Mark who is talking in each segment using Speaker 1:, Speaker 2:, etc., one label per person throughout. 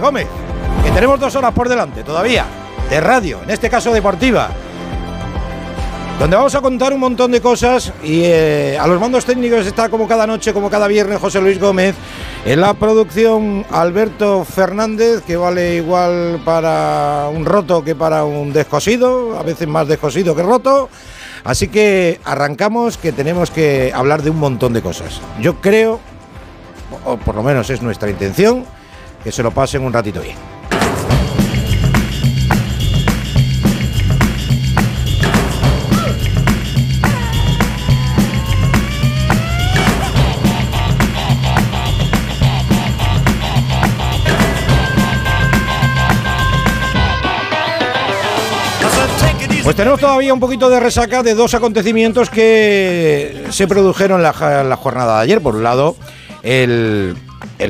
Speaker 1: Gómez, que tenemos dos horas por delante todavía, de radio, en este caso deportiva donde vamos a contar un montón de cosas y eh, a los mandos técnicos está como cada noche, como cada viernes José Luis Gómez, en la producción Alberto Fernández, que vale igual para un roto que para un descosido, a veces más descosido que roto. Así que arrancamos que tenemos que hablar de un montón de cosas. Yo creo, o por lo menos es nuestra intención, que se lo pasen un ratito bien. Pues tenemos todavía un poquito de resaca de dos acontecimientos que se produjeron en la, jornada de ayer. Por un lado, el,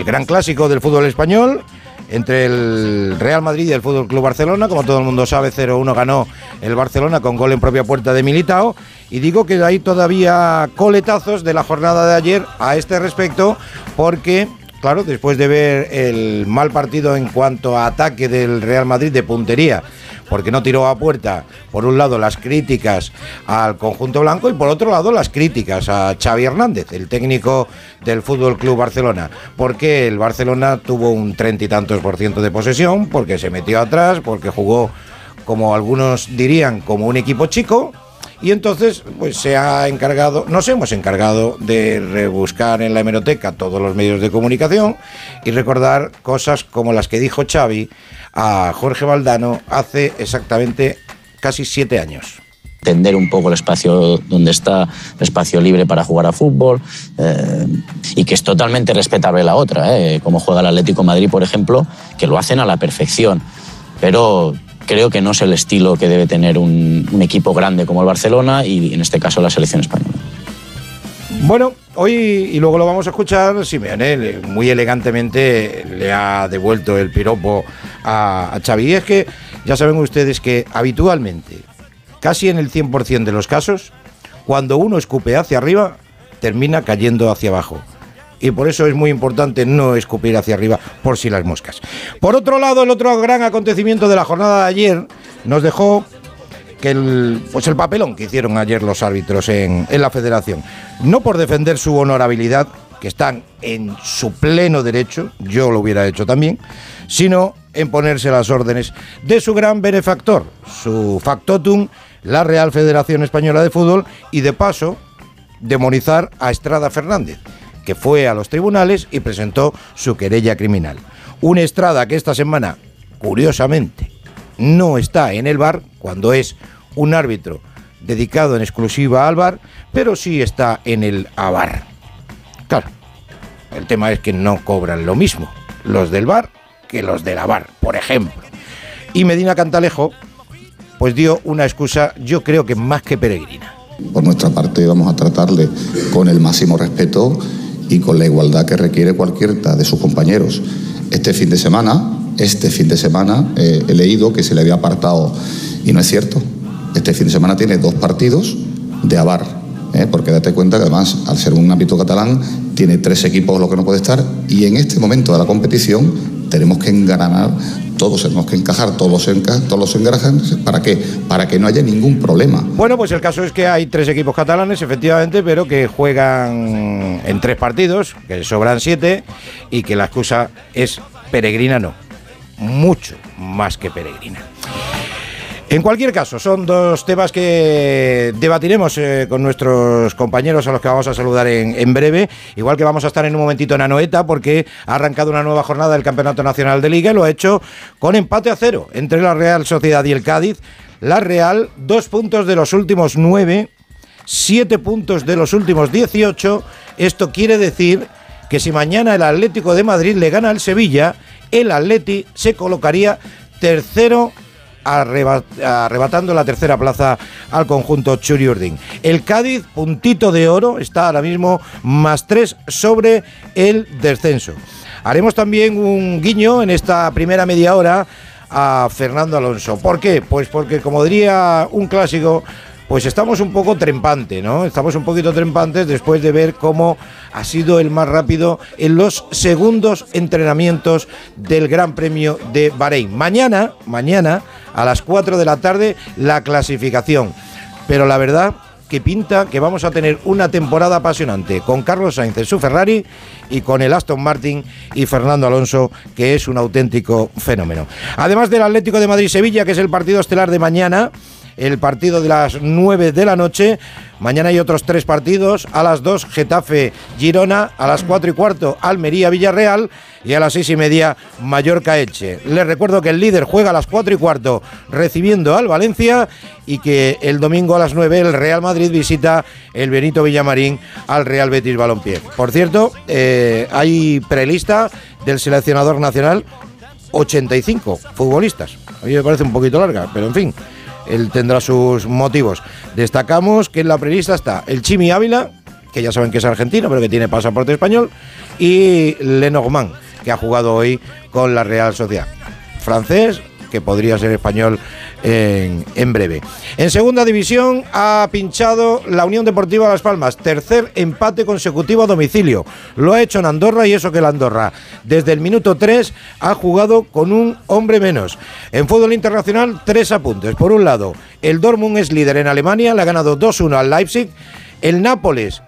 Speaker 1: gran clásico del fútbol español entre el Real Madrid y el Fútbol Club Barcelona. Como todo el mundo sabe, 0-1 ganó el Barcelona con gol en propia puerta de Militao. Y digo que hay todavía coletazos de la jornada de ayer a este respecto, porque claro, después de ver el mal partido en cuanto a ataque del Real Madrid de puntería porque no tiró a puerta, por un lado, las críticas al conjunto blanco y por otro lado, las críticas a Xavi Hernández, el técnico del Fútbol Club Barcelona. Porque el Barcelona tuvo un treinta y tantos por ciento de posesión, porque se metió atrás, porque jugó, como algunos dirían, como un equipo chico y entonces, pues se ha encargado, nos hemos encargado de rebuscar en la hemeroteca todos los medios de comunicación y recordar cosas como las que dijo Xavi a Jorge Valdano hace exactamente casi siete años
Speaker 2: entender un poco el espacio donde está, el espacio libre para jugar a fútbol, eh, y que es totalmente respetable la otra, eh, como juega el Atlético Madrid, por ejemplo, que lo hacen a la perfección. Pero creo que no es el estilo que debe tener un, equipo grande como el Barcelona y en este caso la selección española.
Speaker 1: Bueno, hoy y luego lo vamos a escuchar, Simeone muy elegantemente le ha devuelto el piropo a, a Xavi. Es que ya saben ustedes que habitualmente, casi en el 100% de los casos, cuando uno escupe hacia arriba, termina cayendo hacia abajo y por eso es muy importante no escupir hacia arriba por si las moscas. Por otro lado, el otro gran acontecimiento de la jornada de ayer nos dejó que el, pues el papelón que hicieron ayer los árbitros en, en la federación. No por defender su honorabilidad, que están en su pleno derecho, yo lo hubiera hecho también, sino en ponerse las órdenes de su gran benefactor, su factotum, la Real Federación Española de Fútbol, y de paso demonizar a Estrada Fernández que fue a los tribunales y presentó su querella criminal. Un Estrada que esta semana, curiosamente, no está en el bar cuando es un árbitro dedicado en exclusiva al bar, pero sí está en el ABAR. Claro, el tema es que no cobran lo mismo los del bar que los del ABAR, por ejemplo. Y Medina Cantalejo, pues dio una excusa, yo creo que más que peregrina.
Speaker 3: Por nuestra parte vamos a tratarle con el máximo respeto y con la igualdad que requiere cualquiera de sus compañeros. Este fin de semana, este fin de semana, eh, he leído que se le había apartado, y no es cierto. Este fin de semana tiene dos partidos de avar, ¿eh? porque date cuenta que además, al ser un ámbito catalán, tiene tres equipos lo que no puede estar, y en este momento de la competición tenemos que engranar todos tenemos que encajar todos los, enca todos los engrajes para que para que no haya ningún problema.
Speaker 1: Bueno, pues el caso es que hay tres equipos catalanes, efectivamente, pero que juegan en tres partidos, que sobran siete, y que la excusa es peregrina no, mucho más que peregrina. En cualquier caso, son dos temas que debatiremos eh, con nuestros compañeros a los que vamos a saludar en, breve. Igual que vamos a estar en un momentito en Anoeta porque ha arrancado una nueva jornada del Campeonato Nacional de Liga y lo ha hecho con empate a cero entre la Real Sociedad y el Cádiz. La Real, dos puntos de los últimos nueve, siete puntos de los últimos dieciocho. Esto quiere decir que si mañana el Atlético de Madrid le gana al Sevilla, el Atleti se colocaría tercero arrebatando la tercera plaza al conjunto Churi Urdin. El Cádiz, puntito de oro, está ahora mismo más tres sobre el descenso. Haremos también un guiño en esta primera media hora a Fernando Alonso. ¿Por qué? Pues porque, como diría un clásico, pues estamos un poco trempante, ¿no? Estamos un poquito trempantes después de ver cómo ha sido el más rápido en los segundos entrenamientos del Gran Premio de Bahrein. Mañana, mañana, a las 4 de la tarde, la clasificación. Pero la verdad que pinta que vamos a tener una temporada apasionante con Carlos Sainz en su Ferrari y con el Aston Martin y Fernando Alonso, que es un auténtico fenómeno. Además del Atlético de Madrid-Sevilla, que es el partido estelar de mañana, el partido de las 9 de la noche. Mañana hay otros tres partidos. A las 2, Getafe Girona. A las 4 y cuarto, Almería Villarreal. Y a las 6 y media, Mallorca Eche. Les recuerdo que el líder juega a las 4 y cuarto recibiendo al Valencia. Y que el domingo a las 9 el Real Madrid visita el Benito Villamarín al Real Betis Balompié. Por cierto, eh, hay prelista del seleccionador nacional 85 futbolistas. A mí me parece un poquito larga, pero en fin él tendrá sus motivos. Destacamos que en la prelista está el Chimi Ávila, que ya saben que es argentino, pero que tiene pasaporte español, y Lenormand, que ha jugado hoy con la Real Sociedad. Francés, que podría ser español en, breve. En segunda división ha pinchado la Unión Deportiva Las Palmas, tercer empate consecutivo a domicilio. Lo ha hecho en Andorra y eso que la Andorra desde el minuto 3 ha jugado con un hombre menos. En fútbol internacional, tres apuntes. Por un lado, el Dortmund es líder en Alemania, le ha ganado 2-1 al Leipzig. El Nápoles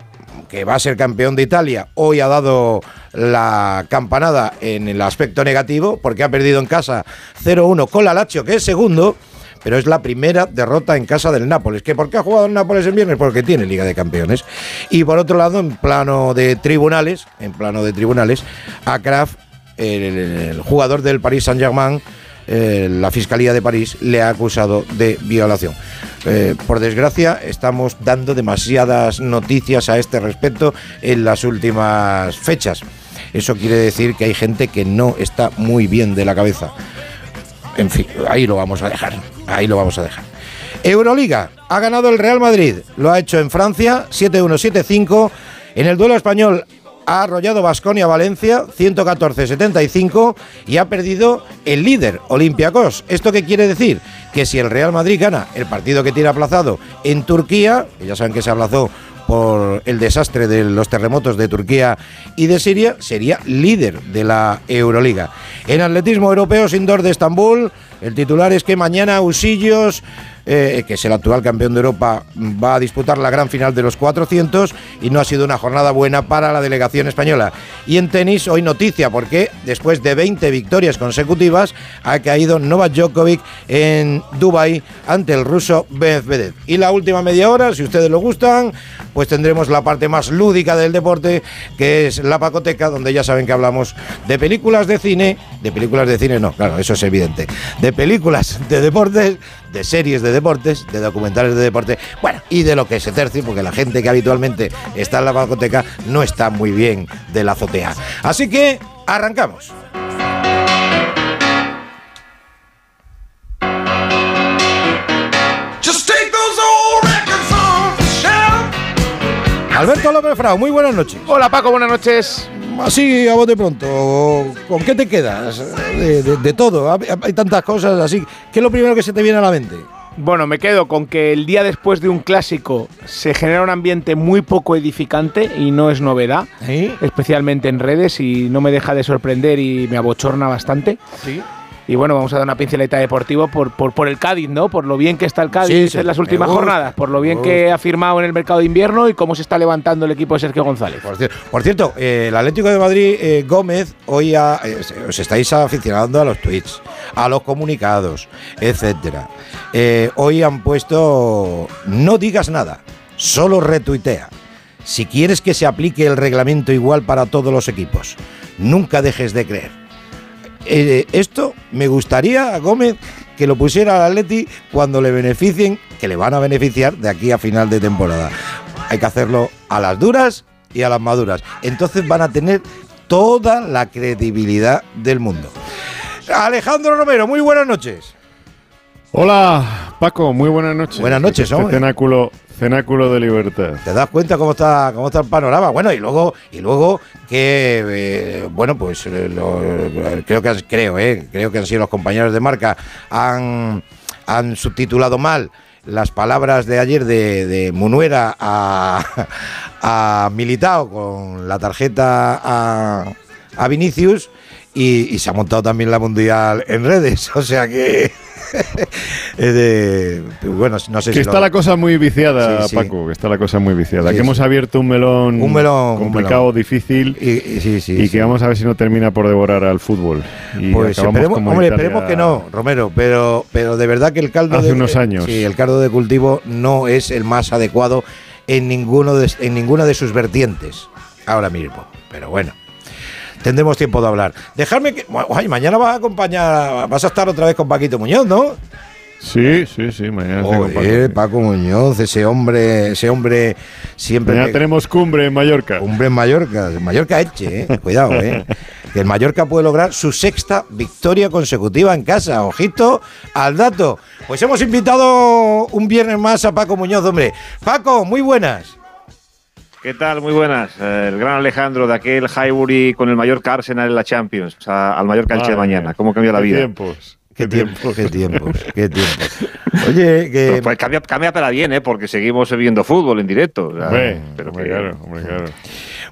Speaker 1: que va a ser campeón de Italia, hoy ha dado la campanada en el aspecto negativo porque ha perdido en casa 0-1 con la Lazio, que es segundo, pero es la primera derrota en casa del Nápoles. ¿Que ¿Por qué ha jugado el Nápoles el viernes? Porque tiene Liga de Campeones. Y por otro lado, en plano de tribunales, en plano de tribunales, a Kraft, el, jugador del Paris Saint-Germain, eh, la Fiscalía de París le ha acusado de violación. Eh, por desgracia, estamos dando demasiadas noticias a este respecto en las últimas fechas. Eso quiere decir que hay gente que no está muy bien de la cabeza. En fin, ahí lo vamos a dejar. Ahí lo vamos a dejar. Euroliga, ha ganado el Real Madrid. Lo ha hecho en Francia, 7-1-7-5. En el duelo español ha arrollado Basconia Valencia 114-75 y ha perdido el líder Olympiacos. ¿Esto qué quiere decir? Que si el Real Madrid gana el partido que tiene aplazado en Turquía, que ya saben que se aplazó por el desastre de los terremotos de Turquía y de Siria, sería líder de la Euroliga. En atletismo europeo indoor de Estambul, el titular es que mañana Usillos eh, que es el actual campeón de Europa, va a disputar la gran final de los 400 y no ha sido una jornada buena para la delegación española. Y en tenis, hoy noticia, porque después de 20 victorias consecutivas ha caído Novak Djokovic en Dubai ante el ruso Medvedev. Y la última media hora, si ustedes lo gustan, pues tendremos la parte más lúdica del deporte, que es la pacoteca, donde ya saben que hablamos de películas de cine, de películas de cine no, claro, eso es evidente, de películas de deportes, de series de deportes, de documentales de deporte, bueno, y de lo que se tercio, porque la gente que habitualmente está en la balcoteca no está muy bien de la azotea. Así que arrancamos. Alberto López Frau, muy buenas noches.
Speaker 4: Hola Paco, buenas noches.
Speaker 1: Así a vos de pronto, ¿con qué te quedas? De, todo, hay tantas cosas así. ¿Qué es lo primero que se te viene a la mente?
Speaker 4: Bueno, me quedo con que el día después de un clásico se genera un ambiente muy poco edificante y no es novedad, especialmente en redes y no me deja de sorprender y me abochorna bastante. ¿Sí? Y bueno, vamos a dar una pinceleta deportiva por, por, por el Cádiz, ¿no? Por lo bien que está el Cádiz en las últimas jornadas, por lo bien que ha firmado en el mercado de invierno y cómo se está levantando el equipo de Sergio González.
Speaker 1: Por cierto, eh, el Atlético de Madrid, eh, Gómez, hoy ha, eh, os estáis aficionando a los tweets, a los comunicados, etcétera. hoy han puesto no digas nada, solo retuitea. Si quieres que se aplique el reglamento igual para todos los equipos, nunca dejes de creer. Eh, esto me gustaría a Gómez que lo pusiera al Atleti cuando le beneficien, que le van a beneficiar de aquí a final de temporada. Hay que hacerlo a las duras y a las maduras. Entonces van a tener toda la credibilidad del mundo. Alejandro Romero, muy buenas noches.
Speaker 5: Hola, Paco, muy buenas noches.
Speaker 1: Buenas noches,
Speaker 5: este cenáculo, cenáculo de libertad.
Speaker 1: ¿Te das cuenta cómo está, cómo está el panorama? Bueno, y luego, y luego que, eh, bueno, pues eh, creo que creo, eh, creo que han sido los compañeros de marca han, han subtitulado mal las palabras de ayer de, de Munuera a, a Militao con la tarjeta a, a Vinicius y, y se ha montado también la mundial en redes. O sea que. de- bueno, no sé
Speaker 5: Que
Speaker 1: si
Speaker 5: está
Speaker 1: lo-
Speaker 5: la cosa muy viciada,
Speaker 1: Sí, sí.
Speaker 5: Paco, que está la cosa muy viciada.
Speaker 1: Sí,
Speaker 5: que hemos abierto un melón,
Speaker 1: Un melón, un
Speaker 5: complicado,
Speaker 1: melón.
Speaker 5: difícil,
Speaker 1: Y,
Speaker 5: que vamos a ver si no termina por devorar al fútbol. Y
Speaker 1: Pues esperemos, hombre, esperemos que no, Romero, pero, pero de verdad que el caldo
Speaker 5: Hace
Speaker 1: de
Speaker 5: unos años.
Speaker 1: El caldo de cultivo no es el más adecuado en ninguno de, en ninguna de sus vertientes ahora mismo. Pero bueno. Tendremos tiempo de hablar. Dejarme que. Ay, mañana vas a acompañar. Vas a estar otra vez con Paquito Muñoz, ¿no?
Speaker 5: Sí, sí, sí, mañana Paco,
Speaker 1: Joder,
Speaker 5: sí.
Speaker 1: Paco Muñoz, ese hombre, ese hombre siempre.
Speaker 5: Mañana tenemos cumbre en Mallorca.
Speaker 1: Hombre en Mallorca, Mallorca Eche, eh. cuidado, eh. Que el Mallorca puede lograr su sexta victoria consecutiva en casa. Ojito al dato. Pues hemos invitado un viernes más a Paco Muñoz, hombre. Paco, muy buenas.
Speaker 6: ¿Qué tal? Muy buenas. Eh, el gran Alejandro de aquel Highbury con el Mallorca Arsenal en la Champions. O sea, al Mallorca Elche de mañana. ¿Cómo cambia la
Speaker 5: Qué
Speaker 6: vida?
Speaker 5: tiempos.
Speaker 1: Qué tiempo, qué tiempos, qué tiempos. Oye, que
Speaker 6: Pues, pues cambia, cambia para bien, ¿eh? Porque seguimos viendo fútbol en directo. O sea,
Speaker 5: Hombre,
Speaker 6: pero
Speaker 5: hombre,
Speaker 6: que-
Speaker 5: claro, hombre, claro.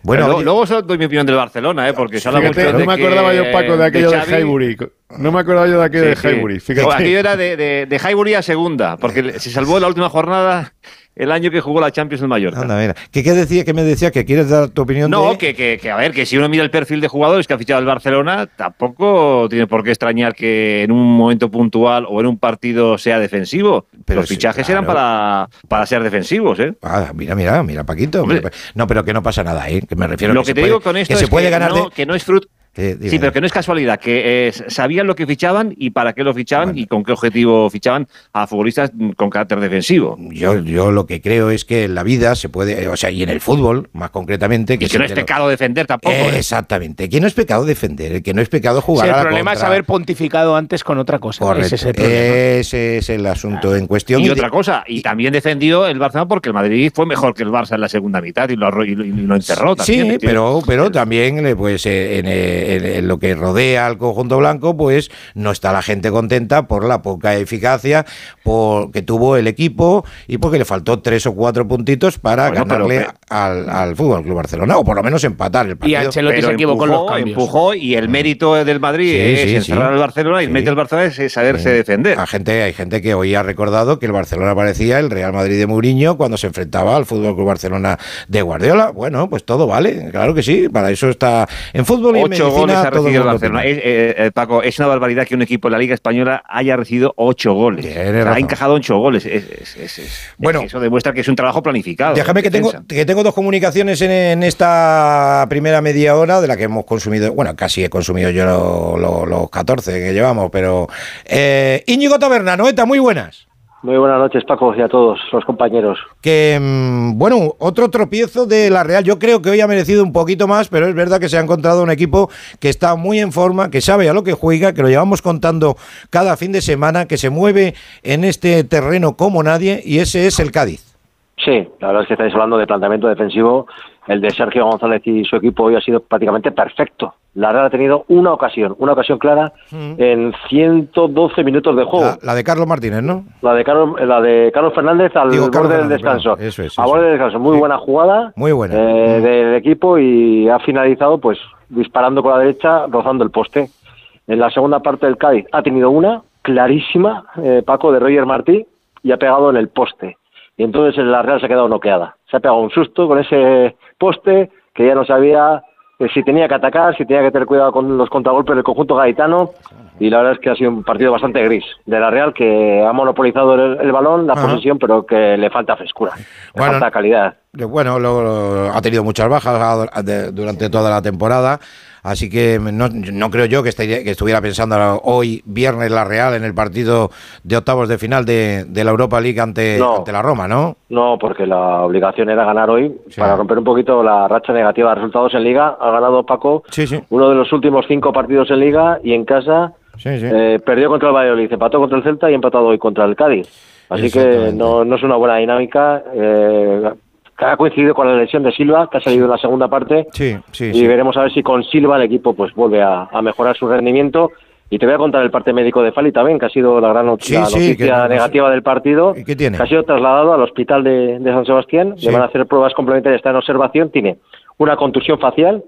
Speaker 1: bueno,
Speaker 6: Pero
Speaker 1: oye,
Speaker 6: luego solo doy mi opinión del Barcelona, ¿eh? Porque se habla mucho
Speaker 5: no
Speaker 6: de
Speaker 5: me
Speaker 6: que-
Speaker 5: acordaba yo, Paco, de aquello de,
Speaker 6: Xavi-
Speaker 5: Highbury. No me acordaba yo de aquello de
Speaker 6: Sí.
Speaker 5: Highbury.
Speaker 6: No,
Speaker 5: Fíjate.
Speaker 6: aquello era de, de, de Highbury a segunda, porque se salvó la última jornada el año que jugó la Champions en Mallorca.
Speaker 1: anda, mira. ¿Qué, qué decía, qué me decía? ¿Que quieres dar tu opinión
Speaker 6: No,
Speaker 1: de-
Speaker 6: que, que, que, a ver, que si uno mira el perfil de jugadores que ha fichado el Barcelona, tampoco tiene por qué extrañar que en un momento puntual o en un partido sea defensivo.
Speaker 1: Pero
Speaker 6: Los
Speaker 1: sí,
Speaker 6: fichajes
Speaker 1: claro.
Speaker 6: eran para, para ser defensivos, ¿eh?
Speaker 1: Ah, mira, mira, mira, Paquito.
Speaker 6: Hombre.
Speaker 1: no, pero que no pasa nada, ¿eh? Que me refiero
Speaker 6: Lo
Speaker 1: que
Speaker 6: que
Speaker 1: se
Speaker 6: te
Speaker 1: puede-
Speaker 6: digo con esto
Speaker 1: que se
Speaker 6: es
Speaker 1: puede
Speaker 6: que,
Speaker 1: ganar
Speaker 6: no,
Speaker 1: de-
Speaker 6: que no es fruto.
Speaker 1: Eh.
Speaker 6: Sí, pero que no es casualidad, que eh, sabían lo que fichaban y para qué lo fichaban
Speaker 1: Bueno.
Speaker 6: y con qué objetivo fichaban a futbolistas mm, con carácter defensivo.
Speaker 1: Yo, yo lo que creo es que en la vida se puede, o sea, y en el fútbol, más concretamente, que
Speaker 6: Y que no es
Speaker 1: lo-
Speaker 6: pecado defender tampoco. ¿eh?
Speaker 1: Exactamente, que no es pecado defender, el que no es pecado jugar
Speaker 4: Sí,
Speaker 1: a
Speaker 4: el
Speaker 1: la
Speaker 4: problema es haber pontificado antes con otra cosa.
Speaker 1: Correcto.
Speaker 4: Ese es el problema.
Speaker 1: Ese es el asunto en cuestión.
Speaker 6: Y
Speaker 1: de-
Speaker 6: otra cosa, y también defendió el Barcelona porque el Madrid fue mejor que el Barça en la segunda mitad y lo, arro- y lo, y lo encerró
Speaker 1: Sí,
Speaker 6: también.
Speaker 1: pero, pero también eh, pues eh, en, eh, en- en lo que rodea al conjunto blanco, pues no está la gente contenta por la poca eficacia por, que tuvo el equipo y porque le faltó tres o cuatro puntitos para
Speaker 6: Bueno, pero-
Speaker 1: ganarle al, al Fútbol Club Barcelona, o por lo menos empatar el
Speaker 4: Y
Speaker 1: partido.
Speaker 4: Ancelotti
Speaker 6: Pero
Speaker 4: se equivocó en los
Speaker 6: empujó,
Speaker 4: cambios.
Speaker 6: empujó y el mérito del Madrid
Speaker 1: Sí,
Speaker 6: es
Speaker 1: sí,
Speaker 6: encerrar
Speaker 1: sí.
Speaker 6: al Barcelona y el mérito del Barcelona es saberse defender.
Speaker 1: A gente, hay gente que hoy ha recordado que el Barcelona parecía el Real Madrid de Mourinho cuando se enfrentaba al Fútbol Club Barcelona de Guardiola. Bueno, pues todo vale, claro que sí, para eso está en fútbol y en
Speaker 6: Ocho goles ha recibido el Barcelona. Es, eh, eh, Paco, es una barbaridad que un equipo de la Liga Española haya recibido ocho goles. O sea, ha encajado ocho goles. Es- es-
Speaker 1: Bueno.
Speaker 6: eso demuestra que es un trabajo planificado.
Speaker 1: Déjame que tengo, que tengo dos comunicaciones en, en esta primera media hora de la que hemos consumido, bueno, casi he consumido yo lo- lo- los 14 que llevamos, pero... Eh, Íñigo Taberna, Noeta, muy buenas.
Speaker 7: Muy buenas noches, Paco, y a todos los compañeros.
Speaker 1: que mm, bueno, otro tropiezo de la Real. Yo creo que hoy ha merecido un poquito más, pero es verdad que se ha encontrado un equipo que está muy en forma, que sabe a lo que juega, que lo llevamos contando cada fin de semana, que se mueve en este terreno como nadie, y ese es el Cádiz.
Speaker 7: Sí, la verdad es que estáis hablando de planteamiento defensivo. El de Sergio González y su equipo hoy ha sido prácticamente perfecto. La Real ha tenido una ocasión, una ocasión clara en 112 minutos de juego.
Speaker 1: La, la de Carlos Martínez, ¿no?
Speaker 7: La de Carlos, la de Carlos Fernández al
Speaker 1: Digo, Carlos
Speaker 7: borde del
Speaker 1: Fernández,
Speaker 7: descanso.
Speaker 1: Eso es,
Speaker 7: a
Speaker 1: eso
Speaker 7: borde del descanso. Muy
Speaker 1: Sí.
Speaker 7: buena jugada.
Speaker 1: Muy buena.
Speaker 7: eh,
Speaker 1: Mm.
Speaker 7: del equipo y ha finalizado pues disparando con la derecha, rozando el poste. En la segunda parte del Cádiz ha tenido una clarísima, eh, Paco, de Roger Martí, y ha pegado en el poste. Y entonces la Real se ha quedado noqueada. Se ha pegado un susto con ese poste que ya no sabía eh, si tenía que atacar, si tenía que tener cuidado con los contragolpes del conjunto gaditano. Y la verdad es que ha sido un partido bastante gris de la Real, que ha monopolizado el, el balón, la
Speaker 1: Ajá.
Speaker 7: posesión, pero que le falta frescura, le falta calidad.
Speaker 1: Bueno, lo- lo- ha tenido muchas bajas de- durante toda la temporada, así que no, no creo yo que, que estuviera pensando hoy, viernes, la Real en el partido de octavos de final de, de la Europa League ante,
Speaker 7: No.
Speaker 1: ante la Roma, ¿no?
Speaker 7: No, porque la obligación era ganar hoy
Speaker 1: Sí.
Speaker 7: para romper un poquito la racha negativa de resultados en Liga. Ha ganado Paco
Speaker 1: Sí, sí.
Speaker 7: uno de los últimos cinco partidos en Liga y en casa
Speaker 1: Sí, sí.
Speaker 7: eh, perdió contra el Valladolid, empató contra el Celta y empatado hoy contra el Cádiz. Así que no, no es una buena dinámica. Eh, ha coincidido con la lesión de Silva, que ha salido en la segunda parte.
Speaker 1: Sí, sí,
Speaker 7: y
Speaker 1: sí.
Speaker 7: veremos a ver si con Silva el equipo pues vuelve a, a mejorar su rendimiento Y te voy a contar el parte médico de Fali también, que ha sido la gran not- la noticia
Speaker 1: que-
Speaker 7: negativa del partido.
Speaker 1: ¿Y qué tiene?
Speaker 7: Que ha sido trasladado al hospital de, de San Sebastián. Le van a hacer pruebas complementarias, está en observación. Tiene una contusión facial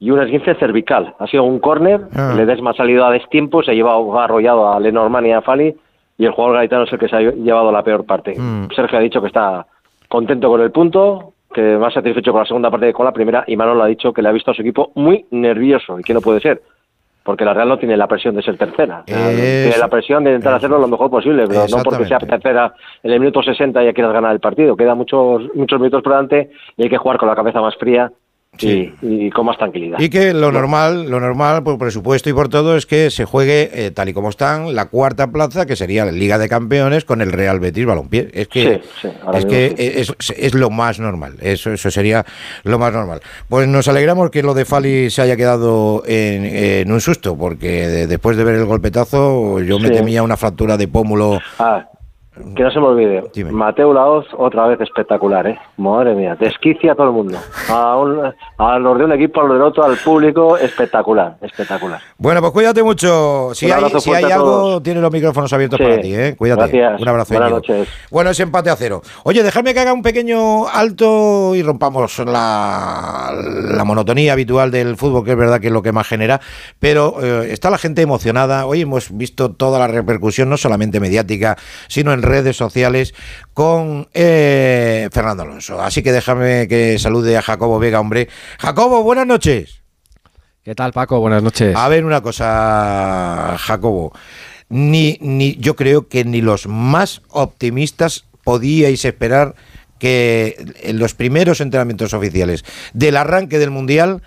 Speaker 7: y un esguince cervical. Ha sido un córner,
Speaker 1: Ah.
Speaker 7: Ledesma ha salido a destiempo, se ha llevado ha arrollado a Lenormand y a Fali y el jugador gaitano es el que se ha llevado la peor parte.
Speaker 1: Mm.
Speaker 7: Sergio ha dicho que está contento con el punto, que más satisfecho con la segunda parte que con la primera y Manolo ha dicho que le ha visto a su equipo muy nervioso y que no puede ser. Porque la Real no tiene la presión de ser tercera. Tiene la presión de intentar hacerlo lo mejor posible, pero no porque sea tercera en el minuto 60 ya quieras ganar el partido. Quedan muchos, muchos minutos por delante y hay que jugar con la cabeza más fría
Speaker 1: Sí.
Speaker 7: y, y con más tranquilidad.
Speaker 1: Y que lo normal, lo normal por presupuesto y por todo es que se juegue eh, tal y como están la cuarta plaza, que sería la Liga de Campeones con el Real Betis Balompié. Es que
Speaker 7: Sí, sí, ahora
Speaker 1: es que es, es lo más normal. Eso eso sería lo más normal. Pues nos alegramos que lo de Fali se haya quedado en, en un susto, porque de- después de ver el golpetazo yo me temía una fractura de pómulo.
Speaker 7: Ah, que no se me olvide.
Speaker 1: Dime.
Speaker 7: Mateo Laoz, otra vez espectacular, ¿eh? Madre mía, desquicia a todo el mundo. A, un- a los de un equipo, a los del otro, al público, espectacular, espectacular.
Speaker 1: Bueno, pues cuídate mucho. Si hay, si hay algo, tienes los micrófonos abiertos
Speaker 7: Sí.
Speaker 1: para ti, ¿eh? Cuídate.
Speaker 7: Gracias.
Speaker 1: Un abrazo.
Speaker 7: Buenas noches.
Speaker 1: Bueno, es empate a cero. Oye, dejadme que haga un pequeño alto y rompamos la, la monotonía habitual del fútbol, que es verdad que es lo que más genera. Pero eh, está la gente emocionada. Hoy hemos visto toda la repercusión, no solamente mediática, sino en redes sociales, con eh, Fernando Alonso. Así que déjame que salude a Jacobo Vega, hombre. Jacobo, buenas noches.
Speaker 8: ¿Qué tal, Paco? Buenas noches.
Speaker 1: A ver una cosa, Jacobo. Ni, ni, yo creo que ni los más optimistas podíais esperar que en los primeros entrenamientos oficiales del arranque del Mundial,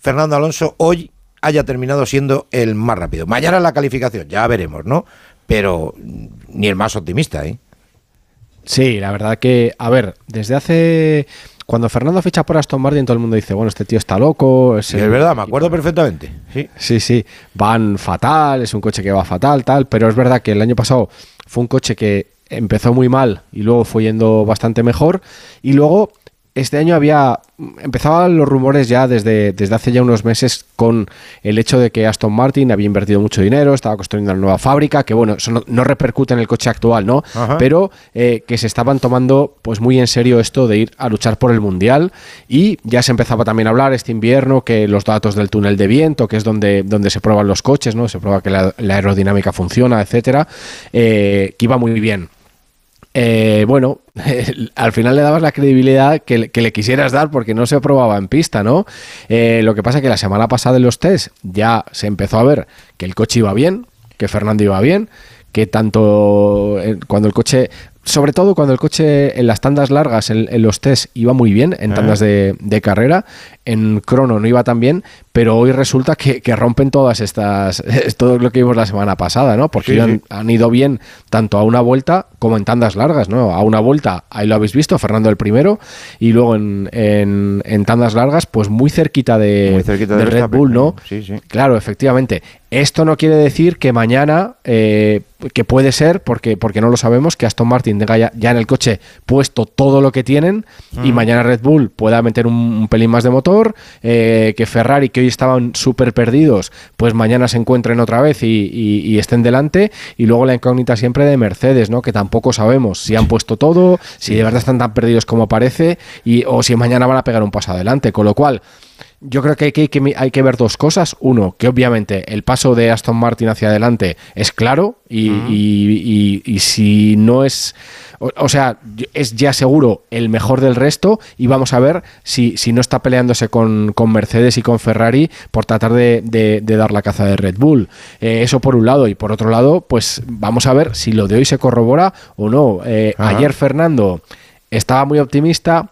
Speaker 1: Fernando Alonso hoy haya terminado siendo el más rápido. Mañana la calificación, ya veremos, ¿no? Pero ni el más optimista, ¿eh?
Speaker 8: Sí, la verdad que, a ver, desde hace... Cuando Fernando ficha por Aston Martin, todo el mundo dice, bueno, este tío está loco.
Speaker 1: Sí, es verdad, me acuerdo perfectamente. Sí.
Speaker 8: Sí, sí, van fatal, es un coche que va fatal, tal, pero es verdad que el año pasado fue un coche que empezó muy mal y luego fue yendo bastante mejor y luego este año había empezaban los rumores ya desde, desde hace ya unos meses con el hecho de que Aston Martin había invertido mucho dinero, estaba construyendo una nueva fábrica, que bueno, eso no, no repercute en el coche actual, ¿no?
Speaker 1: Ajá.
Speaker 8: Pero eh, que se estaban tomando pues muy en serio esto de ir a luchar por el mundial y ya se empezaba también a hablar este invierno que los datos del túnel de viento, que es donde, donde se prueban los coches, ¿no? Se prueba que la, la aerodinámica funciona, etcétera, eh, que iba muy bien. Eh, bueno, al final le dabas la credibilidad que, le- quisieras dar porque no se probaba en pista, ¿no? Eh, lo que pasa que la semana pasada en los test ya se empezó a ver que el coche iba bien, que Fernando iba bien, que tanto eh, cuando el coche, sobre todo cuando el coche en las tandas largas, en, en los test, iba muy bien, en tandas de, de carrera, en crono no iba tan bien, pero hoy resulta que, que rompen todas estas, es todo lo que vimos la semana pasada, ¿no? Porque
Speaker 1: Sí,
Speaker 8: iban-
Speaker 1: sí.
Speaker 8: han ido bien tanto a una vuelta como en tandas largas, ¿no? A una vuelta, ahí lo habéis visto, Fernando el primero, y luego en, en- en tandas largas, pues muy cerquita de,
Speaker 1: Muy cerquita
Speaker 8: de
Speaker 1: de
Speaker 8: Red Bull, ¿no?
Speaker 1: sí, sí.
Speaker 8: Claro, efectivamente. Esto no quiere decir que mañana, eh, que puede ser, porque, porque no lo sabemos, que Aston Martin tenga ya, ya en el coche puesto todo lo que tienen y mañana Red Bull pueda meter un, un pelín más de motor, eh, que Ferrari, que hoy estaban súper perdidos, pues mañana se encuentren otra vez y, y- y estén delante. Y luego la incógnita siempre de Mercedes, ¿no? Que tampoco sabemos si han puesto todo, si de verdad están tan perdidos como parece, y, o si mañana van a pegar un paso adelante. Con lo cual, yo creo que hay que, hay que- hay que ver dos cosas. Uno, que obviamente el paso de Aston Martin hacia adelante es claro y, y- y- y si no es, o, o sea, es ya seguro el mejor del resto y vamos a ver si, si no está peleándose con, con Mercedes y con Ferrari por tratar de, de- de dar la caza de Red Bull. Eh, eso por un lado y por otro lado, pues vamos a ver si lo de hoy se corrobora o no. Eh, ayer Fernando estaba muy optimista.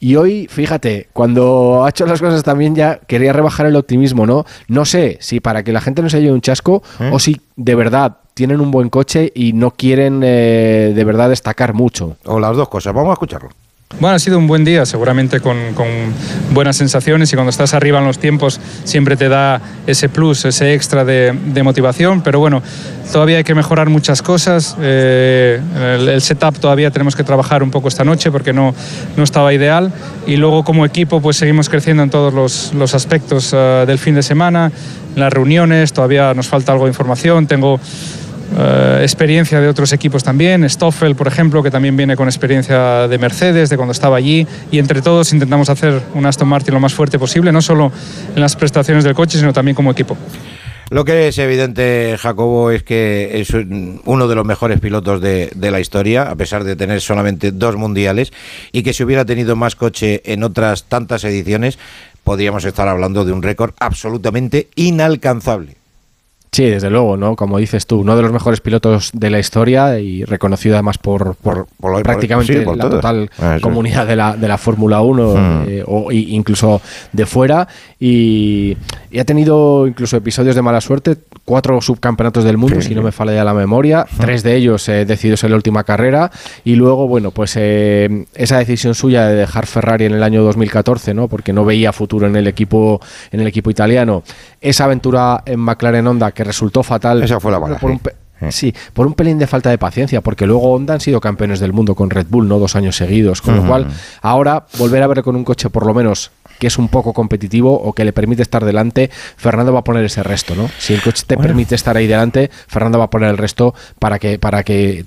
Speaker 8: Y hoy, fíjate, cuando ha hecho las cosas también ya quería rebajar el optimismo, ¿no? No sé si para que la gente no se lleve un chasco
Speaker 1: ¿Eh?
Speaker 8: o si de verdad tienen un buen coche y no quieren eh, de verdad destacar mucho.
Speaker 1: O las dos cosas. Vamos a escucharlo.
Speaker 9: Bueno, ha sido un buen día, seguramente con, buenas sensaciones y cuando estás arriba en los tiempos siempre te da ese plus, ese extra de, motivación, pero bueno, todavía hay que mejorar muchas cosas. Eh, el, el, setup todavía tenemos que trabajar un poco esta noche porque no, no estaba ideal y luego como equipo pues seguimos creciendo en todos los, los aspectos uh, del fin de semana, las reuniones, todavía nos falta algo de información, tengo Uh, experiencia de otros equipos también, Stoffel, por ejemplo, que también viene con experiencia de Mercedes, de cuando estaba allí, y entre todos intentamos hacer un Aston Martin lo más fuerte posible, no solo en las prestaciones del coche, sino también como equipo.
Speaker 1: Lo que es evidente, Jacobo, es que es uno de los mejores pilotos de, la historia, a pesar de tener solamente dos mundiales, y que si hubiera tenido más coche en otras tantas ediciones, podríamos estar hablando de un récord absolutamente inalcanzable.
Speaker 8: Sí, desde luego, ¿no? Como dices tú, uno de los mejores pilotos de la historia y reconocido además por, por, por, por prácticamente sí, la total ah, comunidad de la, de la Fórmula 1 mm. eh, o incluso de fuera. Y, y, ha tenido incluso episodios de mala suerte, cuatro subcampeonatos del mundo, sí, si no me falla ya la memoria, mm. tres de ellos eh, decididos en la última carrera. Y luego, bueno, pues eh, esa decisión suya de dejar Ferrari en el año 2014, ¿no? Porque no veía futuro en el equipo, en el equipo italiano. Esa aventura en McLaren Honda que resultó fatal.
Speaker 1: Esa fue la.
Speaker 8: Por un, Sí, por un pelín de falta de paciencia, porque luego Honda han sido campeones del mundo con Red Bull, ¿no? Dos años seguidos. Con uh -huh. lo cual, ahora volver a ver con un coche por lo menos que es un poco competitivo o que le permite estar delante, Fernando va a poner ese resto, ¿no? Si el coche te bueno. permite estar ahí delante, Fernando va a poner el resto para que, para que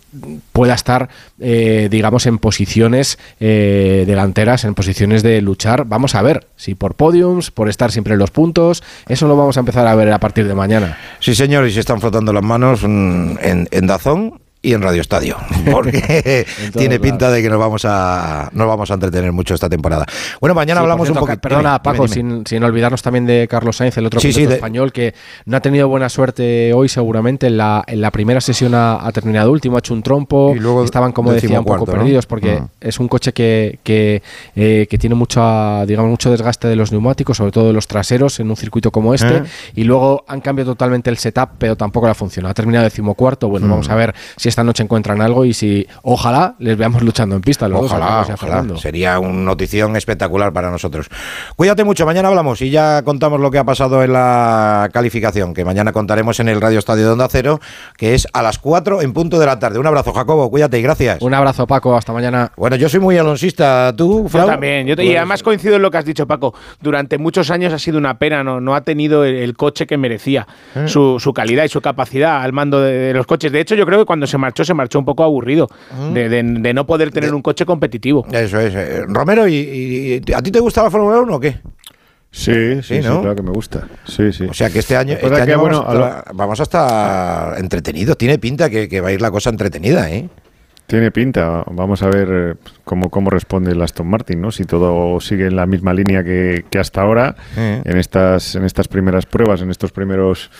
Speaker 8: pueda estar, eh, digamos, en posiciones eh, delanteras, en posiciones de luchar. Vamos a ver si por podiums, por estar siempre en los puntos, eso lo vamos a empezar a ver a partir de mañana.
Speaker 1: Sí, señor, y se están frotando las manos mm, en, en Dazón y en Radio Estadio, porque tiene pinta lados. de que nos vamos a nos vamos a entretener mucho esta temporada. Bueno, mañana sí, hablamos cierto, un poco.
Speaker 8: Perdona, Paco, dime, dime. Sin, sin, olvidarnos también de Carlos Sainz, el otro sí, piloto sí, español que no ha tenido buena suerte hoy, seguramente. En la, en la primera sesión ha, ha, terminado último, ha hecho un trompo. Y luego estaban, como decía, un poco cuarto, perdidos, porque uh -huh. es un coche que, que, eh, que tiene mucho, digamos, mucho desgaste de los neumáticos, sobre todo de los traseros, en un circuito como este. ¿Eh? Y luego han cambiado totalmente el setup, pero tampoco le ha funcionado. Ha terminado decimocuarto. Bueno, uh -huh. vamos a ver si esta noche encuentran algo y si ojalá les veamos luchando en pista. Los
Speaker 1: ojalá,
Speaker 8: dos,
Speaker 1: ojalá. Sería una notición espectacular para nosotros. Cuídate mucho, mañana hablamos y ya contamos lo que ha pasado en la calificación, que mañana contaremos en el Radio Estadio de Onda Cero, que es a las 4 en punto de la tarde. Un abrazo, Jacobo, cuídate y gracias.
Speaker 8: Un abrazo, Paco, hasta mañana.
Speaker 1: Bueno, yo soy muy alonsista, ¿tú,
Speaker 4: Flau? Yo también, yo te, y además coincido en lo que has dicho, Paco. Durante muchos años ha sido una pena, no, no ha tenido el, el coche que merecía, ¿Eh? su, su, calidad y su capacidad al mando de, de los coches. De hecho, yo creo que cuando se marchó, se marchó un poco aburrido de, de, de, no poder tener un coche competitivo.
Speaker 1: Eso es. Eh, Romero, ¿y, y, a ti te gusta la Fórmula 1 o qué?
Speaker 5: Sí, sí, sí, ¿no? sí, claro que me gusta. Sí, sí.
Speaker 1: O sea que este año, este año que, vamos, bueno, a vamos, a estar entretenidos. Tiene pinta que, que, va a ir la cosa entretenida, ¿eh?
Speaker 5: Tiene pinta. Vamos a ver eh, cómo, cómo responde el Aston Martin, ¿no? Si todo sigue en la misma línea que, que hasta ahora, eh. en, estas, en estas primeras pruebas, en estos primeros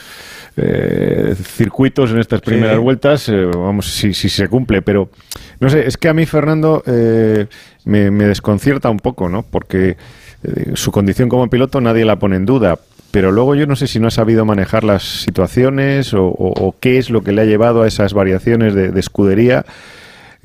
Speaker 5: eh, circuitos en estas primeras sí. vueltas, eh, vamos, si, si, se cumple, pero no sé, es que a mí Fernando me, me, desconcierta un poco, ¿no? Porque su condición como piloto nadie la pone en duda, pero luego yo no sé si no ha sabido manejar las situaciones o, o, o qué es lo que le ha llevado a esas variaciones de, de escudería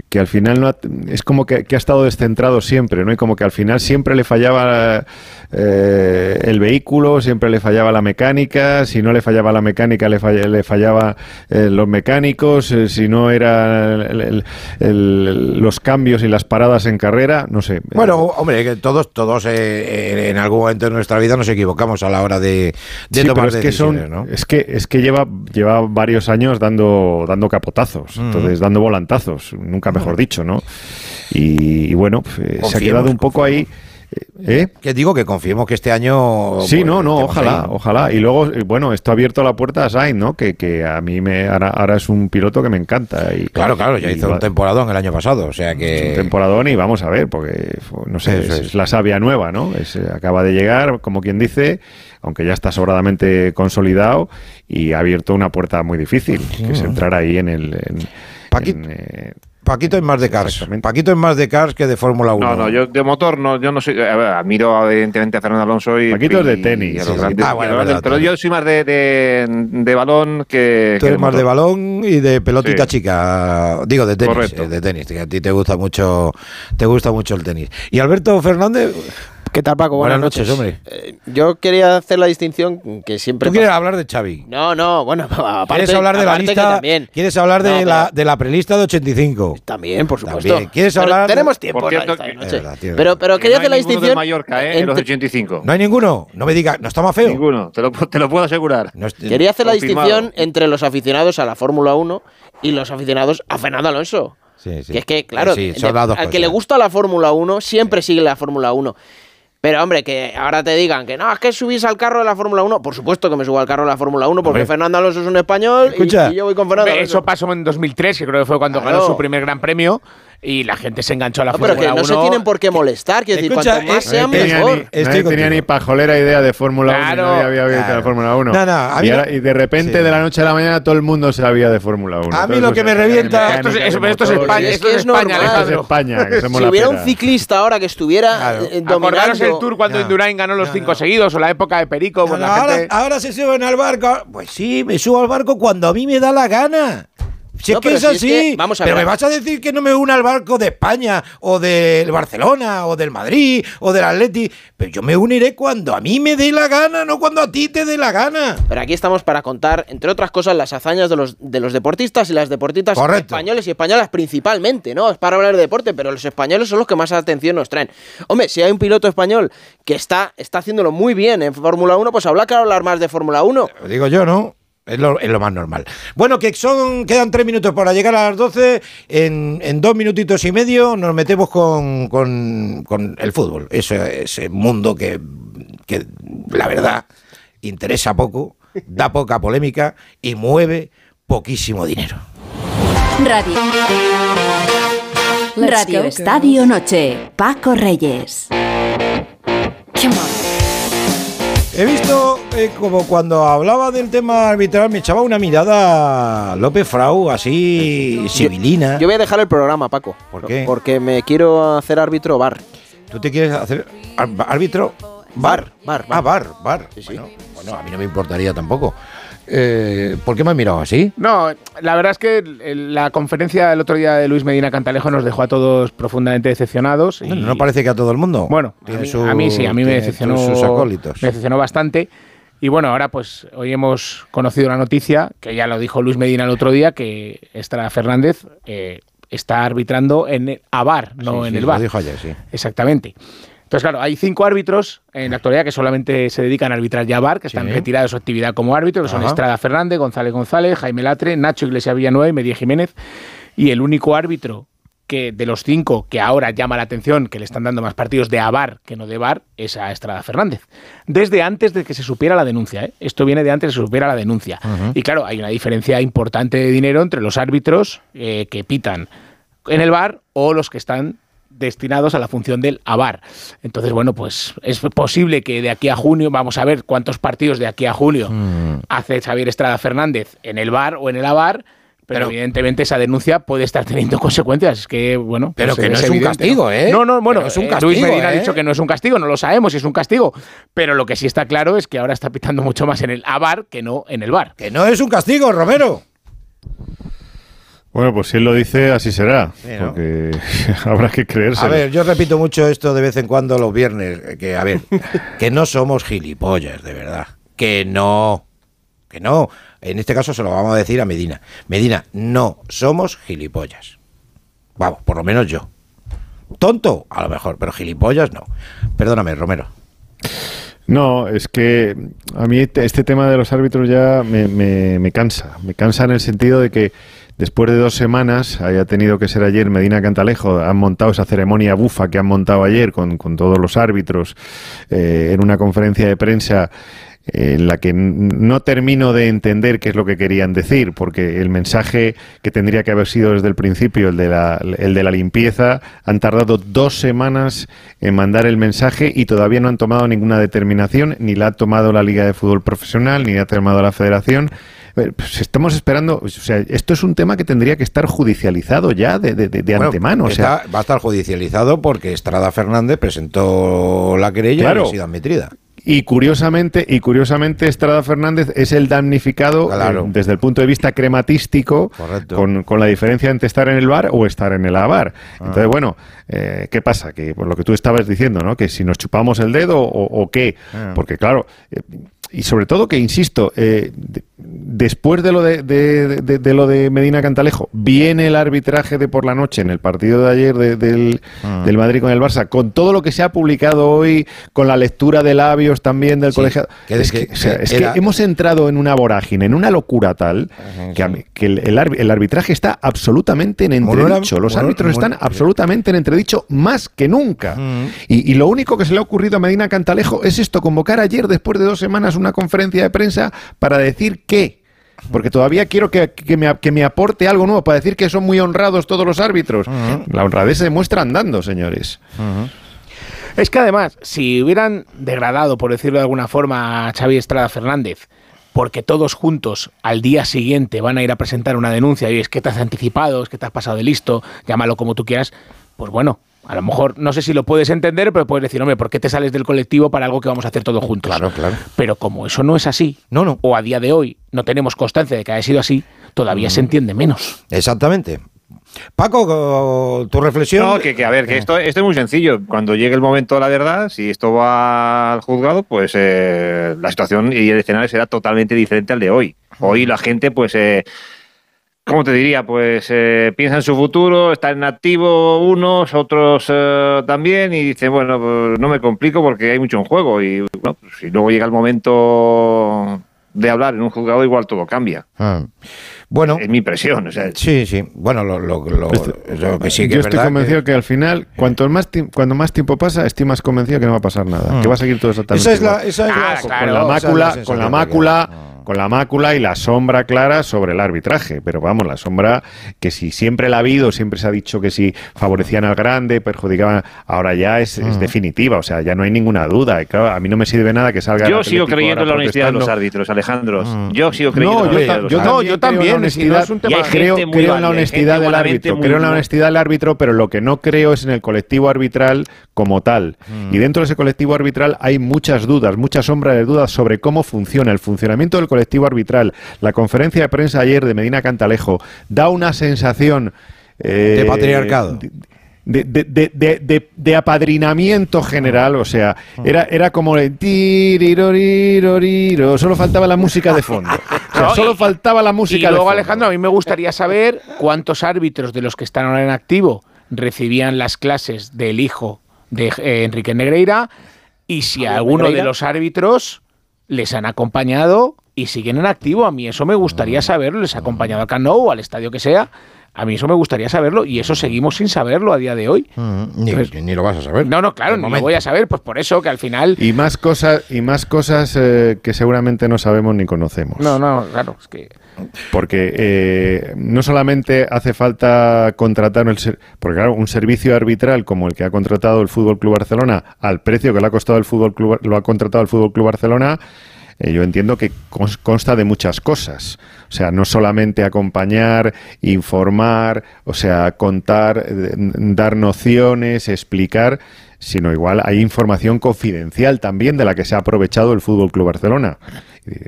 Speaker 5: que al final no ha, es como que, que, ha estado descentrado siempre, ¿no? Y como que al final siempre le fallaba eh, el vehículo, siempre le fallaba la mecánica, si no le fallaba la mecánica le, falla, le fallaba eh, los mecánicos, eh, si no eran los cambios y las paradas en carrera, no sé.
Speaker 1: Bueno, hombre, que todos, todos eh, en algún momento de nuestra vida nos equivocamos a la hora de, de
Speaker 5: sí,
Speaker 1: tomar
Speaker 5: es
Speaker 1: decisiones,
Speaker 5: que son,
Speaker 1: ¿no?
Speaker 5: Es que, es que lleva, lleva varios años dando, dando capotazos, mm. entonces dando volantazos, nunca mejor mm. dicho, ¿no? Y, y bueno, pues, se ha quedado un poco confiemos. ahí
Speaker 1: ¿Eh? Que digo que confiemos que este año.
Speaker 5: Sí, no, no, ojalá, ahí. ojalá. Y luego, eh, bueno, esto ha abierto la puerta a Sainz, ¿no? Que, que a mí me ahora, ahora, es un piloto que me encanta. Y,
Speaker 1: claro, claro, ya hizo un temporadón el año pasado, o sea que.
Speaker 5: Un temporadón y vamos a ver, porque, no sé, es, es, la savia nueva, ¿no? Es, eh, acaba de llegar, como quien dice, aunque ya está sobradamente consolidado y ha abierto una puerta muy difícil, que es entrar ahí en el. En,
Speaker 1: Paquito. En, eh, Paquito es más de cars. Paquito es más de cars que de Fórmula 1.
Speaker 6: No, no, yo de motor no, yo no soy. a ver, admiro evidentemente a Fernando Alonso y.
Speaker 5: Paquito es de tenis, sí, sí.
Speaker 6: grandes-
Speaker 1: Ah, bueno, verdad,
Speaker 6: pero yo soy más de, de, de balón que.
Speaker 1: Tú
Speaker 6: que
Speaker 1: eres más de balón y de pelotita
Speaker 6: Sí.
Speaker 1: chica. Digo, de tenis.
Speaker 6: Correcto.
Speaker 1: eh, De tenis. que A ti te gusta mucho, te gusta mucho el tenis. Y Alberto Fernández.
Speaker 10: ¿Qué tal, Paco?
Speaker 1: Buenas
Speaker 10: Buenas,
Speaker 1: noches, hombre.
Speaker 10: Eh, yo quería hacer la distinción que siempre.
Speaker 1: Tú quieres
Speaker 10: pasa-
Speaker 1: hablar de Xavi.
Speaker 10: No, no, bueno, aparte.
Speaker 1: ¿Quieres hablar de la lista?
Speaker 10: También.
Speaker 1: ¿Quieres hablar de,
Speaker 10: No, pero-
Speaker 1: la, de la prelista de 85?
Speaker 10: También, por supuesto.
Speaker 1: También. ¿Quieres
Speaker 10: Pero
Speaker 1: hablar?
Speaker 10: Tenemos tiempo
Speaker 6: Por
Speaker 10: en la
Speaker 6: cierto,
Speaker 10: de
Speaker 6: que-
Speaker 10: noche.
Speaker 1: Verdad,
Speaker 10: pero, pero
Speaker 6: Que
Speaker 10: quería
Speaker 6: no hay
Speaker 10: hacer la distinción.
Speaker 6: Mallorca, ¿eh? En los
Speaker 10: entre-
Speaker 6: 85.
Speaker 1: No hay ninguno. No me digas, no está más feo.
Speaker 6: Ninguno, te lo, te lo puedo asegurar.
Speaker 1: No es-
Speaker 10: Quería hacer la
Speaker 6: Confirmado.
Speaker 10: distinción entre los aficionados a la Fórmula 1 y los aficionados a Fernando Alonso.
Speaker 1: Sí, sí.
Speaker 10: Que es que, claro,
Speaker 1: Sí,
Speaker 10: de- al que le gusta la Fórmula 1 siempre sigue la Fórmula 1. Pero, hombre, que ahora te digan que no, es que subís al carro de la Fórmula 1. Por supuesto que me subo al carro de la Fórmula 1 porque
Speaker 1: Hombre.
Speaker 10: Fernando Alonso es un español y-
Speaker 1: Escucha.
Speaker 10: y, yo voy con Fernando Alonso.
Speaker 4: Eso pasó en 2003, que creo que fue cuando
Speaker 10: Claro.
Speaker 4: ganó su primer gran premio y la gente se enganchó a la
Speaker 10: No, pero
Speaker 4: Fórmula
Speaker 10: que no
Speaker 4: 1.
Speaker 10: se tienen por qué molestar. Quiero decir,
Speaker 1: Escucha,
Speaker 10: cuanto más
Speaker 1: eh,
Speaker 10: sean,
Speaker 5: tenía,
Speaker 10: mejor.
Speaker 5: ni,
Speaker 1: Estoy
Speaker 5: nadie tenía ni pajolera idea de Fórmula 1
Speaker 4: Claro.
Speaker 5: y nadie había visto
Speaker 1: Claro.
Speaker 5: la Fórmula 1.
Speaker 1: No, no, a mí
Speaker 5: y,
Speaker 1: no-
Speaker 5: ahora- y de repente,
Speaker 1: Sí.
Speaker 5: de la noche a la mañana, todo el mundo sabía de Fórmula 1.
Speaker 1: A mí lo que me revienta-
Speaker 4: Esto es- esto. España,
Speaker 10: Es
Speaker 4: esto es
Speaker 10: es
Speaker 4: España,
Speaker 10: normal.
Speaker 5: Esto es
Speaker 4: Alejandro.
Speaker 5: España, que somos
Speaker 10: Si hubiera un ciclista ahora que estuviera eh,
Speaker 4: Acordaros el tour cuando
Speaker 1: No.
Speaker 4: Indurain ganó los
Speaker 1: No,
Speaker 4: cinco
Speaker 1: no.
Speaker 4: seguidos o la época de Perico.
Speaker 1: No, no, ahora se suben al barco. Pues sí, me subo al barco cuando a mí me da la gana. Si
Speaker 10: No,
Speaker 1: es que es
Speaker 10: si es
Speaker 1: así.
Speaker 10: que- vamos a
Speaker 1: pero
Speaker 10: ver.
Speaker 1: me vas a decir que no me une al barco de España o del Barcelona o del Madrid o del Atleti. Pero yo me uniré cuando a mí me dé la gana, no cuando a ti te dé la gana.
Speaker 10: Pero aquí estamos para contar, entre otras cosas, las hazañas de los, de los deportistas y las deportistas
Speaker 1: Correcto.
Speaker 10: españoles y españolas principalmente, ¿no? Es para hablar de deporte, pero los españoles son los que más atención nos traen. Hombre, si hay un piloto español que está, está haciéndolo muy bien en Fórmula 1, pues habrá que hablar más de Fórmula 1.
Speaker 1: Lo digo yo, ¿no? Es lo, es lo más normal. Bueno, que son quedan tres minutos para llegar a las 12. En, en dos minutitos y medio nos metemos con, con- con el fútbol. Ese, ese mundo que, que, la verdad, interesa poco, da poca polémica y mueve poquísimo dinero.
Speaker 11: Radio. Radio Estadio Noche. Paco Reyes.
Speaker 1: He visto eh, como cuando hablaba del tema arbitral me echaba una mirada López Frau así civilina.
Speaker 10: Yo voy a dejar el programa, Paco.
Speaker 1: ¿Por qué?
Speaker 10: Porque me quiero hacer árbitro bar.
Speaker 1: ¿Tú te quieres hacer árbitro?
Speaker 10: Bar, bar,
Speaker 1: Ah, bar, bar.
Speaker 10: Sí, sí.
Speaker 1: Bueno, bueno, a mí no me importaría tampoco. Eh, ¿Por qué me has mirado así?
Speaker 4: No, la verdad es que la conferencia del otro día de Luis Medina Cantalejo nos dejó a todos profundamente decepcionados. y-
Speaker 1: No, no parece que a todo el mundo.
Speaker 4: Bueno, a mí,
Speaker 1: su-
Speaker 4: a mí sí, a mí me decepcionó,
Speaker 1: sus acólitos.
Speaker 4: me decepcionó bastante. Y bueno, ahora pues hoy hemos conocido la noticia, que ya lo dijo Luis Medina el otro día, que Estrada Fernández eh, está arbitrando en el, a VAR, no
Speaker 1: Sí,
Speaker 4: en
Speaker 1: sí,
Speaker 4: el
Speaker 1: lo
Speaker 4: VAR.
Speaker 1: dijo ayer, sí.
Speaker 4: Exactamente. Entonces, claro, hay cinco árbitros en la actualidad que solamente se dedican a arbitrar ya VAR, que están
Speaker 1: Sí.
Speaker 4: retirados de su actividad como árbitro, que son
Speaker 1: Ajá.
Speaker 4: Estrada Fernández, González González, Jaime Latre, Nacho Iglesias Villanueva y Medía Jiménez. Y el único árbitro que de los cinco que ahora llama la atención, que le están dando más partidos de AVAR que no de VAR, es a Estrada Fernández. Desde antes de que se supiera la denuncia. ¿eh? Esto viene de antes de que se supiera la denuncia. Y claro, hay una diferencia importante de dinero entre los árbitros eh, que pitan en el VAR o los que están destinados a la función del AVAR. Entonces, bueno, pues es posible que de aquí a junio, vamos a ver cuántos partidos de aquí a junio
Speaker 1: Mm.
Speaker 4: hace Xavier Estrada Fernández en el VAR o en el AVAR, pero,
Speaker 1: Pero-
Speaker 4: evidentemente esa denuncia puede estar teniendo consecuencias. Es que, bueno,
Speaker 1: Pero
Speaker 4: pues
Speaker 1: que no es un castigo, ¿eh?
Speaker 4: No, no, bueno,
Speaker 1: es un
Speaker 4: eh,
Speaker 1: castigo,
Speaker 4: Luis Medina
Speaker 1: ¿eh?
Speaker 4: ha dicho que no es un castigo, no lo sabemos si es un castigo, pero lo que sí está claro es que ahora está pitando mucho más en el AVAR que no en el VAR.
Speaker 1: Que no es un castigo, Romero.
Speaker 5: Bueno, pues si él lo dice, así será. Porque habrá que creerse.
Speaker 1: A ver, yo repito mucho esto de vez en cuando los viernes, que a ver, que no somos gilipollas, de verdad. Que no. Que no. En este caso se lo vamos a decir a Medina. Medina, no somos gilipollas. Vamos, por lo menos yo. Tonto, a lo mejor, pero gilipollas no. Perdóname, Romero.
Speaker 5: No, es que a mí este este tema de los árbitros ya me, me- me cansa. Me cansa en el sentido de que después de dos semanas, haya tenido que ser ayer Medina Cantalejo, han montado esa ceremonia bufa que han montado ayer con, con todos los árbitros eh, en una conferencia de prensa en la que no termino de entender qué es lo que querían decir, porque el mensaje que tendría que haber sido desde el principio, el de la, el de la limpieza, han tardado dos semanas en mandar el mensaje y todavía no han tomado ninguna determinación, ni la ha tomado la Liga de Fútbol Profesional, ni la ha tomado la Federación. Pues estamos esperando, o sea, esto es un tema que tendría que estar judicializado ya de, de, antemano. O sea,
Speaker 1: va a estar judicializado porque Estrada Fernández presentó la querella y ha sido admitida.
Speaker 5: Y curiosamente, y curiosamente Estrada Fernández es el damnificado eh, desde el punto de vista crematístico, con, con, la diferencia entre estar en el bar o estar en el abar. Ah. Entonces, bueno, eh, ¿qué pasa? Que por lo que tú estabas diciendo, ¿no? Que si nos chupamos el dedo o, qué. Ah. Porque claro, eh, y sobre todo que, insisto, eh, después de lo de, de, lo de Medina Cantalejo, viene el arbitraje de por la noche en el partido de ayer del, ah. del, Madrid con el Barça, con todo lo que se ha publicado hoy, con la lectura de labios también del colegio. es que, hemos entrado en una vorágine, en una locura tal, que, el, arbitraje está absolutamente en entredicho. Los árbitros están absolutamente en entredicho más que nunca. y, y lo único que se le ha ocurrido a Medina Cantalejo es esto, convocar ayer, después de dos semanas, una conferencia de prensa para decir qué. Porque todavía quiero que, me, que, me, aporte algo nuevo para decir que son muy honrados todos los árbitros. La honradez se demuestra andando, señores.
Speaker 4: Es que además, si hubieran degradado, por decirlo de alguna forma, a Xavi Estrada Fernández, porque todos juntos al día siguiente van a ir a presentar una denuncia y es que te has anticipado, es que te has pasado de listo, llámalo como tú quieras, pues bueno, a lo mejor, no sé si lo puedes entender, pero puedes decir, hombre, ¿por qué te sales del colectivo para algo que vamos a hacer todos juntos?
Speaker 1: Claro, claro.
Speaker 4: Pero como eso no es así,
Speaker 1: no, no.
Speaker 4: o a día de hoy no tenemos constancia de que haya sido así, todavía se entiende menos.
Speaker 1: Exactamente. Paco, tu reflexión.
Speaker 6: No, que, a ver, que esto, esto, es muy sencillo. Cuando llegue el momento de la verdad, si esto va al juzgado, pues eh, la situación y el escenario será totalmente diferente al de hoy. Hoy la gente, pues. Eh, ¿Cómo te diría? Pues eh, piensa en su futuro, está en activo unos, otros eh, también, y dicen, bueno, pues no me complico porque hay mucho en juego. Y bueno, pues, si luego llega el momento de hablar en un juzgado, igual todo cambia. Ah.
Speaker 1: Bueno,
Speaker 6: es mi impresión.
Speaker 1: sí, sí. Bueno, lo, lo, que sí que
Speaker 5: Yo estoy convencido que, al final, cuanto más, cuando más tiempo pasa, estoy más convencido que no va a pasar nada. Que va a seguir todo exactamente
Speaker 1: esa es la,
Speaker 5: ah, con, la mácula, con la mácula con la mácula y la sombra clara sobre el arbitraje. Pero vamos, la sombra que si siempre la ha habido, siempre se ha dicho que si favorecían al grande, perjudicaban, ahora ya es, mm. definitiva, o sea, ya no hay ninguna duda. a mí no me sirve nada que salga.
Speaker 6: Yo sigo creyendo en la honestidad de los árbitros, Alejandro. Mm. Yo sigo creyendo
Speaker 5: no, en la honestidad yo, yo, también. creo, en la honestidad del árbitro. Creo en la honestidad del árbitro, pero lo que no creo es en el colectivo arbitral como tal. Mm. Y dentro de ese colectivo arbitral hay muchas dudas, muchas sombras de dudas sobre cómo funciona el funcionamiento del colectivo arbitral. La conferencia de prensa ayer de Medina Cantalejo da una sensación...
Speaker 1: Eh, de patriarcado.
Speaker 5: De, apadrinamiento general, o sea, era, era como el solo faltaba la música de fondo. solo faltaba la música
Speaker 4: y luego, Alejandro, a mí me gustaría saber cuántos árbitros de los que están ahora en activo recibían las clases del hijo de eh, Enrique Negreira y si alguno de los árbitros les han acompañado y siguen en activo. A mí eso me gustaría saberlo. Les ha acompañado al Cano o al estadio que sea. A mí eso me gustaría saberlo y eso seguimos sin saberlo a día de hoy.
Speaker 1: ni, lo vas a saber.
Speaker 4: No, no, claro, no lo voy a saber, pues por eso que al final...
Speaker 5: Y más cosas, y más cosas eh, que seguramente no sabemos ni conocemos.
Speaker 4: No, no, claro, es que...
Speaker 5: Porque eh, no solamente hace falta contratar el porque claro, un servicio arbitral como el que ha contratado el Fútbol Club Barcelona al precio que le ha costado el Fútbol Club, lo ha contratado el Fútbol Club Barcelona eh, yo entiendo que consta de muchas cosas. O sea, no solamente acompañar, informar, o sea, contar, eh, dar nociones, explicar, sino igual hay información confidencial también de la que se ha aprovechado el Fútbol Club Barcelona.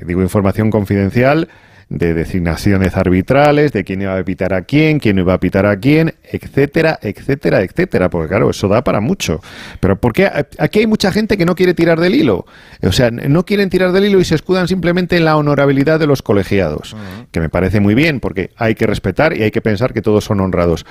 Speaker 5: Digo información confidencial de designaciones arbitrales, de quién iba a pitar a quién, quién iba a pitar a quién, etcétera, etcétera, etcétera, porque claro, eso da para mucho. Pero porque aquí hay mucha gente que no quiere tirar del hilo, o sea, no quieren tirar del hilo y se escudan simplemente en la honorabilidad de los colegiados, que me parece muy bien, porque hay que respetar y hay que pensar que todos son honrados.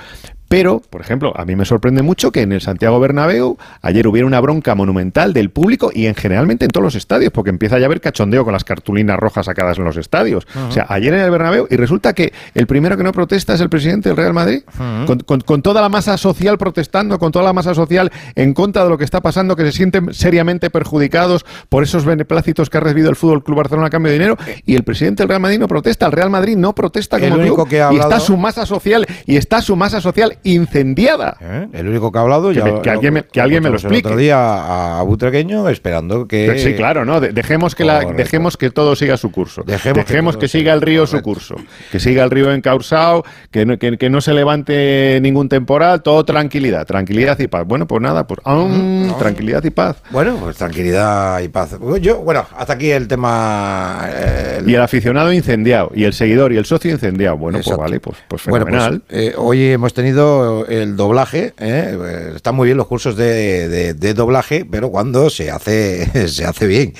Speaker 5: Pero, por ejemplo, a mí me sorprende mucho que en el Santiago Bernabéu ayer hubiera una bronca monumental del público y en generalmente en todos los estadios, porque empieza ya a haber cachondeo con las cartulinas rojas sacadas en los estadios. O sea, ayer en el Bernabéu y resulta que el primero que no protesta es el presidente del Real Madrid, con, con- con toda la masa social protestando, con toda la masa social en contra de lo que está pasando, que se sienten seriamente perjudicados por esos beneplácitos que ha recibido el Fútbol Club Barcelona a cambio de dinero y el presidente del Real Madrid no protesta, el Real Madrid no protesta
Speaker 1: El
Speaker 5: como
Speaker 1: único
Speaker 5: club
Speaker 1: que ha
Speaker 5: y está
Speaker 1: hablado-
Speaker 5: su masa social y está su masa social incendiada.
Speaker 1: ¿Eh? El único que ha hablado
Speaker 5: Que
Speaker 1: ya
Speaker 5: me- que alguien me- que alguien me lo
Speaker 1: escuchamos el
Speaker 5: explique.
Speaker 1: otro día a, Butregueño esperando que
Speaker 5: Pero sí, claro, no. de- dejemos que la, dejemos que todo siga su curso.
Speaker 1: Dejemos
Speaker 5: Dejemos,
Speaker 1: que
Speaker 5: que, siga el río su curso. Que siga el río encausado, que no, que, que no se levante ningún temporal, todo tranquilidad, tranquilidad y paz. Bueno, pues nada, pues aún tranquilidad y paz.
Speaker 1: Bueno, pues tranquilidad y paz. Yo, bueno, hasta aquí el tema. eh,
Speaker 5: Y el aficionado incendiado, y el seguidor y el socio incendiado. Bueno, pues
Speaker 1: Exacto.
Speaker 5: vale, pues, pues
Speaker 1: Bueno, pues,
Speaker 5: fenomenal.
Speaker 1: eh, hoy hemos tenido el doblaje. ¿eh? Eh, Están muy bien los cursos de, de- de doblaje, pero cuando se hace, se hace bien.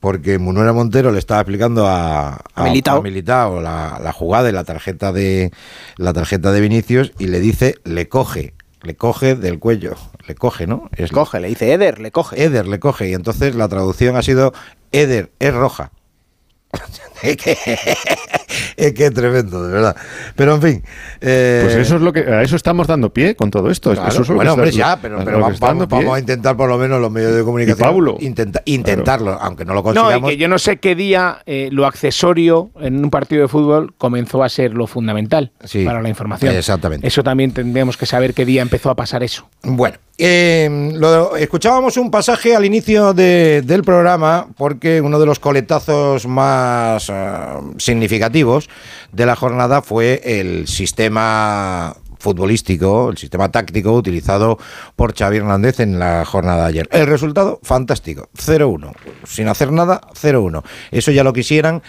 Speaker 1: Porque Manuela Montero le estaba explicando a, a,
Speaker 10: Militao.
Speaker 1: a Militao la, la jugada de la tarjeta de la tarjeta de Vinicius y le dice, le coge, le coge del cuello, le coge, ¿no? Es
Speaker 10: Coge, le dice Eder, le coge.
Speaker 1: Eder le coge y entonces la traducción ha sido Eder es roja. es, que, es tremendo, de verdad. Pero en fin. eh,
Speaker 5: Pues eso es lo que a eso estamos dando pie con todo esto.
Speaker 1: claro,
Speaker 5: Eso es lo
Speaker 1: bueno,
Speaker 5: que
Speaker 1: hombre,
Speaker 5: está-
Speaker 1: ya, pero, vamos, vamos- vamos a intentar por lo menos los medios de comunicación
Speaker 5: Pablo.
Speaker 1: intenta- intentarlo, aunque no lo
Speaker 4: No, y
Speaker 1: consigamos.
Speaker 4: que yo no sé qué día eh, lo accesorio en un partido de fútbol comenzó a ser lo fundamental
Speaker 1: Sí,
Speaker 4: para la información.
Speaker 1: exactamente.
Speaker 4: Eso también tendríamos que saber qué día empezó a pasar eso.
Speaker 1: Bueno, eh, lo- escuchábamos un pasaje al inicio de- del programa porque uno de los coletazos más ah, significativos de la jornada fue el sistema futbolístico, el sistema táctico utilizado por Xavi Hernández en la jornada de ayer. El resultado, fantástico, 0-1. Sin hacer nada, 0-1. Eso ya lo quisieran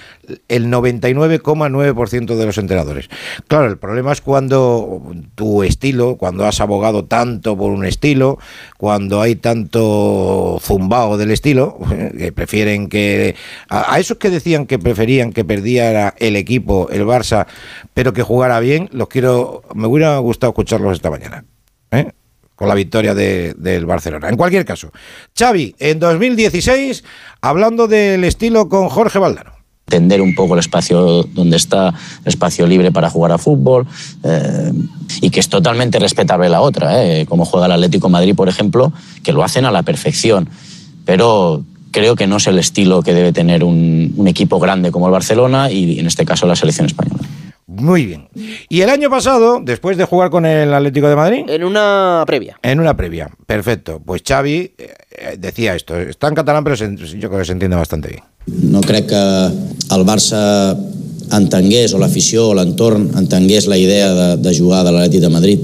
Speaker 1: el 99,9% de los entrenadores. Claro, el problema es cuando tu estilo, cuando has abogado tanto por un estilo, cuando hay tanto zumbao del estilo, que prefieren que... A, esos que decían que preferían que perdiera el equipo, el Barça, pero que jugara bien, los quiero... Me hubiera gustado escucharlos esta mañana. ¿eh? con la victoria de- del Barcelona. En cualquier caso, Xavi, en 2016, hablando del estilo con Jorge Valdano.
Speaker 2: entender un poco el espacio donde está, el espacio libre para jugar a fútbol, eh, y que es totalmente respetable la otra, eh, como juega el Atlético de Madrid, por ejemplo, que lo hacen a la perfección, pero creo que no es el estilo que debe tener un, un equipo grande como el Barcelona y en este caso la selección española.
Speaker 1: Muy bien. Y el año pasado, después de jugar con el Atlético de Madrid,
Speaker 10: En una previa.
Speaker 1: en una previa, perfecto, pues Xavi eh, eh, decía esto, está en catalán, pero se- yo creo que se entiende bastante bien.
Speaker 12: No crec que el Barça entengués, o l'afició o l'entorn entengués la idea de, de jugar de l'Atlètic de Madrid.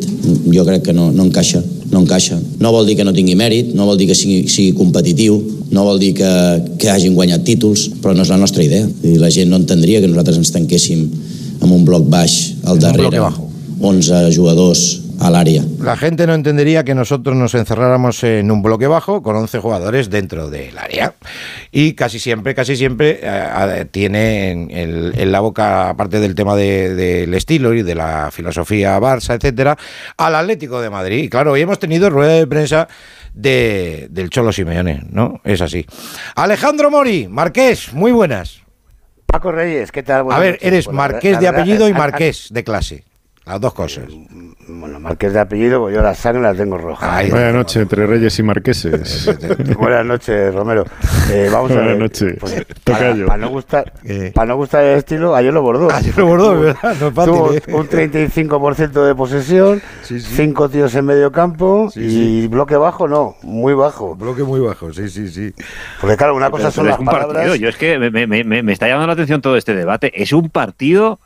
Speaker 12: Jo crec que no, no encaixa, no encaixa. No vol dir que no tingui mèrit, no vol dir que sigui, sigui competitiu, no vol dir que, que hagin guanyat títols, però no és la nostra idea. I la gent no entendria que nosaltres ens tanquéssim amb un bloc baix al darrere,
Speaker 1: bajo.
Speaker 12: 11 jugadors a l'àrea.
Speaker 1: La gente no entendería que nosotros nos encerráramos en un bloque bajo con 11 jugadores dentro del área. Y casi siempre, casi siempre eh, tiene en, la boca, aparte del tema de- del estilo y de la filosofía Barça, etcétera, al Atlético de Madrid. Y claro, hoy hemos tenido rueda de prensa de, del Cholo Simeone, ¿no? Es así. Alejandro Mori, Marqués, muy buenas.
Speaker 13: Paco Reyes, ¿qué tal?
Speaker 1: A
Speaker 13: Buenas
Speaker 1: ver,
Speaker 13: noches.
Speaker 1: eres
Speaker 13: Pues
Speaker 1: Marqués de apellido y
Speaker 13: a- a-
Speaker 1: Marqués de clase. Las dos cosas.
Speaker 13: Bueno, Marqués de apellido, pues yo la sangre la tengo roja.
Speaker 1: Ay,
Speaker 5: Buenas noches entre reyes y marqueses.
Speaker 13: Buenas noches, Romero. Eh, vamos a
Speaker 5: Buenas
Speaker 13: ver.
Speaker 5: noches,
Speaker 13: Pues, para, para no gustar,
Speaker 1: Eh.
Speaker 13: para no gustar el estilo, ayer lo bordó.
Speaker 1: Ayer lo bordó, ¿verdad? No es fácil,
Speaker 13: Tuvo
Speaker 1: ¿eh?
Speaker 13: un 35% de posesión, cinco tíos en medio campo
Speaker 1: Sí,
Speaker 13: y
Speaker 1: sí.
Speaker 13: bloque bajo, no, muy bajo.
Speaker 1: Bloque muy bajo, sí, sí, sí.
Speaker 13: Porque claro, una cosa
Speaker 6: Pero-
Speaker 13: son
Speaker 6: pero
Speaker 13: las
Speaker 6: es un
Speaker 13: palabras.
Speaker 6: partido. Yo es que me, me- me- me está llamando la atención todo este debate. Es un partido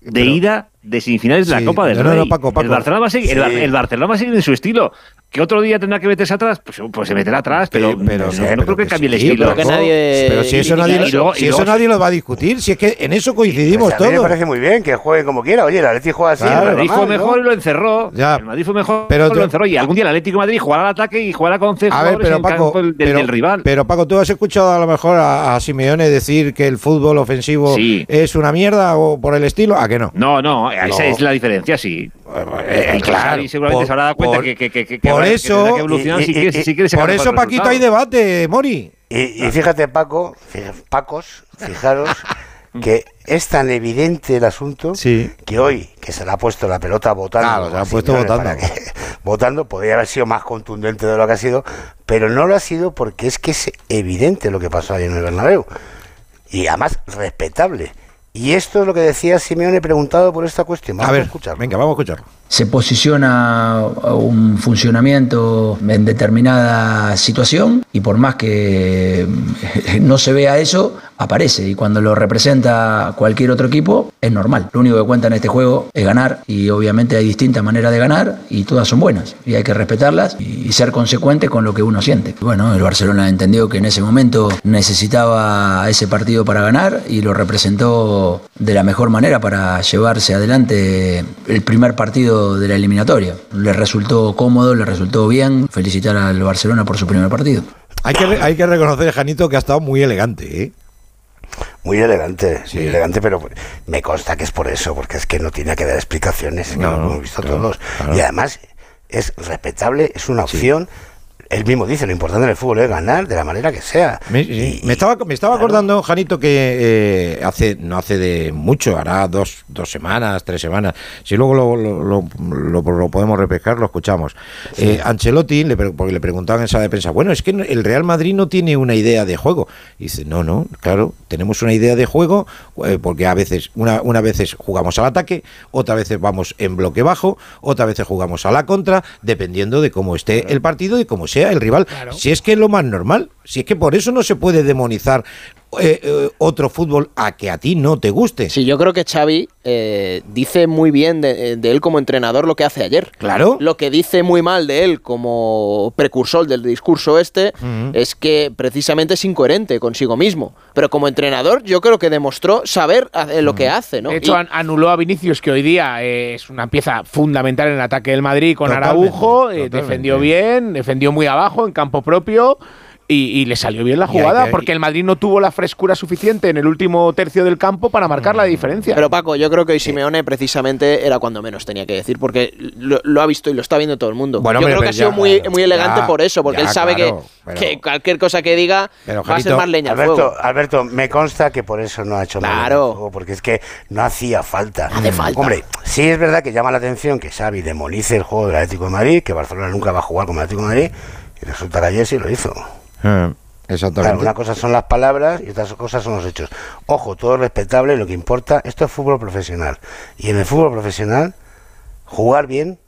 Speaker 6: de
Speaker 1: Pero-
Speaker 6: ida de semifinales de
Speaker 1: Sí,
Speaker 6: la Copa del
Speaker 1: no, no,
Speaker 6: Rey.
Speaker 1: no, Paco, Paco.
Speaker 6: El, Barcelona va a seguir, el
Speaker 13: Sí.
Speaker 6: el Barcelona va a seguir en su estilo. ¿Qué otro día tendrá que meterse atrás? Pues, pues se meterá atrás, pero,
Speaker 1: pero
Speaker 6: no,
Speaker 1: no,
Speaker 6: no
Speaker 1: pero
Speaker 6: creo que
Speaker 1: que
Speaker 6: cambie el
Speaker 1: sí,
Speaker 6: estilo.
Speaker 10: pero que nadie-
Speaker 1: Pero si eso nadie,
Speaker 10: y-
Speaker 6: luego-
Speaker 1: si
Speaker 6: y
Speaker 1: eso
Speaker 6: luego-
Speaker 1: nadie lo va a discutir, si es que en eso coincidimos
Speaker 13: Pues a mí me
Speaker 1: todos.
Speaker 13: parece muy bien que jueguen como quiera. Oye, el Atleti juega así.
Speaker 1: Claro.
Speaker 6: el Madrid fue
Speaker 13: ¿no?
Speaker 6: mejor y lo encerró.
Speaker 1: Ya.
Speaker 6: El Madrid fue mejor
Speaker 1: Pero
Speaker 6: pero lo encerró. Y algún día el Atlético de Madrid jugará al ataque y jugará con 11
Speaker 1: A ver,
Speaker 6: jugadores
Speaker 1: pero
Speaker 6: en
Speaker 1: Paco,
Speaker 6: campo del, del-
Speaker 1: pero,
Speaker 6: del rival.
Speaker 1: pero Paco, ¿tú has escuchado a lo mejor a, a Simeone decir que el fútbol ofensivo
Speaker 6: Sí.
Speaker 1: es una mierda o por el estilo? ¿A que no?
Speaker 6: No, no, esa
Speaker 13: No.
Speaker 6: es la diferencia, sí.
Speaker 1: eh, claro,
Speaker 6: Y seguramente
Speaker 1: por-
Speaker 6: se habrá dado cuenta
Speaker 1: por-
Speaker 6: que, que, que, que,
Speaker 1: por
Speaker 6: que
Speaker 1: eso-
Speaker 6: que evolucionar si quiere, si quiere sacar
Speaker 1: Por eso, Paquito, hay debate, Mori.
Speaker 13: Y, y fíjate, Paco, Pacos, fijaros que es tan evidente el asunto que hoy, que se le ha puesto la pelota votando,
Speaker 1: Claro, se la ha puesto votando.
Speaker 13: que- votando, podría haber sido más contundente de lo que ha sido, pero no lo ha sido porque es que es evidente lo que pasó ayer en el Bernabéu. Y además, respetable. Y esto es lo que decía Simeone preguntado por esta cuestión. Vamos
Speaker 1: A
Speaker 13: a,
Speaker 1: ver,
Speaker 13: escucharlo.
Speaker 1: venga, vamos a escucharlo.
Speaker 14: se posiciona un funcionamiento en determinada situación y por más que no se vea eso, aparece y cuando lo representa cualquier otro equipo es normal. Lo único que cuenta en este juego es ganar y obviamente hay distintas maneras de ganar y todas son buenas y hay que respetarlas y ser consecuente con lo que uno siente. Bueno, el Barcelona entendió que en ese momento necesitaba ese partido para ganar y lo representó de la mejor manera para llevarse adelante el primer partido de la eliminatoria. Le resultó cómodo, le resultó bien. Felicitar al Barcelona por su primer partido.
Speaker 1: Hay que, hay que reconocer, Janito, que ha estado muy elegante, ¿eh?
Speaker 13: Muy elegante, muy elegante, pero me consta que es por eso, porque es que no tiene que dar explicaciones, es que
Speaker 1: No,
Speaker 13: lo hemos visto
Speaker 1: claro,
Speaker 13: todos.
Speaker 1: claro.
Speaker 13: Y además es respetable, es una opción. Él mismo dice, lo importante en el fútbol es ganar de la manera que sea.
Speaker 1: Me, estaba, me estaba acordando, Janito, que eh, hace no hace de mucho, hará dos, dos semanas, tres semanas. Si luego lo, lo, lo- lo- lo podemos repescar, lo escuchamos. Eh, Ancelotti, le, porque le preguntaban en sala de prensa, bueno, es que el Real Madrid no tiene una idea de juego. Y dice, no, no, claro, tenemos una idea de juego, eh, porque a veces, una, una veces jugamos al ataque, otras veces vamos en bloque bajo, otras veces jugamos a la contra, dependiendo de cómo esté el partido y cómo sea el rival. Si es que es lo más normal, si es que por eso no se puede demonizar eh, eh, otro fútbol a que a ti no te guste.
Speaker 10: Sí, yo creo que Xavi eh, dice muy bien de, de él como entrenador lo que hace ayer.
Speaker 1: Claro.
Speaker 10: Lo que dice muy mal de él como precursor del discurso este
Speaker 1: Ujú.
Speaker 10: es que precisamente es incoherente consigo mismo. Pero como entrenador yo creo que demostró saber hacer lo que hace, ¿no?
Speaker 4: De hecho,
Speaker 10: Y-
Speaker 4: an- anuló a Vinicius, que hoy día eh, es una pieza fundamental en el ataque del Madrid con
Speaker 1: Totalmente,
Speaker 4: Araujo. eh,
Speaker 1: totalmente.
Speaker 4: defendió bien, defendió muy abajo, en campo propio. Y, y le salió bien la jugada
Speaker 1: que-
Speaker 4: porque el Madrid no tuvo la frescura suficiente en el último tercio del campo para marcar la diferencia.
Speaker 10: Pero Paco, yo creo que hoy Simeone precisamente era cuando menos tenía que decir, porque lo, lo ha visto y lo está viendo todo el mundo.
Speaker 1: Bueno,
Speaker 10: yo
Speaker 1: hombre,
Speaker 10: creo que ha sido
Speaker 1: ya,
Speaker 10: muy,
Speaker 1: claro,
Speaker 10: muy elegante
Speaker 1: ya,
Speaker 10: por eso, porque
Speaker 1: ya,
Speaker 10: él sabe
Speaker 1: claro,
Speaker 10: que,
Speaker 1: pero-
Speaker 10: que cualquier cosa que diga
Speaker 1: Pero,
Speaker 10: va a ser más leña al
Speaker 13: Alberto,
Speaker 10: fuego.
Speaker 13: Alberto, me consta que por eso no ha hecho el
Speaker 10: Claro.
Speaker 13: juego, porque es que no hacía falta.
Speaker 10: Hace falta.
Speaker 13: Hombre, sí es verdad que llama la atención que Xavi demonice el juego del Atlético de Madrid, que Barcelona nunca va a jugar como el Atlético de Madrid, y resulta que ayer sí lo hizo.
Speaker 1: Eh, exactamente.
Speaker 13: Claro, una cosa son las palabras y otras cosas son los hechos. Ojo, todo es respetable, lo que importa, esto es fútbol profesional. Y en el fútbol profesional, jugar bien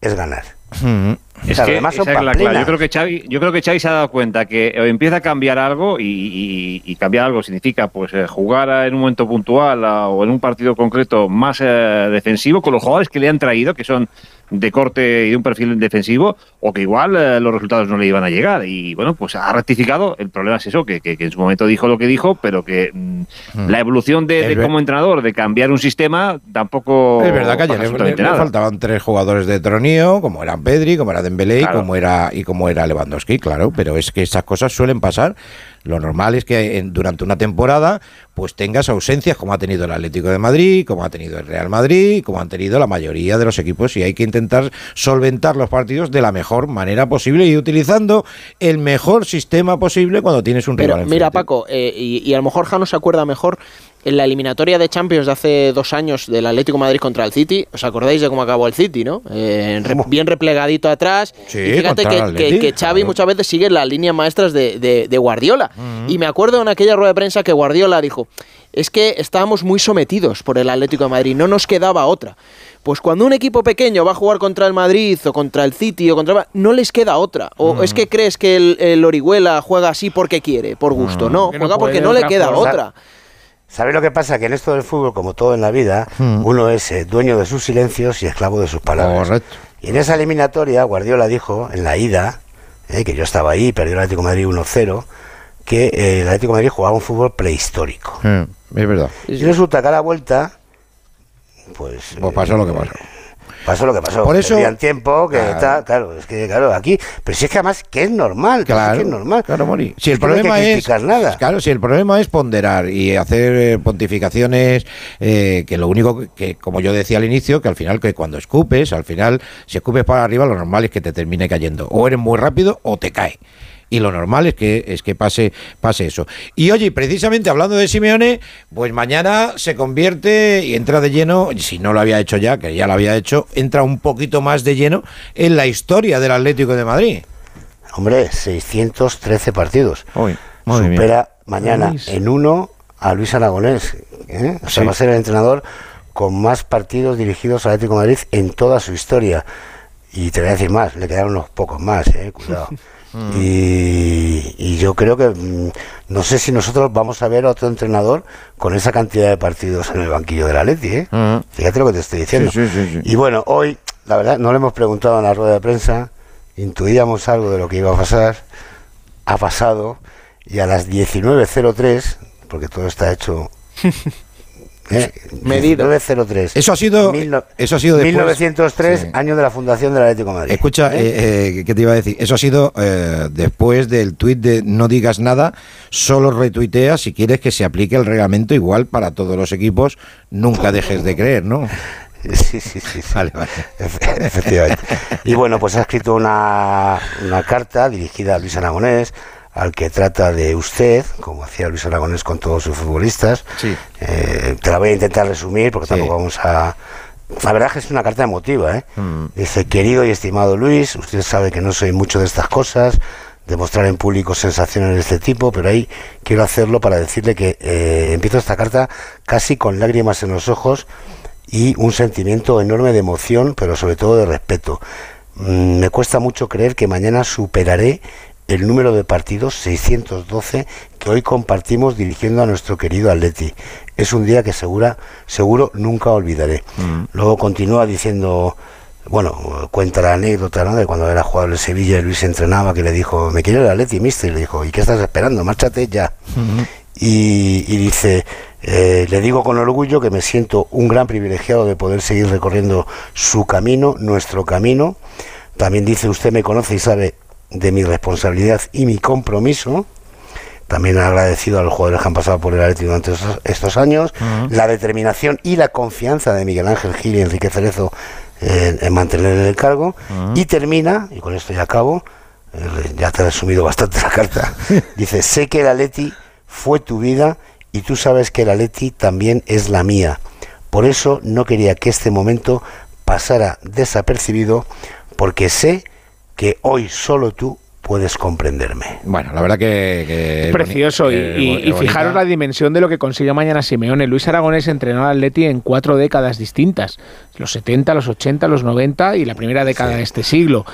Speaker 13: es ganar.
Speaker 1: Mm.
Speaker 6: Es
Speaker 13: Claro,
Speaker 6: que
Speaker 13: además son
Speaker 6: esa es la
Speaker 13: pamplinas.
Speaker 6: clave. Yo creo que Xavi, yo creo que Xavi se ha dado cuenta que empieza a cambiar algo y, y- y cambiar algo significa pues eh, jugar en un momento puntual a- o en un partido concreto más eh, defensivo con los jugadores que le han traído que son de corte y de un perfil defensivo o que igual eh, los resultados no le iban a llegar. Y bueno pues ha rectificado. El problema es eso que, que- que en su momento dijo lo que dijo pero que mm, la evolución de, como entrenador de cambiar un sistema tampoco
Speaker 1: Es verdad que ayer le, le faltaban tres jugadores de tronío, como eran Pedri, como era Dembélé
Speaker 6: Claro.
Speaker 1: y como era y como era Lewandowski, claro, pero es que esas cosas suelen pasar. Lo normal es que en- durante una temporada pues tengas ausencias como ha tenido el Atlético de Madrid, como ha tenido el Real Madrid, como han tenido la mayoría de los equipos y hay que intentar solventar los partidos de la mejor manera posible y utilizando el mejor sistema posible cuando tienes un
Speaker 10: Pero
Speaker 1: rival
Speaker 10: mira. Paco, eh, y, y a lo mejor Jano se acuerda mejor en la eliminatoria de Champions de hace dos años del Atlético de Madrid contra el City. ¿Os acordáis de cómo acabó el City, no? Eh, re- bien replegadito atrás.
Speaker 1: Sí,
Speaker 10: y fíjate que,
Speaker 1: el
Speaker 10: que-
Speaker 1: Atleti,
Speaker 10: que Xavi
Speaker 1: claro.
Speaker 10: muchas veces sigue las líneas maestras de, de- de Guardiola. Y me acuerdo en aquella rueda de prensa que Guardiola dijo, es que estábamos muy sometidos por el Atlético de Madrid, no nos quedaba otra. Pues cuando un equipo pequeño va a jugar contra el Madrid o contra el City o contra no les queda otra. O es que crees que el, el Orihuela juega así porque quiere, por gusto. No,
Speaker 4: Que no
Speaker 10: juega porque no le queda otra.
Speaker 13: ¿Sabéis lo que pasa? Que en esto del fútbol, como todo en la vida, uno es eh, dueño de sus silencios y esclavo de sus palabras.
Speaker 1: Correcto.
Speaker 13: Y en esa eliminatoria, Guardiola dijo, en la ida, eh, que yo estaba ahí, perdió el Atlético de Madrid 1-0, que eh, el Atlético de Madrid jugaba un fútbol prehistórico.
Speaker 1: Eh, es verdad.
Speaker 13: Y resulta que a la vuelta, pues...
Speaker 1: Pues pasó lo que pasó.
Speaker 13: Pasó lo que pasó.
Speaker 1: Por eso-
Speaker 13: Perdían tiempo, que
Speaker 1: Claro.
Speaker 13: está, claro, es que claro, aquí, pero si es que además que es normal,
Speaker 1: Claro,
Speaker 13: es, que es normal.
Speaker 1: Claro, Mori. Si el
Speaker 13: Es que no hay
Speaker 1: problema
Speaker 13: que
Speaker 1: es.
Speaker 13: nada.
Speaker 1: Claro, si el problema es ponderar y hacer eh, pontificaciones, eh, que lo único que- que, como yo decía al inicio, que al final, que cuando escupes, al final, si escupes para arriba, lo normal es que te termine cayendo. O eres muy rápido o te cae. Y lo normal es que es que pase, pase eso. Y oye, precisamente hablando de Simeone, pues mañana se convierte y entra de lleno, si no lo había hecho ya, que ya lo había hecho, entra un poquito más de lleno en la historia del Atlético de Madrid.
Speaker 13: Hombre, 613 partidos.
Speaker 1: mía.
Speaker 13: Supera mañana
Speaker 1: Luis.
Speaker 13: en uno a Luis Aragonés. ¿eh? O sea,
Speaker 1: Sí.
Speaker 13: va a ser el entrenador con más partidos dirigidos al Atlético de Madrid en toda su historia. Y te voy a decir más, le quedaron unos pocos más, ¿eh? cuidado. Y, y yo creo que mm, no sé si nosotros vamos a ver a otro entrenador con esa cantidad de partidos en el banquillo del Atleti, ¿eh? Fíjate lo que te estoy diciendo.
Speaker 1: Sí, sí, sí, sí.
Speaker 13: Y bueno, hoy, la verdad, no le hemos preguntado en la rueda de prensa, intuíamos algo de lo que iba a pasar, ha pasado, y a las 19.03, porque todo está hecho... ¿eh?
Speaker 10: Medido.
Speaker 13: 19.03.
Speaker 1: Eso ha sido,
Speaker 13: Mil no-
Speaker 1: eso ha sido después.
Speaker 13: 1903,
Speaker 1: Sí.
Speaker 13: año de la fundación del Atlético de Madrid.
Speaker 1: Escucha,
Speaker 13: ¿Eh?
Speaker 1: eh, eh, ¿qué te iba a decir? Eso ha sido eh, después del tuit de no digas nada, solo retuitea si quieres que se aplique el reglamento igual para todos los equipos, nunca dejes de creer, ¿no?
Speaker 13: Sí, sí, sí. sí.
Speaker 1: Vale, vale.
Speaker 13: Efe- Efectivamente. Y bueno, pues ha escrito una, una carta dirigida a Luis Aragonés, al que trata de usted, como hacía Luis Aragonés con todos sus futbolistas.
Speaker 1: Sí.
Speaker 13: Eh, te la voy a intentar resumir porque tampoco vamos a... La verdad es que es una carta emotiva, ¿eh?
Speaker 1: Mm.
Speaker 13: Dice, querido y estimado Luis, usted sabe que no soy mucho de estas cosas, de mostrar en público sensaciones de este tipo, pero ahí quiero hacerlo para decirle que eh, empiezo esta carta casi con lágrimas en los ojos y un sentimiento enorme de emoción, pero sobre todo de respeto. Mm, me cuesta mucho creer que mañana superaré el número de partidos 612 que hoy compartimos dirigiendo a nuestro querido Atleti. Es un día que segura, seguro nunca olvidaré. Luego continúa diciendo, bueno, cuenta la anécdota ¿no? de cuando era jugador de Sevilla y Luis entrenaba, que le dijo, me quiere el Atleti, mister, y le dijo, ¿y qué estás esperando? Márchate ya. Y, y dice, eh, le digo con orgullo que me siento un gran privilegiado de poder seguir recorriendo su camino, nuestro camino. También dice, usted me conoce y sabe de mi responsabilidad y mi compromiso. También agradecido a los jugadores que han pasado por el Atlético durante estos, estos años, la determinación y la confianza de Miguel Ángel Gil y Enrique Cerezo en, en mantener el cargo. Y termina, y con esto ya acabo, eh, ya te he resumido bastante la carta, dice, sé que el Atleti fue tu vida y tú sabes que el Atleti también es la mía. Por eso no quería que este momento pasara desapercibido, porque sé que hoy solo tú puedes comprenderme.
Speaker 1: Bueno, la verdad que... que es
Speaker 4: Precioso.
Speaker 1: boni-
Speaker 4: Y, fijaros la dimensión de lo que consigue mañana Simeone. Luis Aragonés entrenó al Atleti en cuatro décadas distintas. Los 70, los 80, los 90 y la primera década de este siglo.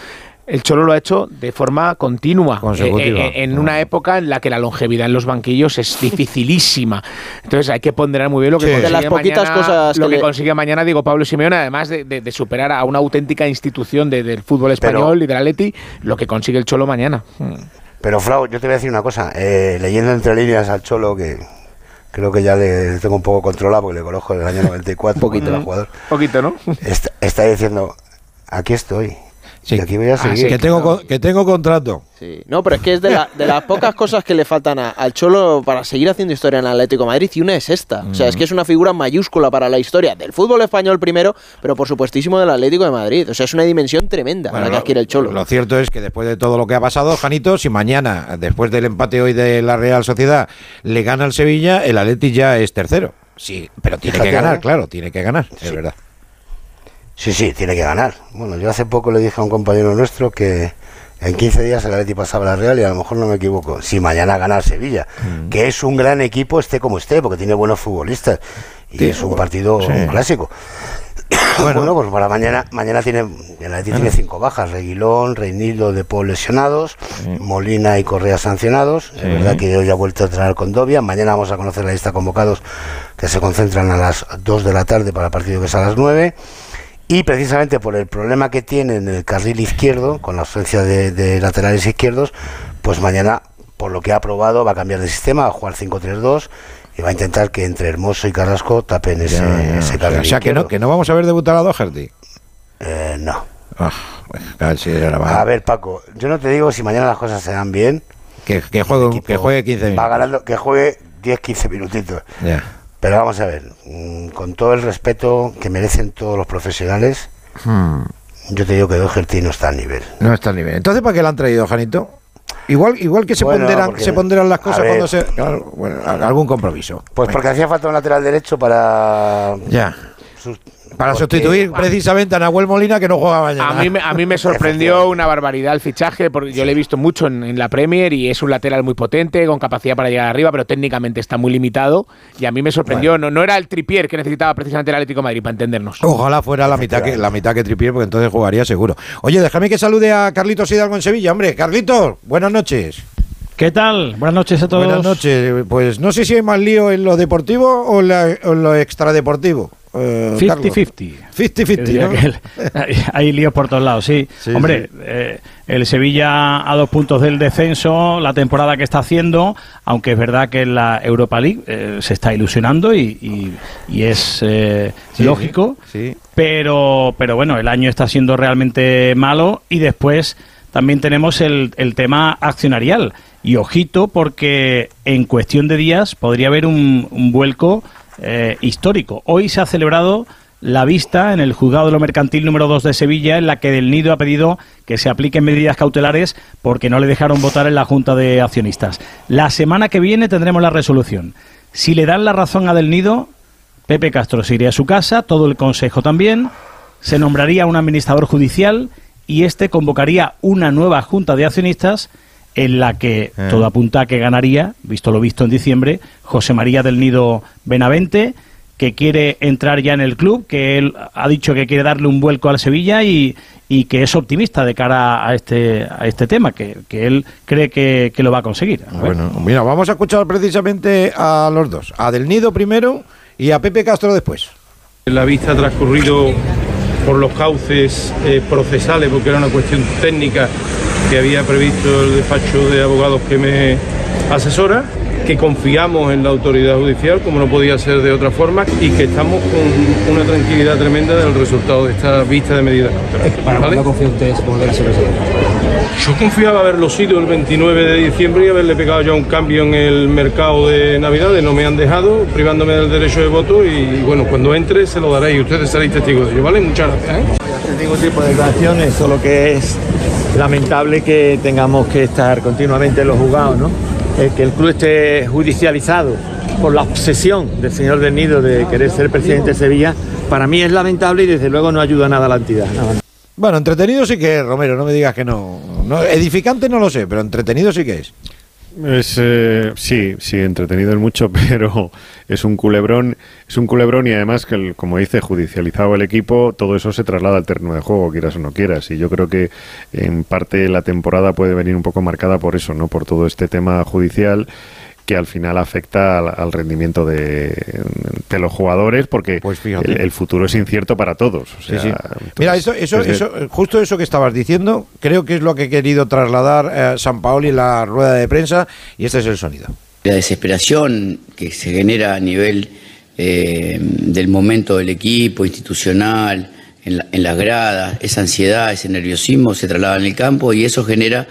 Speaker 4: El Cholo lo ha hecho de forma continua,
Speaker 1: Consecutiva.
Speaker 4: eh, eh, en una época en la que la longevidad en los banquillos es dificilísima. Entonces hay que ponderar muy bien lo que
Speaker 10: Sí.
Speaker 4: consigue
Speaker 10: De las poquitas
Speaker 4: mañana,
Speaker 10: cosas
Speaker 4: lo
Speaker 10: que le-
Speaker 4: consigue mañana, digo, Pablo Simeone, además de, de- de superar a una auténtica institución de- del fútbol español y del Atleti, lo que consigue el Cholo mañana. Hmm.
Speaker 13: Pero, Frau, yo te voy a decir una cosa. eh, leyendo entre líneas al Cholo, que creo que ya le, le tengo un poco controlado porque le conozco desde el año 94,
Speaker 10: Poquito.
Speaker 13: jugador,
Speaker 4: Poquito, ¿no?
Speaker 13: está, está diciendo, aquí estoy. Y aquí voy a
Speaker 1: Ah, sí,
Speaker 13: seguir.
Speaker 1: que, tengo, que tengo contrato.
Speaker 10: Sí. No, pero es que es de, la- de las pocas cosas que le faltan a- al Cholo para seguir haciendo historia en el Atlético de Madrid y una es esta. O sea, es que es una figura mayúscula para la historia del fútbol español primero, pero por supuestísimo del Atlético de Madrid. O sea, es una dimensión tremenda
Speaker 1: Bueno,
Speaker 10: la que adquiere el Cholo.
Speaker 1: Lo cierto es que después de todo lo que ha pasado, Janito, si mañana, después del empate hoy de la Real Sociedad, le gana al Sevilla, el Atleti ya es tercero. Sí, pero tiene
Speaker 13: Fíjate,
Speaker 1: que ganar,
Speaker 13: ¿eh?
Speaker 1: claro, tiene que ganar, es verdad.
Speaker 13: Sí, sí, tiene que ganar. Bueno, yo hace poco le dije a un compañero nuestro que en 15 días el Atleti pasaba la Real y a lo mejor no me equivoco. Si mañana gana el Sevilla,
Speaker 1: Mm.
Speaker 13: que es un gran equipo, esté como esté, porque tiene buenos futbolistas y
Speaker 1: Sí,
Speaker 13: es un partido
Speaker 1: sí.
Speaker 13: clásico. Bueno, pues para mañana, mañana tiene, el Atleti tiene cinco bajas, Reguilón, Reinildo de Paul lesionados, Molina y Correa sancionados. Es verdad que hoy ha vuelto a entrenar con Dobia. Mañana vamos a conocer la lista convocados que se concentran a las 2 de la tarde para el partido que es a las 9. Y precisamente por el problema que tiene en el carril izquierdo, con la ausencia de, de laterales izquierdos, pues mañana, por lo que ha aprobado, va a cambiar de sistema, va a jugar 5-3-2 y va a intentar que entre Hermoso y Carrasco tapen ese,
Speaker 1: Ya, ya,
Speaker 13: ese
Speaker 1: o sea,
Speaker 13: carril
Speaker 1: o sea, que no, que no vamos a ver debutar a Doherty.
Speaker 13: Eh, no.
Speaker 1: Ah, a ver va.
Speaker 13: A Paco, yo no te digo si mañana las cosas se dan bien.
Speaker 1: Que, que juegue, que juegue 15
Speaker 13: Va
Speaker 1: minutos.
Speaker 13: ganando, que juegue 10-15 minutitos.
Speaker 1: Ya.
Speaker 13: Pero vamos a ver, mm, con todo el respeto que merecen todos los profesionales,
Speaker 1: Hmm,
Speaker 13: yo te digo que Doherty no está al nivel.
Speaker 1: No está al nivel. Entonces, ¿para qué la han traído, Janito? Igual, igual que se,
Speaker 13: Bueno,
Speaker 1: ponderan, se ponderan las cosas
Speaker 13: ver.
Speaker 1: cuando se. claro, bueno, algún compromiso.
Speaker 13: Pues porque hacía falta un lateral derecho para...
Speaker 1: Ya.
Speaker 13: sus-
Speaker 1: Para
Speaker 13: porque-
Speaker 1: sustituir precisamente a Nahuel Molina, que no juega mañana.
Speaker 4: A mí, me- a mí me sorprendió una barbaridad el fichaje, porque yo lo he visto mucho en, en la Premier y es un lateral muy potente, con capacidad para llegar arriba, pero técnicamente está muy limitado. Y a mí me sorprendió, no, no era el tripier que necesitaba precisamente el Atlético de Madrid, para entendernos.
Speaker 1: Ojalá fuera la mitad que la mitad que Tripier, porque entonces jugaría seguro. Oye, déjame que salude a Carlitos Hidalgo en Sevilla, hombre. Carlitos, buenas noches.
Speaker 15: ¿Qué tal? Buenas noches a todos.
Speaker 1: Buenas noches. Pues no sé si hay más lío en lo deportivo o, la- o en lo extradeportivo. Eh, Carlos.
Speaker 15: 50-50.
Speaker 1: 50-50,
Speaker 15: Yo diría
Speaker 1: ¿no?
Speaker 15: que el- hay, hay líos por todos lados, sí.
Speaker 1: Sí,
Speaker 15: Hombre,
Speaker 1: sí.
Speaker 15: eh, el Sevilla a dos puntos del descenso, la temporada que está haciendo, aunque es verdad que en la Europa League eh, se está ilusionando y, y- y es eh,
Speaker 1: Sí,
Speaker 15: lógico.
Speaker 1: Sí.
Speaker 15: pero, pero bueno, el año está siendo realmente malo y después también tenemos el, el tema accionarial. Y ojito, porque en cuestión de días podría haber un, un vuelco eh, histórico. Hoy se ha celebrado la vista en el juzgado de lo mercantil número 2 de Sevilla, en la que Del Nido ha pedido que se apliquen medidas cautelares porque no le dejaron votar en la Junta de Accionistas. La semana que viene tendremos la resolución. Si le dan la razón a Del Nido, Pepe Castro se iría a su casa, todo el Consejo también, se nombraría un administrador judicial y este convocaría una nueva junta de accionistas en la que
Speaker 1: Eh.
Speaker 15: todo apunta a que ganaría, visto lo visto en diciembre, José María del Nido Benavente, que quiere entrar ya en el club, que él ha dicho que quiere darle un vuelco al Sevilla y, y que es optimista de cara a este, a este tema, que, que él cree que, que lo va a conseguir. A ver.
Speaker 1: Bueno, mira, vamos a escuchar precisamente a los dos. A Del Nido primero y a Pepe Castro después.
Speaker 16: La vista ha transcurrido por los cauces eh, procesales, porque era una cuestión técnica que había previsto el despacho de abogados que me asesora, que confiamos en la autoridad judicial, como no podía ser de otra forma, y que estamos con una tranquilidad tremenda del resultado de esta vista de medidas cautelares.
Speaker 17: ¿Para
Speaker 16: ¿vale?
Speaker 17: cuándo confía usted volver a ser presidente?
Speaker 16: Yo confiaba haberlo sido el 29 de diciembre y haberle pegado ya un cambio en el mercado de Navidades. No me han dejado, privándome del derecho de voto y bueno, cuando entre se lo daré y ustedes seréis testigos de ello, ¿vale? Muchas gracias. ¿eh?
Speaker 18: ningún tipo de declaraciones, solo que es lamentable que tengamos que estar continuamente en los juzgados, ¿no? Que el club esté judicializado por la obsesión del señor del Nido de querer ser presidente de Sevilla, para mí es lamentable y desde luego no ayuda nada a la entidad.
Speaker 1: Bueno, entretenido sí que es, Romero, no me digas que no. no edificante no lo sé, pero entretenido sí que es.
Speaker 5: Es, eh, sí, sí, entretenido es mucho, pero es un culebrón, es un culebrón y además que, como dice, judicializado el equipo, todo eso se traslada al terreno de juego, quieras o no quieras. Y yo creo que en parte la temporada puede venir un poco marcada por eso, ¿no? Por todo este tema judicial que al final afecta al, al rendimiento de, de los jugadores porque
Speaker 1: fíjate.
Speaker 5: el, el futuro es incierto para todos. o
Speaker 1: Sí,
Speaker 5: sea,
Speaker 1: sí.
Speaker 5: entonces,
Speaker 1: Mira, eso, eso,
Speaker 5: desde-
Speaker 1: eso, justo eso que estabas diciendo, creo que es lo que he querido trasladar eh, San Paoli en la rueda de prensa y este es el sonido.
Speaker 19: La desesperación que se genera a nivel eh, del momento del equipo, institucional, en, la- en las gradas, esa ansiedad, ese nerviosismo se traslada en el campo y eso genera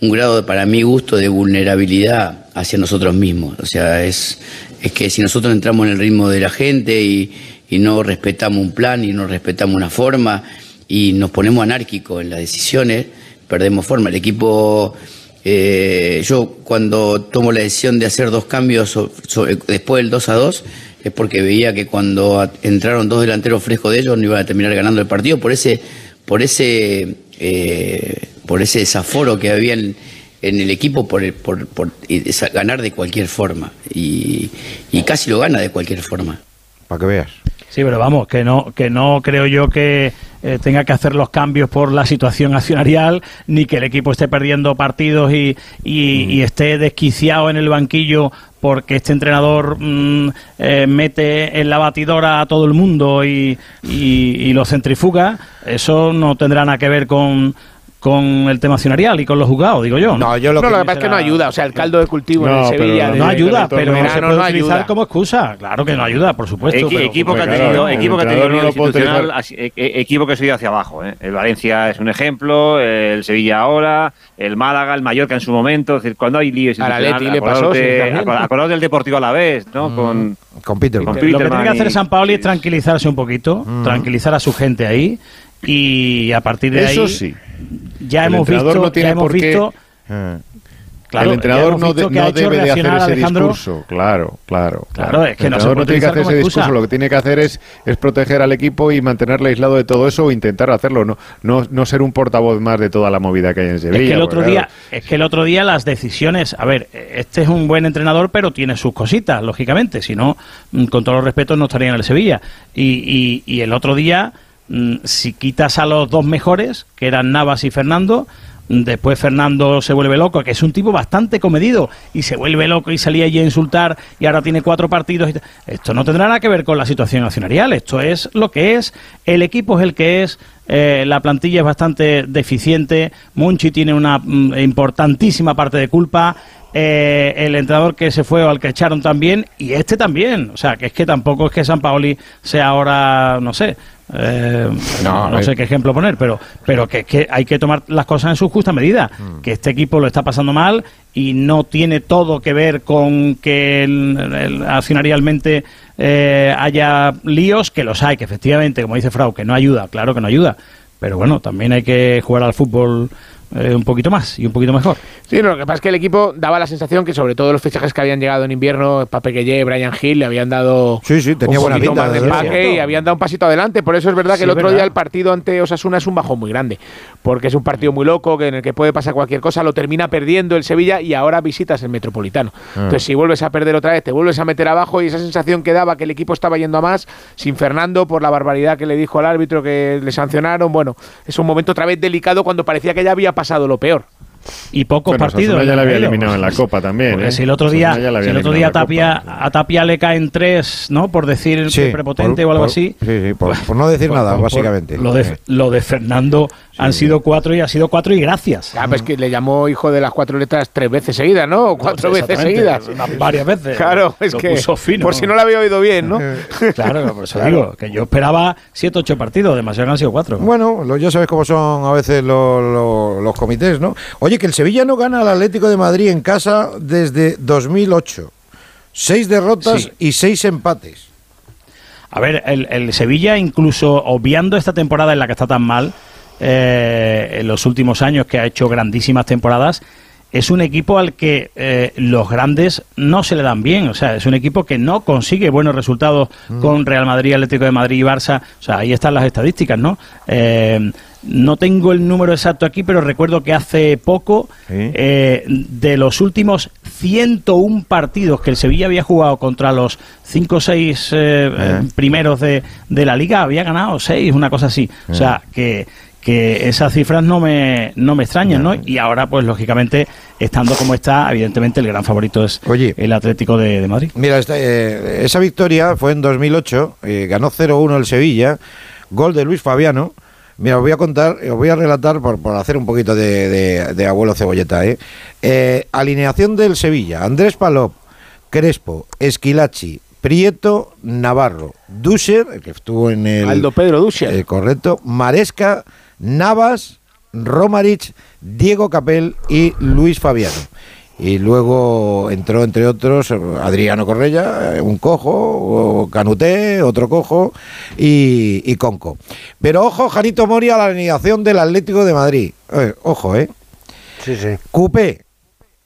Speaker 19: un grado, para mi gusto, de vulnerabilidad hacia nosotros mismos. O sea, es, es que si nosotros entramos en el ritmo de la gente y, y no respetamos un plan y no respetamos una forma y nos ponemos anárquicos en las decisiones, perdemos forma. El equipo eh, yo cuando tomo la decisión de hacer dos cambios so- después del 2 a 2 es porque veía que cuando entraron dos delanteros frescos de ellos no iban a terminar ganando el partido por ese por ese eh, por ese desaforo que había en, en el equipo por, el- por, por ganar de cualquier forma y, y casi lo gana de cualquier forma.
Speaker 1: Para que veas.
Speaker 15: Sí, pero vamos, que no, que no creo yo que eh, tenga que hacer los cambios por la situación accionarial, ni que el equipo esté perdiendo partidos y, y- y esté desquiciado en el banquillo porque este entrenador mm, eh, mete en la batidora a todo el mundo y, y- y lo centrifuga. Eso no tendrá nada que ver con con el tema accionarial y con los juzgados, digo yo.
Speaker 1: No, yo
Speaker 4: No, lo que pasa es que no ayuda. O sea, el caldo de cultivo en
Speaker 15: No, pero
Speaker 4: Sevilla.
Speaker 15: no ayuda, pero no se puede
Speaker 4: no
Speaker 15: utilizar
Speaker 4: ayuda.
Speaker 15: como excusa. Claro que no ayuda, por supuesto. Pero-
Speaker 6: equipo que ha tenido,
Speaker 15: claro,
Speaker 6: equipo que ha tenido institucional, e- e- equipo que se ha ido hacia abajo. ¿eh? El Valencia es un ejemplo, el Sevilla ahora, el Málaga, el Mallorca en su momento. Es decir, cuando hay líos
Speaker 4: Al Atleti
Speaker 6: institucionales,
Speaker 4: le pasó,
Speaker 6: acordaos del Deportivo a la vez, ¿no?
Speaker 15: Mm.
Speaker 6: Con,
Speaker 1: con Peter.
Speaker 6: con
Speaker 15: Lo que tiene que hacer San Paoli es tranquilizarse un poquito, tranquilizar a su gente ahí y a partir de
Speaker 5: Eso
Speaker 15: ahí
Speaker 5: sí.
Speaker 15: Ya
Speaker 5: El
Speaker 15: hemos visto,
Speaker 5: no tiene
Speaker 15: ya hemos
Speaker 5: por qué-
Speaker 15: visto
Speaker 5: Eh.
Speaker 15: Claro,
Speaker 5: el entrenador no, de- no debe de hacer ese discurso. Claro, claro.
Speaker 15: Claro, es que
Speaker 5: el
Speaker 15: no
Speaker 5: entrenador no tiene que hacer ese
Speaker 15: excusa.
Speaker 5: discurso. Lo que tiene que hacer es, es proteger al equipo y mantenerle aislado de todo eso o intentar hacerlo. No, no, no ser un portavoz más de toda la movida que hay en Sevilla.
Speaker 15: Es que el
Speaker 5: porque,
Speaker 15: otro día, es que el otro día las decisiones, a ver, este es un buen entrenador, pero tiene sus cositas, lógicamente, si no, mm, con todos los respetos, no estaría en el Sevilla. Y, y- y el otro día, si quitas a los dos mejores, que eran Navas y Fernando, mm, después Fernando se vuelve loco, que es un tipo bastante comedido, y se vuelve loco y salía allí a insultar, y ahora tiene cuatro partidos. Esto no tendrá nada que ver con la situación accionarial, esto es lo que es, el equipo es el que es, eh, la plantilla es bastante deficiente, Munchi tiene una mm, importantísima parte de culpa, eh, el entrenador que se fue o al que echaron también, y este también. O sea, que es que tampoco es que San Paoli sea ahora, no sé, eh,
Speaker 1: No,
Speaker 15: no, sé qué ejemplo poner, pero, pero que es que hay que tomar las cosas en su justa medida.
Speaker 1: Mm.
Speaker 15: Que este equipo lo está pasando mal y no tiene todo que ver con que el, el- accionarialmente eh, haya líos, que los hay, que efectivamente, como dice Frau, que no ayuda, claro que no ayuda. Pero bueno, también hay que jugar al fútbol eh, un poquito más y un poquito mejor.
Speaker 4: Sí, no, lo que pasa es que el equipo daba la sensación que sobre todo los fichajes que habían llegado en invierno, Pape Gueye, Brian Hill, le habían dado
Speaker 1: Sí, sí, tenía
Speaker 4: un
Speaker 1: buena
Speaker 4: poquito
Speaker 1: pinta,
Speaker 4: más de empaque y habían dado un pasito adelante. Por eso es verdad que
Speaker 15: Sí,
Speaker 4: el otro
Speaker 15: verdad.
Speaker 4: día el partido ante Osasuna es un bajón muy grande, porque es un partido muy loco, que en el que puede pasar cualquier cosa, lo termina perdiendo el Sevilla y ahora visitas el Metropolitano.
Speaker 1: Ah.
Speaker 4: Entonces, si vuelves a perder otra vez, te vuelves a meter abajo y esa sensación que daba que el equipo estaba yendo a más, sin Fernando, por la barbaridad que le dijo al árbitro que le sancionaron, bueno, es un momento otra vez delicado cuando parecía que ya había pasado lo peor.
Speaker 15: y pocos
Speaker 5: Bueno,
Speaker 15: partidos.
Speaker 5: Osasuna ya
Speaker 15: le
Speaker 5: la había eliminado en la Copa también. ¿eh?
Speaker 15: si el otro día, si el otro día. Tapia, a Tapia le caen tres, ¿no? Por decir
Speaker 1: Sí,
Speaker 15: prepotente
Speaker 1: por-
Speaker 15: o algo
Speaker 1: por-
Speaker 15: así.
Speaker 1: Sí, sí, por, por no decir
Speaker 15: Por-
Speaker 1: nada, básicamente.
Speaker 15: Lo de, lo de Fernando han sido cuatro y ha sido cuatro y gracias.
Speaker 4: Ah, pues que le llamó hijo de las cuatro letras tres veces seguidas, ¿no? O cuatro veces seguidas.
Speaker 15: varias veces.
Speaker 4: Claro, es
Speaker 15: Lo
Speaker 4: que.
Speaker 15: puso fino.
Speaker 4: Por si no lo había oído bien, ¿no?
Speaker 15: Claro, por eso digo, que yo esperaba siete, ocho partidos, demasiado han sido cuatro.
Speaker 1: Bueno, lo- ya sabes cómo son a veces lo- lo- los comités, ¿no? Oye, que el Sevilla no gana al Atlético de Madrid en casa desde 2008. Seis derrotas
Speaker 15: Sí.
Speaker 1: y seis empates.
Speaker 15: A ver, el, el Sevilla, incluso obviando esta temporada en la que está tan mal, eh, en los últimos años que ha hecho grandísimas temporadas, es un equipo al que eh, los grandes no se le dan bien. O sea, es un equipo que no consigue buenos resultados con Real Madrid, Atlético de Madrid y Barça. O sea, ahí están las estadísticas, ¿no? Eh, no tengo el número exacto aquí, pero recuerdo que hace poco, eh, de los últimos 101 partidos que el Sevilla había jugado contra los 5 o 6 primeros de, de la liga, había ganado 6, una cosa así. O sea, que, que esas cifras no me, no me extrañan, ¿no? Y ahora, pues lógicamente, estando como está, evidentemente el gran favorito es el Atlético de, de Madrid.
Speaker 1: Mira, esta, eh, esa victoria fue en 2008, eh, ganó 0-1 el Sevilla, gol de Luis Fabiano. Mira, os voy a contar, os voy a relatar por, por hacer un poquito de, de- de abuelo cebolleta. ¿eh? Eh, alineación del Sevilla: Andrés Palop, Crespo, Esquilachi, Prieto, Navarro, Duscher, el que estuvo en el.
Speaker 4: Aldo Pedro Duscher.
Speaker 1: eh, correcto, Maresca, Navas, Romarich, Diego Capel y Luis Fabiano. Y luego entró, entre otros, Adriano Correia, eh, un cojo, Canuté, otro cojo y, y Conco. Pero ojo, Janito Moria a la alineación del Atlético de Madrid. Eh, ojo, ¿eh?
Speaker 13: Sí, sí.
Speaker 1: Cupé,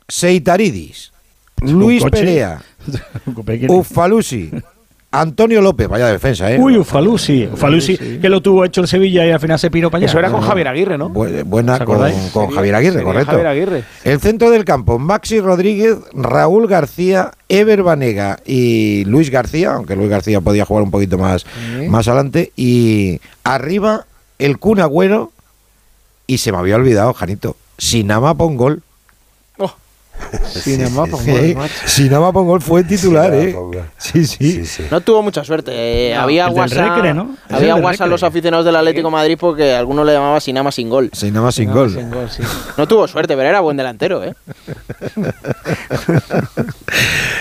Speaker 1: Seitaridis, Luis? Perea. Ufalusi, Antonio López, vaya defensa, ¿eh?
Speaker 15: Uy, Ufalusi. Ufalusi, que lo tuvo hecho el Sevilla y al final se piró para allá.
Speaker 4: Eso era con Javier Aguirre, ¿no?
Speaker 1: Bu- buena
Speaker 15: ¿Os
Speaker 1: con, con Javier Aguirre,
Speaker 4: sería
Speaker 1: correcto.
Speaker 4: Javier Aguirre.
Speaker 1: El centro del campo, Maxi Rodríguez, Raúl García, Ever Banega y Luis García, aunque Luis García podía jugar un poquito más, más adelante. Y arriba, el Kun Agüero. Y se me había olvidado, Janito, Sinama Pongol. Sí, Si nada más Pongol fue titular, ¿eh? Sí, sí.
Speaker 10: No tuvo mucha suerte. eh, había
Speaker 15: El
Speaker 10: guasa,
Speaker 15: Recre, ¿no?
Speaker 10: Había
Speaker 15: el
Speaker 10: guasa a los aficionados del Atlético de Madrid porque alguno le llamaba sin más sin gol.
Speaker 1: Sin nada más sin gol.
Speaker 10: No tuvo suerte, pero era buen delantero, ¿eh?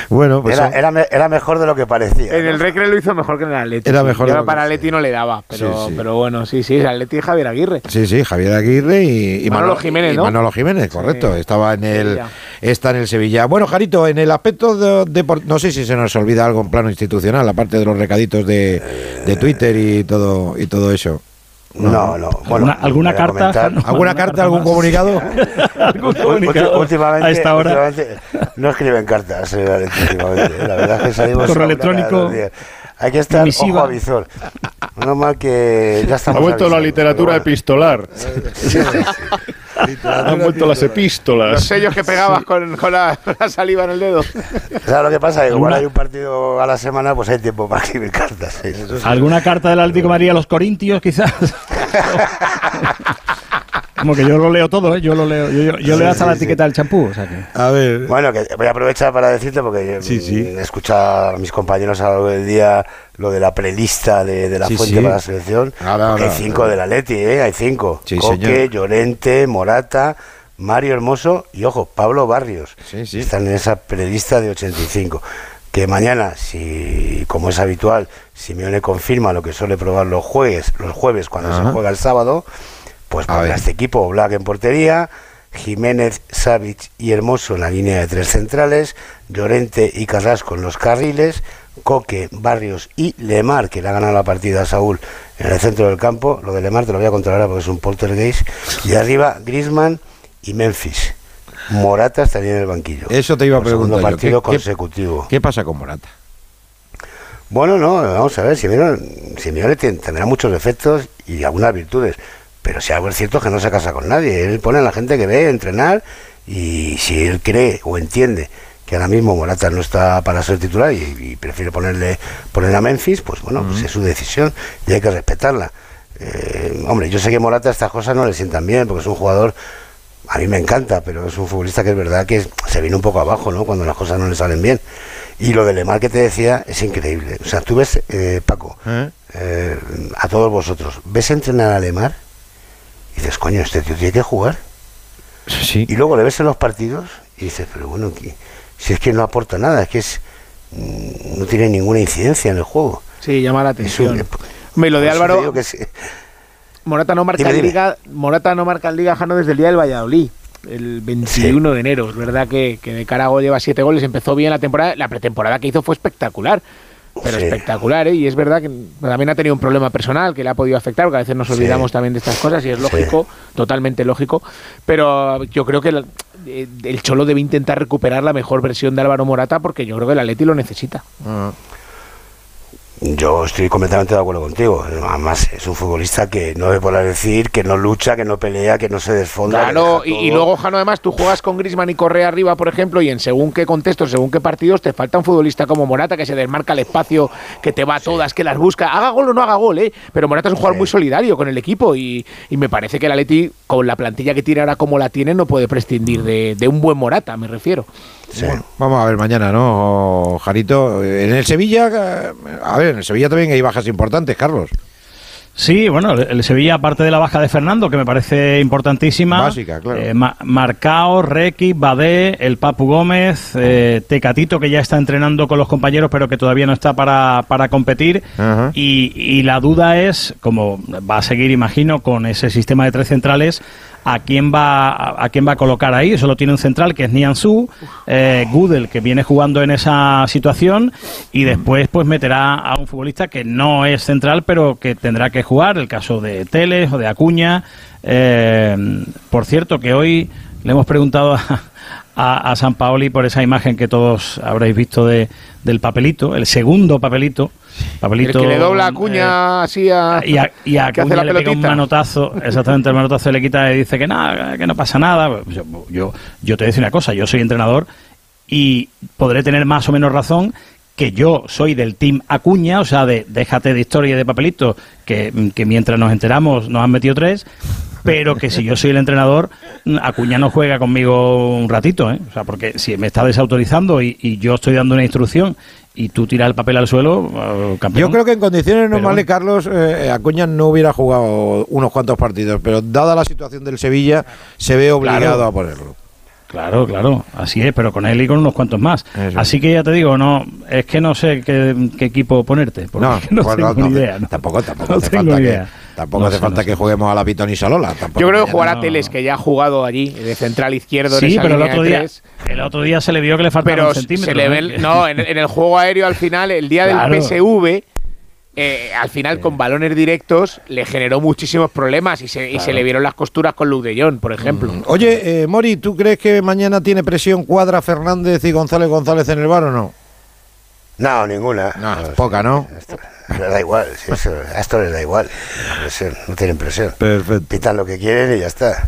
Speaker 1: Bueno, pues.
Speaker 13: Era, era, me- era mejor de lo que parecía.
Speaker 4: En el Recre lo hizo mejor que en el Atleti.
Speaker 1: Era
Speaker 4: sí.
Speaker 1: mejor
Speaker 4: Yo para Atleti no le daba, pero,
Speaker 1: Sí, sí.
Speaker 4: pero bueno, sí, sí, es Atleti y Javier Aguirre.
Speaker 1: Sí, sí, Javier Aguirre y, y
Speaker 4: Manolo Jiménez,
Speaker 1: y
Speaker 4: ¿no?
Speaker 1: Manolo Jiménez, correcto. Estaba en el. Está en el Sevilla. Bueno, Jarito, en el aspecto de, depor- no sé si se nos olvida algo en plano institucional, aparte de los recaditos de, de Twitter y todo y todo eso.
Speaker 13: No, no. Bueno,
Speaker 15: ¿Alguna, carta? No,
Speaker 1: ¿Alguna carta, algún comunicado?
Speaker 15: ¿Algún comunicado
Speaker 13: últimamente,
Speaker 15: a esta hora?
Speaker 13: últimamente no escriben cartas eh, últimamente. La verdad es que salimos
Speaker 15: Correo electrónico.
Speaker 13: Hay que estar ojo a visor. Menos mal que ya
Speaker 5: Ha
Speaker 13: estamos
Speaker 5: vuelto la literatura
Speaker 13: pero bueno.
Speaker 5: epistolar. Han vuelto las
Speaker 4: Los
Speaker 5: epístolas.
Speaker 4: sellos que pegabas con, con la, saliva en el dedo.
Speaker 13: ¿Sabes lo que pasa? Que como
Speaker 15: ¿Alguna-
Speaker 13: ahora hay un partido a la semana, pues hay tiempo para escribir cartas. ¿eh?
Speaker 15: ¿Alguna carta del Atlético Madrid a los Corintios, quizás? Como que yo lo leo todo, ¿eh? Yo lo leo. Yo, yo- yo
Speaker 13: Sí,
Speaker 15: leo hasta
Speaker 13: sí,
Speaker 15: la
Speaker 13: sí.
Speaker 15: etiqueta del champú. O sea que.
Speaker 1: A ver.
Speaker 13: Bueno, que voy a aprovechar para decirte porque
Speaker 1: Sí, sí.
Speaker 13: he escuchado a mis compañeros a lo largo del día lo de la prelista de, de la
Speaker 1: Sí,
Speaker 13: fuente
Speaker 1: sí.
Speaker 13: para la selección.
Speaker 1: Ahora,
Speaker 13: Porque
Speaker 1: ahora.
Speaker 13: hay cinco de la Leti, ¿eh? Hay cinco.
Speaker 1: Sí,
Speaker 13: Coque,
Speaker 1: señor.
Speaker 13: Llorente, Morata, Mario Hermoso y, ojo, Pablo Barrios.
Speaker 1: Sí, sí.
Speaker 13: Están en esa prelista de 85. Que mañana, si como es habitual, Simeone confirma lo que suele probar los jueves, los jueves cuando
Speaker 1: Ajá.
Speaker 13: se juega el sábado, pues
Speaker 1: A
Speaker 13: pondrá
Speaker 1: ver.
Speaker 13: este equipo Black en portería, Jiménez, Savic y Hermoso en la línea de tres centrales, Llorente y Carrasco en los carriles, Coque, Barrios y Lemar, que le ha ganado la partida a Saúl en el centro del campo. Lo de Lemar te lo voy a contar ahora porque es un poltergeist. Y arriba Grisman y Memphis. Morata estaría en el banquillo.
Speaker 1: Eso te iba a
Speaker 13: segundo
Speaker 1: preguntar yo.
Speaker 13: partido
Speaker 1: ¿Qué-
Speaker 13: consecutivo.
Speaker 1: ¿Qué pasa con Morata?
Speaker 13: Bueno, no, vamos a ver, Simeone, Simeone ten- tendrá muchos defectos y algunas virtudes, pero si algo es cierto es que no se casa con nadie. Él pone a la gente que ve entrenar y si él cree o entiende que ahora mismo Morata no está para ser titular y, y prefiere ponerle poner a Memphis, pues bueno, pues es su decisión y hay que respetarla. Eh, hombre, yo sé que Morata estas cosas no le sientan bien porque es un jugador a mí me encanta, pero es un futbolista que es verdad que se viene un poco abajo, ¿no? Cuando las cosas no le salen bien. Y lo de Lemar que te decía es increíble. O sea, tú ves, eh, Paco,
Speaker 1: ¿Eh?
Speaker 13: eh, a todos vosotros, ves entrenar a Lemar y dices, coño, este tío tiene que jugar.
Speaker 1: Sí.
Speaker 13: Y luego le ves en los partidos y dices, pero bueno, si es que no aporta nada, es que es mm, no tiene ninguna incidencia en el juego.
Speaker 4: Sí, llama la atención. Hombre, lo de Álvaro,
Speaker 13: que
Speaker 4: Morata no marca
Speaker 13: Dime.
Speaker 4: Liga, Morata no marca en Liga Jano desde el día del Valladolid, el 21 de enero. Es verdad que, que de cara a gol lleva siete goles, empezó bien la temporada, la pretemporada que hizo fue espectacular. Pero
Speaker 13: Sí.
Speaker 4: espectacular, ¿eh? Y es verdad que también ha tenido un problema personal que le ha podido afectar, porque a veces nos
Speaker 13: Sí.
Speaker 4: olvidamos también de estas cosas y es
Speaker 13: Sí.
Speaker 4: lógico, totalmente lógico. Pero yo creo que el, el Cholo debe intentar recuperar la mejor versión de Álvaro Morata porque yo creo que el Atleti lo necesita.
Speaker 13: Yo estoy completamente de acuerdo contigo. Además, es un futbolista que no me podrá decir, que no lucha, que no pelea, que no se desfonda.
Speaker 4: Claro, y, luego, Jano, además, tú juegas con Grisman y Correa arriba, por ejemplo, y en según qué contextos, según qué partidos, te falta un futbolista como Morata que se desmarca el espacio, que te va a todas, que las busca. Haga gol o no haga gol, ¿eh? Pero Morata es un jugador muy solidario con el equipo y, y me parece que el Atleti, con la plantilla que tiene ahora como la tiene, no puede prescindir de, de un buen Morata, me refiero.
Speaker 1: Bueno, vamos a ver mañana, ¿no, Jarito? En el Sevilla, a ver, en el Sevilla también hay bajas importantes, Carlos.
Speaker 15: Sí, bueno, el Sevilla, aparte de la baja de Fernando, que me parece importantísima.
Speaker 1: Básica, claro.
Speaker 15: eh, Ma- Marcao, Requi, Badé, el Papu Gómez, eh, Tecatito, que ya está entrenando con los compañeros, pero que todavía no está para, para competir. Y, y la duda es, como va a seguir, imagino, con ese sistema de tres centrales, ¿a quién va a, quién va a colocar ahí? Solo tiene un central que es Nianzú, eh, Gudel, que viene jugando en esa situación, y después pues meterá a un futbolista que no es central, pero que tendrá que jugar, el caso de Teles o de Acuña. Eh, por cierto, que hoy le hemos preguntado a, a, a San Paoli por esa imagen que todos habréis visto de, del papelito, el segundo papelito. papelito
Speaker 4: el que le dobla a
Speaker 15: eh,
Speaker 4: Cuña así a.
Speaker 15: y a, y a le pega un
Speaker 4: pelotita.
Speaker 15: manotazo, exactamente el manotazo le quita y dice que nada, que no pasa nada. Yo, yo, yo te voy a decir una cosa, yo soy entrenador y podré tener más o menos razón que yo soy del team Acuña, o sea, de déjate de historia y de papelito, que, que mientras nos enteramos nos han metido tres, pero que si yo soy el entrenador, Acuña no juega conmigo un ratito, ¿eh? O sea, porque si me está desautorizando y, y yo estoy dando una instrucción y tú tiras el papel al suelo, eh, campeón.
Speaker 1: Yo creo que en condiciones normales, Carlos, eh, Acuña no hubiera jugado unos cuantos partidos, pero dada la situación del Sevilla, se ve obligado
Speaker 15: Claro.
Speaker 1: a ponerlo.
Speaker 15: Claro, claro, así es, pero con él y con unos cuantos más. Así que ya te digo, no, es que no sé qué, qué equipo ponerte, porque
Speaker 1: No,
Speaker 15: no,
Speaker 1: pues
Speaker 15: tengo
Speaker 1: no,
Speaker 15: ni idea. ¿no?
Speaker 1: Tampoco, tampoco
Speaker 15: No
Speaker 1: hace
Speaker 15: tengo
Speaker 1: falta,
Speaker 15: idea.
Speaker 1: que, tampoco
Speaker 15: No
Speaker 1: hace
Speaker 15: sé,
Speaker 1: falta
Speaker 15: no
Speaker 1: que
Speaker 15: sé.
Speaker 1: juguemos a la Pitón y Salola. Tampoco
Speaker 4: Yo creo que jugará Teles, que ya ha jugado allí, de central izquierdo. en
Speaker 15: Sí,
Speaker 4: esa
Speaker 15: pero el otro día, el otro día se le vio que le faltaba
Speaker 4: Pero
Speaker 15: un centímetro.
Speaker 4: se le ve el- no, en, en el juego aéreo al final, el día
Speaker 15: Claro.
Speaker 4: del PSV, eh, al final con balones directos le generó muchísimos problemas y se, y se le vieron las costuras con Luke de Jong, por ejemplo.
Speaker 1: Oye, eh, Mori, ¿tú crees que mañana tiene presión Cuadra, Fernández y González González en el bar o no?
Speaker 13: No, ninguna.
Speaker 1: No, poca, ¿no?
Speaker 13: Le da igual, si eso- a esto les da igual. Presión, no tienen presión.
Speaker 1: Perfecto.
Speaker 13: Pitan lo que quieren y ya está.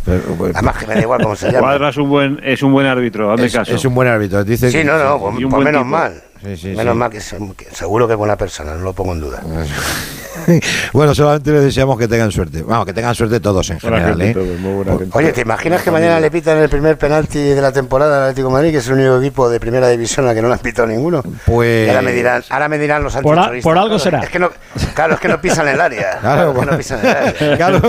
Speaker 13: Además que me da igual cómo se llama.
Speaker 6: Cuadra es un buen, es un buen árbitro, hazme
Speaker 1: Es,
Speaker 6: caso.
Speaker 1: es un buen árbitro. Dice
Speaker 13: Sí,
Speaker 1: que-
Speaker 13: no, no,
Speaker 6: buen
Speaker 13: menos
Speaker 6: tipo.
Speaker 13: mal.
Speaker 1: Sí, sí,
Speaker 13: menos
Speaker 1: sí.
Speaker 13: mal que, se- que seguro que es buena persona, no lo pongo en duda.
Speaker 1: bueno, solamente le deseamos que tengan suerte. Vamos, que tengan suerte todos en
Speaker 5: Buena
Speaker 1: general.
Speaker 5: gente
Speaker 1: ¿eh?
Speaker 5: todos, muy buena gente.
Speaker 13: Oye, ¿te imaginas que mañana le pitan el primer penalti de la temporada al Atlético de Madrid, que es el único equipo de primera división al que no le han pitado ninguno?
Speaker 1: Pues.
Speaker 13: Y ahora me dirán, ahora me dirán los
Speaker 15: Por a- por algo será.
Speaker 13: Es que no, claro, es que no pisan el área.
Speaker 1: Claro,
Speaker 13: Claro, es que no pisan el área.
Speaker 1: Claro.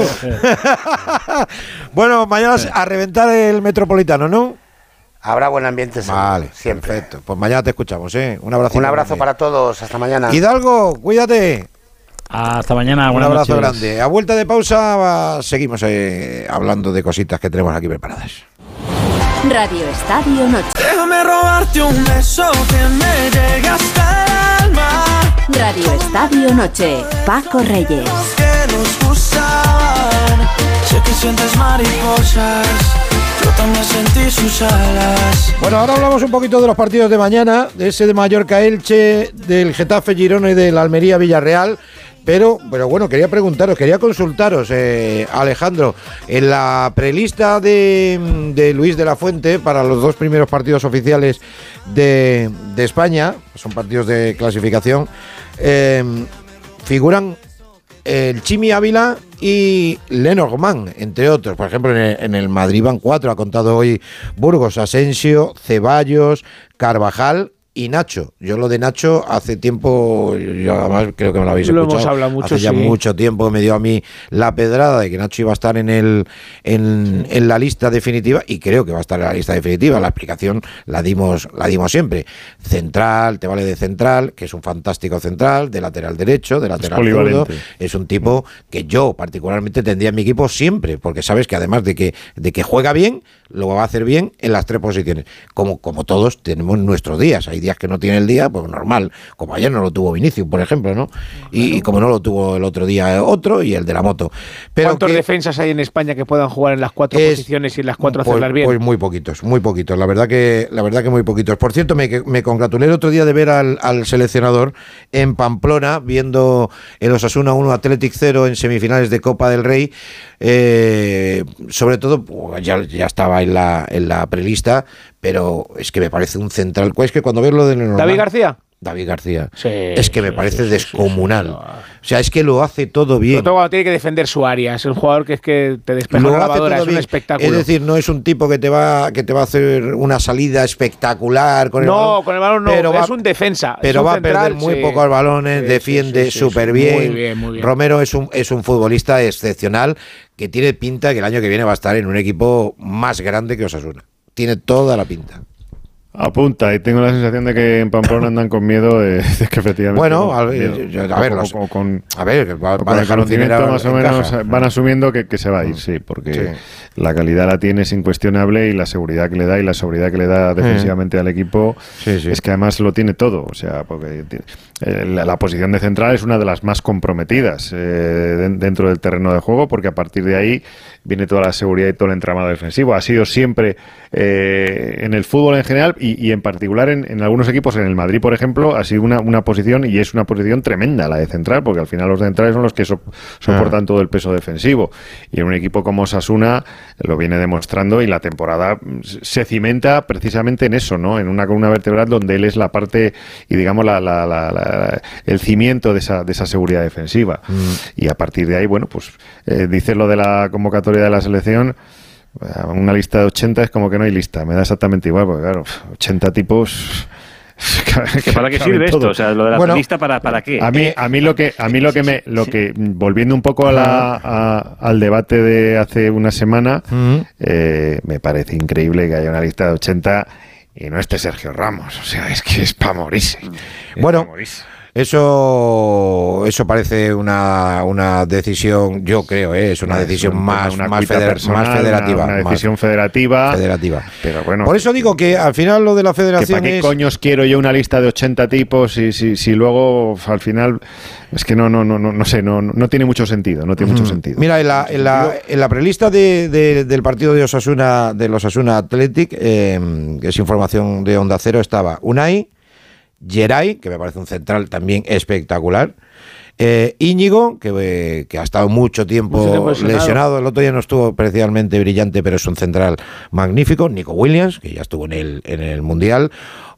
Speaker 1: bueno, mañana a reventar el metropolitano, ¿no?
Speaker 13: Habrá buen ambiente seguro,
Speaker 1: Vale,
Speaker 13: siempre.
Speaker 1: perfecto. Pues mañana te escuchamos, ¿eh? Un abrazo.
Speaker 13: Un abrazo para todos, hasta mañana.
Speaker 1: Hidalgo, cuídate.
Speaker 15: Hasta mañana,
Speaker 1: Un abrazo
Speaker 15: noches.
Speaker 1: grande. A vuelta de pausa seguimos eh, hablando de cositas que tenemos aquí preparadas.
Speaker 11: Radio Estadio Noche.
Speaker 17: Déjame robarte un beso que me llegue hasta el alma.
Speaker 11: Radio Estadio Noche. Paco Reyes.
Speaker 17: Que nos. Sé que sientes mariposas.
Speaker 1: Bueno, ahora hablamos un poquito de los partidos de mañana, de ese de Mallorca Elche, del Getafe Girona y del Almería Villarreal. Pero, pero bueno, quería preguntaros, quería consultaros, eh, Alejandro, en la prelista de, Luis de la Fuente para los dos primeros partidos oficiales de, de España, son partidos de clasificación, eh, figuran el Chimi Ávila y Lenormand, entre otros. Por ejemplo, en el, en el Madrid van cuatro, ha contado hoy Burgos, Asensio, Ceballos, Carvajal y Nacho. Yo lo de Nacho hace tiempo, yo además creo que me lo habéis
Speaker 4: Lo
Speaker 1: escuchado.
Speaker 4: hemos hablado mucho,
Speaker 1: hace ya
Speaker 4: sí.
Speaker 1: mucho tiempo me dio a mí la pedrada de que Nacho iba a estar en el en, en la lista definitiva y creo que va a estar en la lista definitiva. La explicación la dimos la dimos siempre. Central, te vale de central, que es un fantástico central, de lateral derecho, de lateral zurdo.
Speaker 5: polivalente.
Speaker 1: Es un tipo que yo particularmente tendría en mi equipo siempre, porque sabes que además de que de que juega bien, lo va a hacer bien en las tres posiciones. Como como todos tenemos nuestros días. Hay días que no tiene el día, pues normal. Como ayer no lo tuvo Vinicius, por ejemplo, ¿no? Y, y como no lo tuvo el otro día otro y el de la moto. Pero
Speaker 4: ¿Cuántos
Speaker 1: que-
Speaker 4: defensas hay en España que puedan jugar en las cuatro
Speaker 1: Es-
Speaker 4: posiciones y en las cuatro
Speaker 1: pues,
Speaker 4: hacerlas bien?
Speaker 1: pues muy poquitos, muy poquitos. La verdad que, la verdad que muy poquitos. Por cierto, me, me congratulé el otro día de ver al, al seleccionador en Pamplona, viendo el Osasuna 1 Athletic 0 en semifinales de Copa del Rey. Eh, sobre todo, pues, ya, ya estaba en la, en la prelista, pero es que me parece un central. Es que cuando ves lo de Lenormand-
Speaker 4: ¿David García?
Speaker 1: David García. es que me parece descomunal. O sea, es que lo hace todo bien.
Speaker 4: Sobre todo cuando tiene que defender su área. Es un jugador que es que te despeja lavadora,
Speaker 1: todo
Speaker 4: es un espectáculo.
Speaker 1: Es decir, no es un tipo que te va que te va a hacer una salida espectacular con el
Speaker 4: no,
Speaker 1: balón,
Speaker 4: con el balón no,
Speaker 1: pero va-
Speaker 4: es un defensa.
Speaker 1: pero
Speaker 4: un
Speaker 1: va a perder muy pocos balones,
Speaker 4: Sí,
Speaker 1: defiende súper bien.
Speaker 4: Muy bien, muy bien.
Speaker 1: Romero es un, es un futbolista excepcional que tiene pinta que el año que viene va a estar en un equipo más grande que Osasuna. Tiene toda la pinta.
Speaker 5: Apunta, y tengo la sensación de que en Pamplona andan con miedo de, de que efectivamente.
Speaker 1: Bueno,
Speaker 5: no,
Speaker 1: a ver,
Speaker 5: miedo.
Speaker 1: yo- yo- a ver,
Speaker 5: O-
Speaker 1: los-
Speaker 5: o con,
Speaker 1: a ver, va-
Speaker 5: con el conocimiento más o
Speaker 1: en
Speaker 5: menos
Speaker 1: caja.
Speaker 5: van asumiendo que, que se va a ir, sí, porque
Speaker 1: Sí.
Speaker 5: la calidad la tiene, es incuestionable y la seguridad que le da y la seguridad que le da defensivamente al equipo es que además lo tiene todo. O sea, porque tiene- eh, la, la posición de central es una de las más comprometidas eh, de- dentro del terreno de juego porque a partir de ahí viene toda la seguridad y todo el entramado defensivo. Ha sido siempre eh, en el fútbol en general y, y en particular en, en algunos equipos, en el Madrid, por ejemplo, ha sido una, una posición y es una posición tremenda la de central, porque al final los centrales son los que so- soportan todo el peso defensivo. Y en un equipo como Sasuna lo viene demostrando y la temporada mm, se cimenta precisamente en eso, ¿no? En una columna vertebral donde él es la parte y digamos la, la- la- la- el cimiento de esa, de esa seguridad defensiva. Y a partir de ahí, bueno, pues eh, dices lo de la convocatoria de la selección. Una lista de 80 es como que no hay lista, me da exactamente igual, porque claro, 80 tipos.
Speaker 6: ¿Que ¿Para qué sirve esto? O sea, lo de la
Speaker 5: Bueno,
Speaker 6: lista, ¿para, ¿para qué?
Speaker 5: a mí, a mí lo que, a mí lo que me, lo que, volviendo un poco a la, a- al debate de hace una semana, eh, me parece increíble que haya una lista de 80 y no esté Sergio Ramos. O sea, es que es para morirse. Es
Speaker 1: Bueno,
Speaker 5: pa' morirse.
Speaker 1: Eso, eso parece una, una decisión, yo creo, ¿eh? es una decisión más,
Speaker 5: una
Speaker 1: más,
Speaker 5: cuita
Speaker 1: feder-
Speaker 5: personal,
Speaker 1: más federativa.
Speaker 5: Una,
Speaker 1: más
Speaker 5: decisión federativa.
Speaker 1: federativa.
Speaker 5: Pero bueno.
Speaker 1: Por eso digo que al final lo de la federación
Speaker 5: para qué
Speaker 1: es...
Speaker 5: coños quiero yo una lista de 80 tipos si, si, si luego al final es que no no no no, no sé no, no tiene mucho sentido no tiene mucho sentido
Speaker 1: Mira, en la, en la, en la prelista de, de- del partido de Osasuna, de los Osasuna Athletic, eh, que es información de Onda Cero, estaba Unai, Geray, que me parece un central también espectacular, eh, Íñigo, que, eh, que ha estado mucho tiempo,
Speaker 4: Mucho tiempo lesionado.
Speaker 1: lesionado. el otro día no estuvo especialmente brillante, pero es un central magnífico, Nico Williams, que ya estuvo en el, en el Mundial,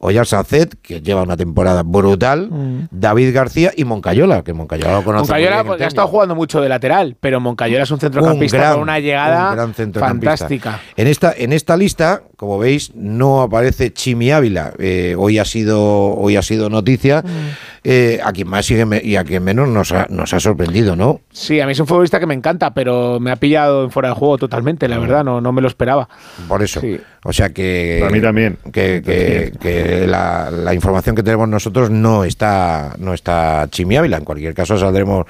Speaker 1: Oyar Sacet, que lleva una temporada brutal, David García y Moncayola, que Moncayola lo conoce muy
Speaker 4: Moncayola
Speaker 1: bien,
Speaker 4: porque ha estado jugando mucho de lateral, pero Moncayola es un centrocampista
Speaker 1: Un gran-
Speaker 4: con una llegada
Speaker 1: un gran centrocampista.
Speaker 4: fantástica.
Speaker 1: En esta, en esta lista, como veis, no aparece Chimi Ávila. Eh, hoy ha sido, hoy ha sido noticia.
Speaker 4: Mm.
Speaker 1: Eh, a quien más sigue y a quien menos nos ha, nos ha sorprendido, ¿no?
Speaker 4: Sí, a mí es un futbolista que me encanta, pero me ha pillado en fuera de juego totalmente,
Speaker 1: Mm.
Speaker 4: la verdad, no, no me lo esperaba.
Speaker 1: Por eso. O sea que.
Speaker 5: Para mí también.
Speaker 1: Que, que- que la, la información que tenemos nosotros no está, no está Chimi Ávila. En cualquier caso, saldremos,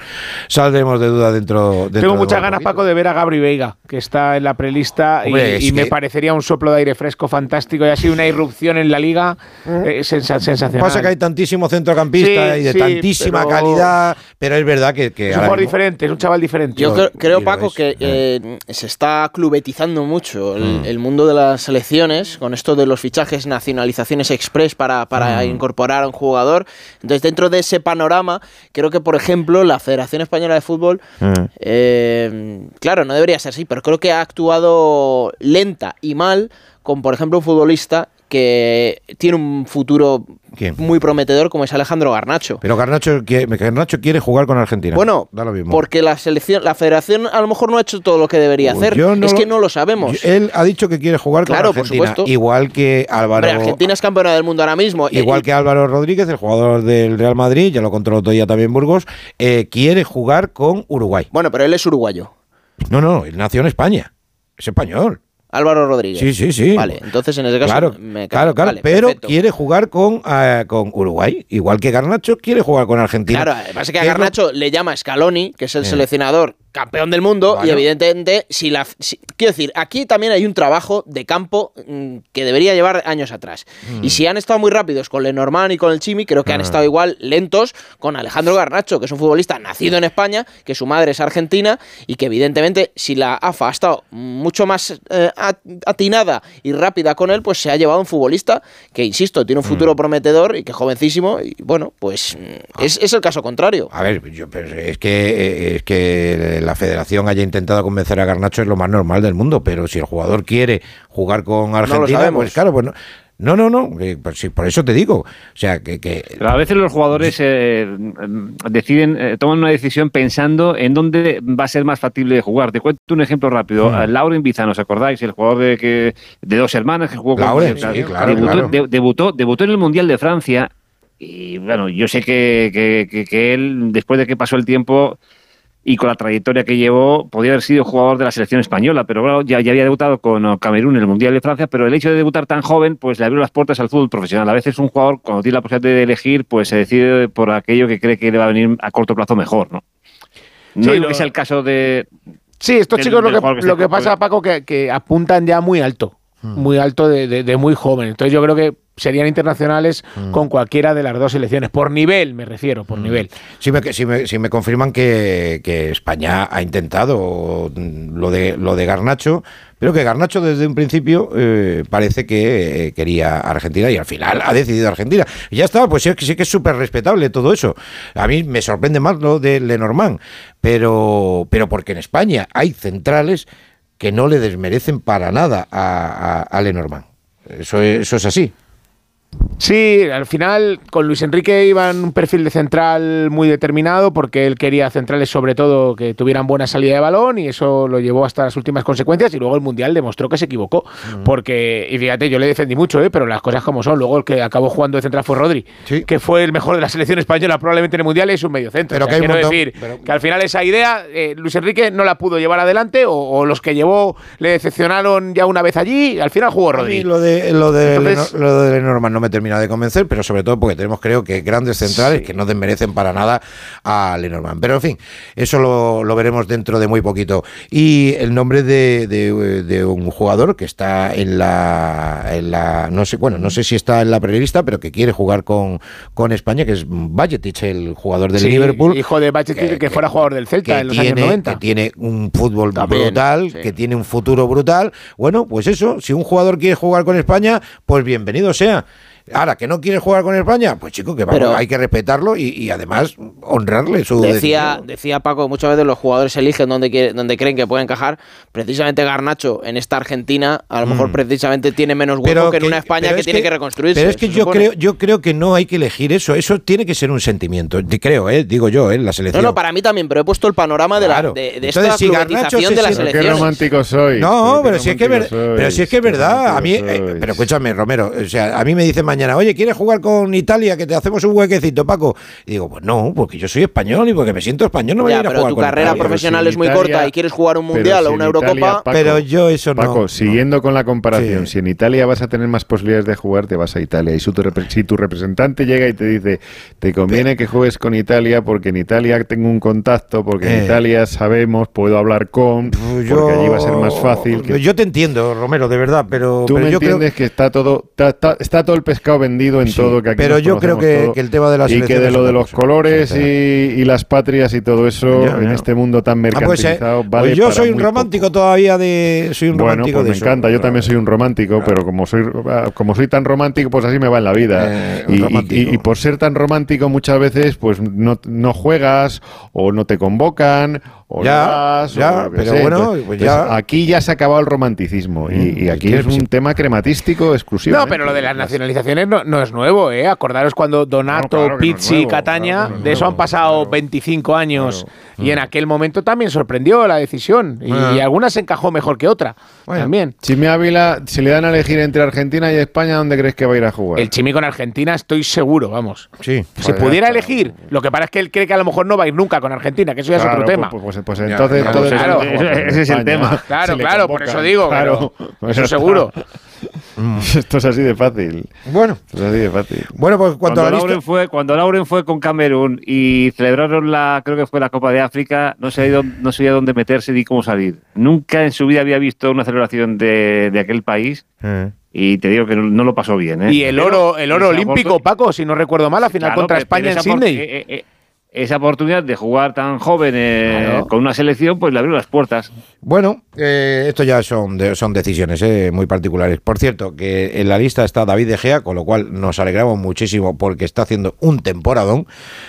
Speaker 1: saldremos de duda dentro. dentro
Speaker 4: Tengo
Speaker 1: de
Speaker 4: muchas ganas,
Speaker 1: poquito.
Speaker 4: Paco, de ver a Gabri Veiga, que está en la prelista y-
Speaker 1: Hombre,
Speaker 4: y, me
Speaker 1: que-
Speaker 4: parecería un soplo de aire fresco fantástico y ha sido una irrupción en la liga eh, sensa- sensacional.
Speaker 1: Pasa que hay tantísimo centrocampista
Speaker 4: Sí,
Speaker 1: y de
Speaker 4: sí,
Speaker 1: tantísima
Speaker 4: pero-
Speaker 1: calidad, pero es verdad que. que
Speaker 4: Es un jugador
Speaker 1: mismo-
Speaker 4: diferente, es un chaval diferente.
Speaker 10: Yo creo,
Speaker 1: y
Speaker 10: Paco,
Speaker 1: es.
Speaker 10: que eh, se está clubetizando mucho el,
Speaker 1: Mm.
Speaker 10: el mundo de las selecciones con esto de los fichajes, nacionalizaciones express para, para
Speaker 1: Mm.
Speaker 10: incorporar a un jugador. Entonces, dentro de ese panorama, creo que, por ejemplo, la Federación Española de Fútbol, eh, claro, no debería ser así, pero creo que ha actuado lenta y mal con, por ejemplo, un futbolista que tiene un futuro
Speaker 1: ¿Quién?
Speaker 10: muy prometedor como es Alejandro Garnacho.
Speaker 1: Pero Garnacho quiere, Garnacho quiere jugar con Argentina.
Speaker 10: Bueno,
Speaker 1: da lo mismo.
Speaker 10: porque la selección, la federación a lo mejor no ha hecho todo lo que debería
Speaker 1: Pues
Speaker 10: hacer.
Speaker 1: no
Speaker 10: es
Speaker 1: lo-
Speaker 10: que no lo sabemos.
Speaker 1: Yo- Él ha dicho que quiere jugar con
Speaker 10: Claro, por
Speaker 1: Argentina.
Speaker 10: supuesto.
Speaker 1: Igual que Álvaro.
Speaker 10: Hombre, Argentina es campeona del mundo ahora mismo. y-
Speaker 1: Igual
Speaker 10: y-
Speaker 1: que Álvaro Rodríguez, el jugador del Real Madrid, ya lo controló día también Burgos, eh, quiere jugar con Uruguay.
Speaker 10: Bueno, pero él es uruguayo.
Speaker 1: No, no, él nació en España. Es español.
Speaker 10: Álvaro Rodríguez.
Speaker 1: Sí, sí, sí.
Speaker 10: Vale, entonces en ese caso
Speaker 1: Claro,
Speaker 10: me
Speaker 1: claro, claro.
Speaker 10: vale,
Speaker 1: pero
Speaker 10: perfecto.
Speaker 1: quiere jugar con, eh, con Uruguay. Igual que Garnacho quiere jugar con Argentina.
Speaker 10: Claro, pasa que a
Speaker 1: ¿Qué es lo-
Speaker 10: Garnacho le llama Scaloni, que es el
Speaker 1: Eh.
Speaker 10: seleccionador campeón del mundo, y evidentemente, si la. si- quiero decir, aquí también hay un trabajo de campo mm, que debería llevar años atrás.
Speaker 1: Mm.
Speaker 10: Y si han estado muy rápidos con Lenormand y con el Chimi, creo que han
Speaker 1: Ah.
Speaker 10: estado igual lentos con Alejandro Garnacho, que es un futbolista nacido en España, que su madre es argentina, y que evidentemente, si la AFA ha estado mucho más eh, at- atinada y rápida con él, pues se ha llevado un futbolista que, insisto, tiene un futuro
Speaker 1: Mm.
Speaker 10: prometedor y que es jovencísimo, y bueno, pues mm, es, es el caso contrario.
Speaker 1: A ver, yo, pero es que eh, es que la federación haya intentado convencer a Garnacho es lo más normal del mundo, pero si el jugador quiere jugar con Argentina,
Speaker 10: sabemos.
Speaker 1: pues claro, pues no. No, no, no, eh, pues sí, por eso te digo. O sea, que, que
Speaker 6: Pero a veces los jugadores eh, deciden, eh, toman una decisión pensando en dónde va a ser más factible de jugar. Te cuento un ejemplo rápido. A Lauren Bizano, ¿os acordáis? El jugador de, que, de dos hermanas que jugó con
Speaker 1: Lauren,
Speaker 6: con-
Speaker 1: sí, claro,
Speaker 6: debutó,
Speaker 1: claro.
Speaker 6: de- debutó, debutó en el Mundial de Francia. Y bueno, yo sé que, que- que- que él, después de que pasó el tiempo y con la trayectoria que llevó, podía haber sido jugador de la selección española, pero claro, ya, ya había debutado con oh, Camerún en el Mundial de Francia, pero el hecho de debutar tan joven, pues le abrió las puertas al fútbol profesional. A veces un jugador, cuando tiene la posibilidad de elegir, pues se decide por aquello que cree que le va a venir a corto plazo mejor, ¿no? No
Speaker 4: Sí,
Speaker 6: digo
Speaker 4: lo-
Speaker 6: que sea el caso de...
Speaker 4: Sí, estos
Speaker 6: del-
Speaker 4: chicos lo que, lo que pasa, Paco, que, que apuntan ya muy alto.
Speaker 1: Hmm.
Speaker 4: Muy alto de, de- de muy joven. Entonces yo creo que serían internacionales con cualquiera de las dos selecciones. Por nivel, me refiero, por nivel.
Speaker 1: Si me, si me, si me confirman que, que España ha intentado lo de, lo de Garnacho, pero que Garnacho desde un principio eh, parece que eh, quería Argentina y al final ha decidido Argentina. Y ya está, pues sí, que sí que es súper respetable todo eso. A mí me sorprende más lo de Lenormand, pero, pero porque en España hay centrales que no le desmerecen para nada a, a, a Lenormand. Eso es, eso es así.
Speaker 4: Sí, al final con Luis Enrique iban un perfil de central muy determinado porque él quería centrales sobre todo que tuvieran buena salida de balón y eso lo llevó hasta las últimas consecuencias y luego el Mundial demostró que se equivocó porque, y fíjate, yo le defendí mucho, ¿eh? pero las cosas como son, luego el que acabó jugando de central fue Rodri, que fue el mejor de la selección española probablemente en el Mundial y es un medio centro.
Speaker 1: Pero
Speaker 4: O sea,
Speaker 1: que hay un
Speaker 4: quiero decir
Speaker 1: pero-
Speaker 4: que al final esa idea eh, Luis Enrique no la pudo llevar adelante o, o los que llevó le decepcionaron ya una vez allí, al final jugó Rodri.
Speaker 1: mí lo de, lo de,
Speaker 4: Entonces-
Speaker 1: lo de Lenormand no me termina de convencer, pero sobre todo porque tenemos, creo que, grandes centrales que no desmerecen para nada a Lenormand. Pero en fin, eso lo, lo veremos dentro de muy poquito. Y el nombre de, de- de un jugador que está en la, en la. No sé, bueno, no sé si está en la prelista, pero que quiere jugar con, con España, que es Bajetic, el jugador del
Speaker 4: Sí,
Speaker 1: Liverpool.
Speaker 4: Hijo de Bachetti, que, fuera jugador del Celta
Speaker 1: que
Speaker 4: en los
Speaker 1: tiene,
Speaker 4: años 90.
Speaker 1: que tiene un fútbol
Speaker 4: También,
Speaker 1: brutal,
Speaker 4: sí.
Speaker 1: que tiene un futuro brutal. Bueno, pues eso, si un jugador quiere jugar con España, pues bienvenido sea. Ahora, que no quiere jugar con España, pues chico, que vamos,
Speaker 10: Pero-
Speaker 1: hay que respetarlo y, y además honrarle su
Speaker 10: Decía,
Speaker 1: decisión.
Speaker 10: decía Paco, muchas veces los jugadores eligen donde, quiere- donde creen que puede encajar. Precisamente Garnacho en esta Argentina, a lo mejor
Speaker 1: Mm.
Speaker 10: precisamente tiene menos hueco que en una España que
Speaker 1: es
Speaker 10: tiene que, reconstruirse.
Speaker 1: Pero es que yo
Speaker 10: supone.
Speaker 1: creo, yo creo que no hay que elegir eso. Eso tiene que ser un sentimiento. Creo, eh, digo yo, eh, la
Speaker 10: No,
Speaker 1: selección.
Speaker 10: no, para mí también, pero he puesto el panorama de, la, de, de
Speaker 1: Entonces,
Speaker 10: esta
Speaker 1: si Garnacho
Speaker 10: clubetización
Speaker 1: se
Speaker 10: de
Speaker 5: Qué romántico soy.
Speaker 1: No, pero si es que, ver- pero si es que es verdad. A mí, eh, pero escúchame, Romero. O sea, a mí me dicen mañana, oye, ¿quieres jugar con Italia? Que te hacemos un huequecito, Paco. Y digo, pues no, porque yo soy español y porque me siento español. No me voy a
Speaker 10: Ya,
Speaker 1: ir a
Speaker 10: pero
Speaker 1: jugar
Speaker 10: tu
Speaker 1: con
Speaker 10: carrera
Speaker 1: Italia.
Speaker 10: profesional
Speaker 5: si
Speaker 10: es muy
Speaker 5: Italia-
Speaker 10: corta y quieres jugar un
Speaker 5: pero
Speaker 10: mundial
Speaker 5: si
Speaker 10: o una
Speaker 5: Italia,
Speaker 10: Eurocopa.
Speaker 5: Paco,
Speaker 1: Pero yo eso no.
Speaker 5: Paco,
Speaker 1: no.
Speaker 5: siguiendo con la comparación,
Speaker 1: Sí.
Speaker 5: si en Italia vas a tener más posibilidades de jugar, te vas a Italia. Y si tu, si tu representante llega y te dice, te conviene que juegues con Italia porque en Italia tengo un contacto, porque en
Speaker 1: Eh.
Speaker 5: Italia sabemos, puedo hablar con, porque allí va a ser más fácil. que-
Speaker 1: Yo te entiendo, Romero, de verdad, pero,
Speaker 5: Tú
Speaker 1: pero
Speaker 5: me
Speaker 1: yo creo
Speaker 5: entiendes que está todo está, está- está todo el pescado vendido en
Speaker 1: Sí,
Speaker 5: todo que aquí
Speaker 1: pero yo creo que- el tema de las
Speaker 5: y que de lo de los
Speaker 1: cosa.
Speaker 5: colores
Speaker 1: Sí,
Speaker 5: y, y las patrias y todo eso
Speaker 1: Ya,
Speaker 5: en
Speaker 1: ya.
Speaker 5: este mundo tan
Speaker 1: Ah, pues, eh,
Speaker 5: mercantilizado vale
Speaker 1: pues yo
Speaker 5: para
Speaker 1: soy un romántico todavía de. Soy un
Speaker 5: bueno, pues
Speaker 1: de
Speaker 5: me
Speaker 1: eso.
Speaker 5: encanta, yo también soy un romántico, pero como soy ah, como soy tan romántico, pues así me va en la vida.
Speaker 1: Eh,
Speaker 5: y- y por ser tan romántico muchas veces pues no, no juegas o no te convocan o
Speaker 1: Ya,
Speaker 5: o
Speaker 1: ya, pero
Speaker 5: sé.
Speaker 1: bueno,
Speaker 5: Entonces-
Speaker 1: pues
Speaker 5: entonces,
Speaker 1: ya-
Speaker 5: aquí ya se ha acabado el romanticismo y, y aquí es un tema crematístico exclusivo.
Speaker 4: No, pero lo de las nacionalizaciones no, no es nuevo, ¿eh? Acordaros cuando Donato,
Speaker 5: claro no
Speaker 4: Pizzi,
Speaker 5: nuevo,
Speaker 4: Cataña,
Speaker 5: claro
Speaker 4: de eso han pasado 25 años y en aquel momento también sorprendió la decisión y,
Speaker 5: Ah.
Speaker 4: y algunas se encajó mejor que otra. También.
Speaker 5: Chimi Ávila, si le dan a elegir entre Argentina y España, ¿dónde crees que va a ir a jugar?
Speaker 4: El Chimi con Argentina estoy seguro, vamos.
Speaker 1: Sí.
Speaker 4: Si pudiera elegir, lo que pasa es que él cree que a lo mejor no va a ir nunca con Argentina, que eso ya es
Speaker 5: Claro,
Speaker 4: otro tema.
Speaker 5: Pues, pues- pues entonces
Speaker 1: ya,
Speaker 5: todo
Speaker 1: pues
Speaker 5: claro,
Speaker 4: ese-
Speaker 6: ese es el tema.
Speaker 4: Claro, claro, por eso digo,
Speaker 5: claro.
Speaker 4: pero
Speaker 5: Pues
Speaker 4: eso seguro.
Speaker 5: Esto es así de fácil.
Speaker 1: Bueno,
Speaker 5: Esto es así de fácil.
Speaker 1: bueno, pues cuando
Speaker 6: Cuando
Speaker 1: la
Speaker 6: Lauren,
Speaker 1: lista.
Speaker 6: fue, cuando Lauren fue con Camerún y celebraron la, creo que fue la Copa de África, no sabía, dónde, no sabía dónde meterse ni cómo salir. Nunca en su vida había visto una celebración de, de aquel país
Speaker 1: Eh.
Speaker 6: y te digo que no, no lo pasó bien. ¿eh?
Speaker 4: Y el oro, el oro olímpico, Paco, si no recuerdo mal, la final
Speaker 6: Claro,
Speaker 4: contra España en
Speaker 6: esa por-
Speaker 4: Sydney.
Speaker 6: eh, eh, esa oportunidad de jugar tan joven eh,
Speaker 4: Claro.
Speaker 6: con una selección, pues le abrió las puertas.
Speaker 1: Bueno, eh, esto ya son, de- son decisiones eh, muy particulares. Por cierto, que en la lista está David De Gea, con lo cual nos alegramos muchísimo porque está haciendo un temporadón.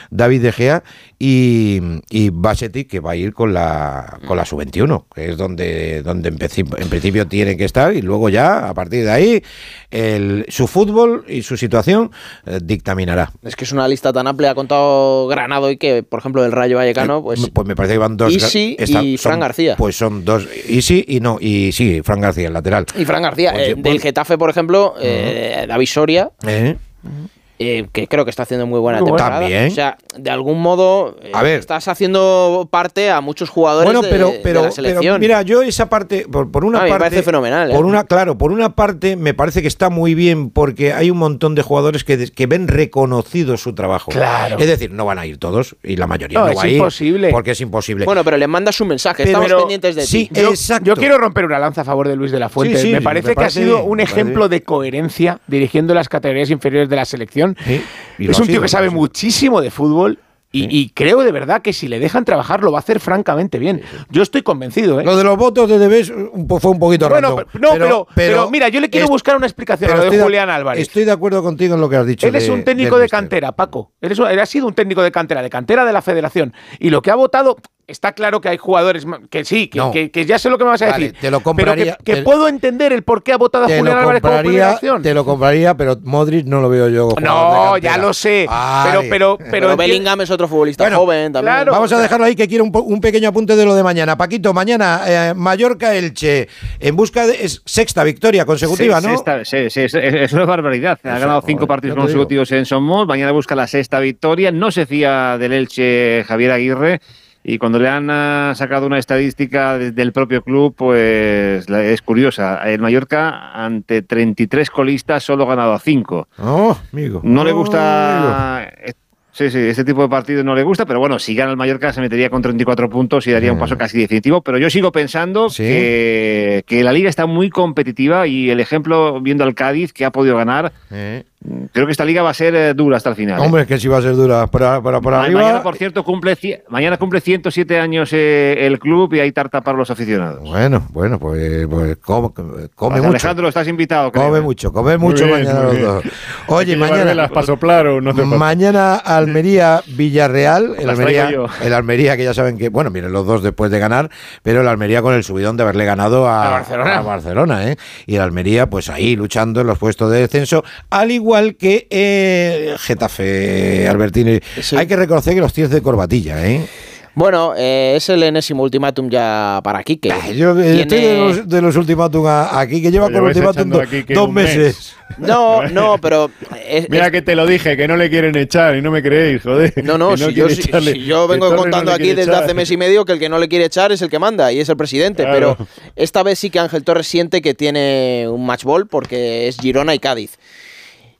Speaker 1: David De Gea y, y Basetic, que va a ir con la, con la sub-21, que es donde, donde en, principio, en principio tiene que estar. Y luego ya, a partir de ahí, el, su fútbol y su situación eh, dictaminará.
Speaker 10: Es que es una lista tan amplia, ha contado Granado y que, por ejemplo, el Rayo Vallecano, pues
Speaker 1: Pues me parece que van dos.
Speaker 10: Isi
Speaker 1: están-
Speaker 10: y Fran García.
Speaker 1: Pues son dos. Isi y no, y sí, Fran García, el lateral.
Speaker 10: Y Fran García,
Speaker 1: Pues
Speaker 10: eh, del
Speaker 1: pues-
Speaker 10: Getafe, por ejemplo, eh, David Soria.
Speaker 1: ¿Eh?
Speaker 10: Eh, que creo que está haciendo muy buena
Speaker 1: Muy
Speaker 10: temporada.
Speaker 1: También.
Speaker 10: O sea, de algún modo eh,
Speaker 1: A ver.
Speaker 10: estás haciendo parte a muchos jugadores
Speaker 1: Bueno,
Speaker 10: de,
Speaker 1: pero,
Speaker 10: de
Speaker 1: pero,
Speaker 10: la
Speaker 1: pero
Speaker 10: selección.
Speaker 1: mira, yo esa parte, por, por una
Speaker 10: A mí me
Speaker 1: parte.
Speaker 10: parece fenomenal, ¿eh?
Speaker 1: Por una, claro, por una parte me parece que está muy bien porque hay un montón de jugadores que, de- que ven reconocido su trabajo.
Speaker 10: Claro.
Speaker 1: Es decir, no van a ir todos y la mayoría
Speaker 4: No,
Speaker 1: no,
Speaker 4: es
Speaker 1: va a ir.
Speaker 4: imposible.
Speaker 1: Porque es imposible.
Speaker 10: Bueno, pero le mandas un mensaje,
Speaker 1: Pero-
Speaker 10: estamos
Speaker 1: pero-
Speaker 10: pendientes de
Speaker 1: sí,
Speaker 10: ti.
Speaker 4: Yo,
Speaker 1: Exacto.
Speaker 4: yo quiero romper una lanza a favor de Luis de la Fuente.
Speaker 1: Sí, sí,
Speaker 4: me parece
Speaker 1: me
Speaker 4: que ha sido
Speaker 1: bien,
Speaker 4: un ejemplo de coherencia dirigiendo las categorías inferiores de la selección.
Speaker 1: Y
Speaker 4: es un tío
Speaker 1: sido,
Speaker 4: que sabe muchísimo de fútbol. Y, y creo de verdad que si le dejan trabajar lo va a hacer francamente bien. Yo estoy convencido. ¿eh?
Speaker 1: Lo de los votos de Debes fue un poquito
Speaker 4: Bueno,
Speaker 1: random.
Speaker 4: pero- no, pero, pero mira, yo le quiero
Speaker 1: es-
Speaker 4: buscar una explicación a lo de Julián Álvarez.
Speaker 1: Estoy de acuerdo contigo en lo que has dicho.
Speaker 4: Él es un técnico de cantera, Paco. Él, es él ha sido un técnico de cantera, de cantera de la federación. Y lo que ha votado, está claro que hay jugadores que sí, que,
Speaker 1: No.
Speaker 4: que- que ya sé lo que me vas a
Speaker 1: Vale,
Speaker 4: decir.
Speaker 1: te lo
Speaker 4: pero
Speaker 1: compraría-
Speaker 4: que, que
Speaker 1: te-
Speaker 4: puedo entender el por qué ha votado a Julián Álvarez como primera opción.
Speaker 1: te lo compraría, pero Modric no lo veo yo.
Speaker 4: No, ya lo sé.
Speaker 1: Vale.
Speaker 4: Pero, pero, pero,
Speaker 10: Pero Bellingham es otro futbolista
Speaker 1: Bueno,
Speaker 10: joven también.
Speaker 4: claro.
Speaker 1: Vamos a dejarlo ahí que quiero un, pequeño apunte de lo de mañana. Paquito, mañana eh, Mallorca-Elche en busca de es sexta victoria consecutiva,
Speaker 6: Sí,
Speaker 1: ¿no?
Speaker 6: sexta- sí, sí, es, es una barbaridad. Ha
Speaker 1: Eso,
Speaker 6: ganado
Speaker 1: joder,
Speaker 6: cinco partidos
Speaker 1: te digo.
Speaker 6: consecutivos en Somos. Mañana busca la sexta victoria. No se fía del Elche Javier Aguirre. Y cuando le han ah, sacado una estadística de- del propio club, pues es curiosa. El Mallorca, ante 33 colistas, solo ha ganado a 5.
Speaker 1: Oh, amigo.
Speaker 6: No le
Speaker 1: Oh,
Speaker 6: gusta. eh, Sí, sí, este tipo de partidos no le gusta, pero bueno, si gana el Mallorca se metería con 34 puntos y daría un paso casi definitivo. Pero yo sigo pensando que, que la liga está muy competitiva y el ejemplo, viendo al Cádiz, que ha podido ganar,
Speaker 1: Eh.
Speaker 6: Creo que esta liga va a ser eh, dura hasta el final. ¿eh?
Speaker 1: Hombre, es que si va a ser dura. Para, para, por
Speaker 6: Ma-
Speaker 1: arriba.
Speaker 6: Mañana, por cierto, cumple, mañana cumple 107 años eh, el club y hay tarta para los aficionados.
Speaker 1: Bueno, bueno, pues, pues come, come mucho.
Speaker 6: Alejandro, estás invitado. creo,
Speaker 1: Come
Speaker 6: ¿eh?
Speaker 1: mucho, come mucho
Speaker 5: bien,
Speaker 1: mañana los dos. Oye, mañana.
Speaker 5: velas para soplar o no.
Speaker 1: Mañana Almería Villarreal, el
Speaker 6: Las
Speaker 1: Almería, el Almería que ya saben que, bueno, miren los dos después de ganar, pero el Almería con el subidón de haberle ganado a,
Speaker 4: A Barcelona.
Speaker 1: a Barcelona, ¿eh? Y el Almería pues ahí luchando en los puestos de descenso, al igual que eh, Getafe, Albertini. Hay que reconocer que los tíos de corbatilla, ¿eh?
Speaker 10: Bueno, eh, es el enésimo ultimátum ya para Quique.
Speaker 1: Yo eh,
Speaker 10: Tiene-
Speaker 1: estoy de los, de los ultimátum a- aquí, que lleva
Speaker 5: Lo
Speaker 1: con
Speaker 5: lleváis
Speaker 1: ultimátum do- dos
Speaker 5: mes.
Speaker 1: meses.
Speaker 10: No, no, pero... es-
Speaker 5: Mira
Speaker 10: es-
Speaker 5: que te lo dije, que no le quieren echar y no me creéis, joder.
Speaker 10: No, no, si, yo,
Speaker 5: quiere
Speaker 10: si-
Speaker 5: echarle-
Speaker 10: si yo vengo
Speaker 5: no
Speaker 10: contando aquí desde
Speaker 5: echar.
Speaker 10: hace mes y medio que el que no le quiere echar es el que manda y es el presidente,
Speaker 5: Claro.
Speaker 10: pero esta vez sí que Ángel Torres siente que tiene un match ball porque es Girona y Cádiz.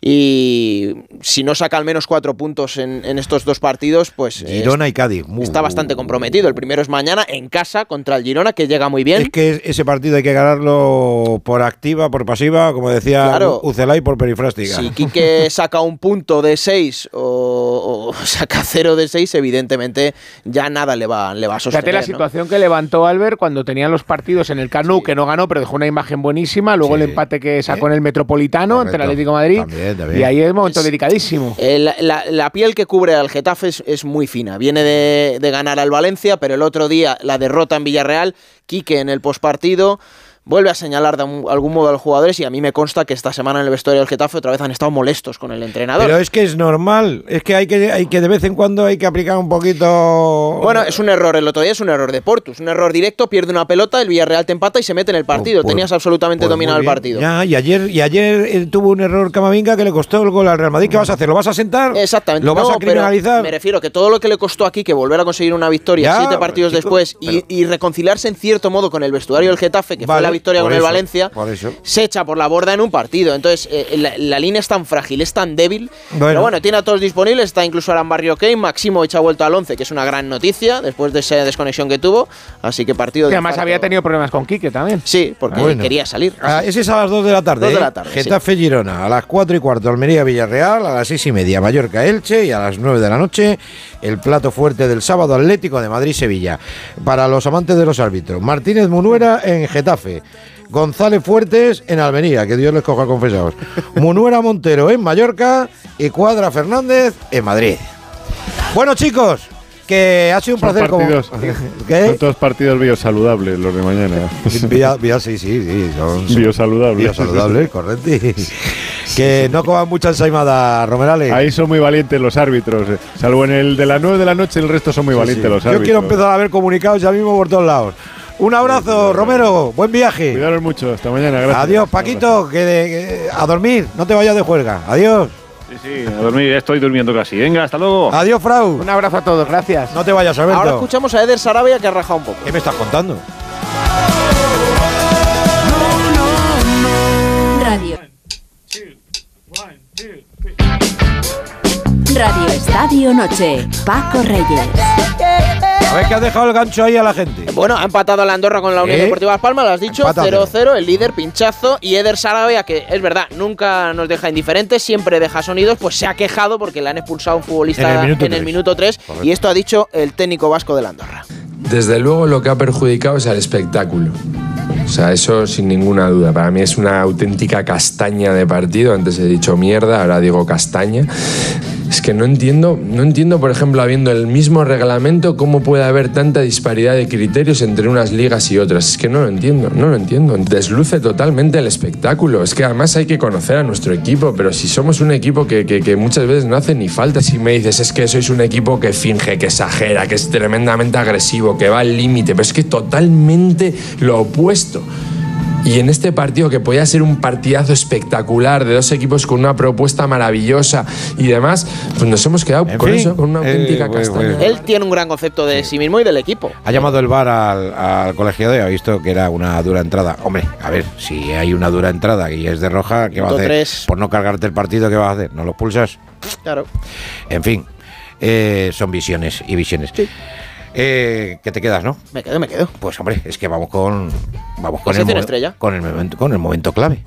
Speaker 10: Y si no saca al menos cuatro puntos en, en estos dos partidos, pues
Speaker 1: Girona y Cádiz. Uh,
Speaker 10: está bastante comprometido. El primero es mañana en casa contra el Girona, que llega muy bien.
Speaker 1: Es que ese partido hay que ganarlo por activa, por pasiva, como decía
Speaker 10: Claro.
Speaker 1: Ucelay, por perifrástica.
Speaker 10: Si Quique saca un punto de 6 o, o saca cero de 6, evidentemente ya nada le va, le va a
Speaker 4: Fíjate
Speaker 10: sostener.
Speaker 4: la
Speaker 10: ¿no?
Speaker 4: situación que levantó Albert cuando tenían los partidos en el Canu, que no ganó, pero dejó una imagen buenísima. Luego el empate que sacó en el Metropolitano ante el
Speaker 1: Correcto.
Speaker 4: Atlético de Madrid.
Speaker 1: También,
Speaker 4: Y ahí es un momento delicadísimo.
Speaker 10: Eh, la, la- la piel que cubre al Getafe es, es muy fina. Viene de, de ganar al Valencia, pero el otro día la derrota en Villarreal. Quique en el postpartido vuelve a señalar de algún modo a los jugadores y a mí me consta que esta semana en el vestuario del Getafe otra vez han estado molestos con el entrenador.
Speaker 1: Pero es que es normal, es que hay que, hay que de vez en cuando hay que aplicar un poquito.
Speaker 10: Bueno, es un error, el otro día es un error de Portus, un error directo, pierde una pelota, el Villarreal te empata y se mete en el partido.
Speaker 1: Pues-
Speaker 10: Tenías absolutamente
Speaker 1: Pues
Speaker 10: dominado el partido.
Speaker 1: Ya, y ayer, y ayer eh, tuvo un error Camavinga que le costó el gol al Real Madrid. ¿Qué vas a hacer? ¿Lo vas a sentar?
Speaker 10: Exactamente.
Speaker 1: ¿Lo vas
Speaker 10: No,
Speaker 1: a criminalizar?
Speaker 10: Me refiero que todo lo que le costó aquí que volver a conseguir una victoria
Speaker 1: Ya,
Speaker 10: siete partidos
Speaker 1: chico,
Speaker 10: después y, y reconciliarse en cierto modo con el vestuario del Getafe, que fue la victoria
Speaker 1: por
Speaker 10: con el Valencia,
Speaker 1: Por eso.
Speaker 10: se echa por la borda en un partido. Entonces, eh, la, la línea es tan frágil, es tan débil.
Speaker 1: Bueno.
Speaker 10: Pero bueno, tiene a todos disponibles. Está incluso Aran Barrio Kane. Máximo ha vuelto al 11, que es una gran noticia después de esa desconexión que tuvo. Así que partido
Speaker 4: Y
Speaker 10: de.
Speaker 4: además
Speaker 10: infarto.
Speaker 4: había tenido problemas con Quique también.
Speaker 10: Sí, porque
Speaker 1: Bueno.
Speaker 10: quería salir.
Speaker 1: Ah, ese es a las 2 de la tarde.
Speaker 10: Dos de
Speaker 1: ¿eh?
Speaker 10: la tarde.
Speaker 1: Getafe Girona, a las 4 y cuarto Almería Villarreal, a las 6 y media Mallorca Elche y a las 9 de la noche el plato fuerte del sábado Atlético de Madrid Sevilla. Para los amantes de los árbitros, Martínez Munuera en Getafe. González Fuertes en Almería, que Dios les coja confesados. Munuera Montero en Mallorca y Cuadra Fernández en Madrid. Bueno, chicos, que ha sido un
Speaker 5: Son
Speaker 1: placer como.
Speaker 5: partidos,
Speaker 1: ¿Qué?
Speaker 5: son todos partidos biosaludables los de mañana.
Speaker 1: Vía, vía- sí, sí, sí. Son,
Speaker 5: Biosaludables.
Speaker 1: Biosaludables, correcto. que no coman mucha ensaimada, Romerales.
Speaker 5: Ahí son muy valientes los árbitros. eh. Salvo en el de las 9 de la noche, el resto son muy
Speaker 1: Sí,
Speaker 5: valientes
Speaker 1: sí.
Speaker 5: los
Speaker 1: Yo
Speaker 5: árbitros.
Speaker 1: quiero empezar a ver comunicados ya mismo por todos lados. Un abrazo, Romero. Buen viaje.
Speaker 5: Cuidaros mucho. Hasta mañana. Gracias.
Speaker 1: Adiós, Paquito. Que, de- que- a dormir. No te vayas de juerga. Adiós.
Speaker 6: Sí, sí, a dormir, estoy durmiendo casi. Venga, hasta luego.
Speaker 1: Adiós, Frau.
Speaker 4: Un abrazo a todos, gracias.
Speaker 1: No te vayas, Alberto.
Speaker 10: Ahora escuchamos a Eder Sarabia que ha rajado un poco.
Speaker 1: ¿Qué me estás contando?
Speaker 11: Radio. Radio Estadio Noche. Paco Reyes.
Speaker 1: A ver que has dejado el gancho ahí a la gente.
Speaker 10: Bueno, ha empatado la Andorra con la Unión
Speaker 1: ¿Eh?
Speaker 10: Deportiva Las Palmas, lo has dicho,
Speaker 1: Empata a
Speaker 10: 0-0, el líder pinchazo y Eder Sarabia, que es verdad, nunca nos deja indiferentes, siempre deja sonidos, pues se ha quejado porque le han expulsado a un futbolista
Speaker 20: En el minuto
Speaker 10: en el
Speaker 20: tres.
Speaker 10: minuto 3 y esto ha dicho el técnico vasco de la Andorra.
Speaker 20: Desde luego lo que ha perjudicado es al espectáculo. O sea, eso sin ninguna duda. Para mí es una auténtica castaña de partido. Antes he dicho mierda, ahora digo castaña. Es que no entiendo, no entiendo, por ejemplo, habiendo el mismo reglamento, cómo puede haber tanta disparidad de criterios entre unas ligas y otras. Es que no lo entiendo, no lo entiendo. Desluce totalmente el espectáculo. Es que además hay que conocer a nuestro equipo, pero si somos un equipo que, que- que muchas veces no hace ni falta, si me dices es que sois un equipo que finge, que exagera, que es tremendamente agresivo, que va al límite, pero es que totalmente lo opuesto. Y en este partido, que podía ser un partidazo espectacular de dos equipos con una propuesta maravillosa y demás, pues nos hemos quedado con
Speaker 1: fin,
Speaker 20: eso, con una auténtica
Speaker 1: eh, pues,
Speaker 20: castaña.
Speaker 10: Él tiene un gran concepto de sí mismo y del equipo.
Speaker 1: Ha llamado el bar al, al colegiado y ha visto que era una dura entrada. Hombre, a ver, si hay una dura entrada y es de roja, ¿qué va a hacer?
Speaker 10: tres.
Speaker 1: Por no cargarte el partido, ¿qué vas a hacer? ¿No lo pulsas?
Speaker 10: Claro.
Speaker 1: En fin, eh, son visiones y visiones. Eh, que te quedas, ¿no?
Speaker 10: Me quedo, me quedo.
Speaker 1: Pues hombre, es que vamos con vamos con el,
Speaker 10: Sección
Speaker 1: mo-
Speaker 10: estrella.
Speaker 1: con el momento con el momento clave.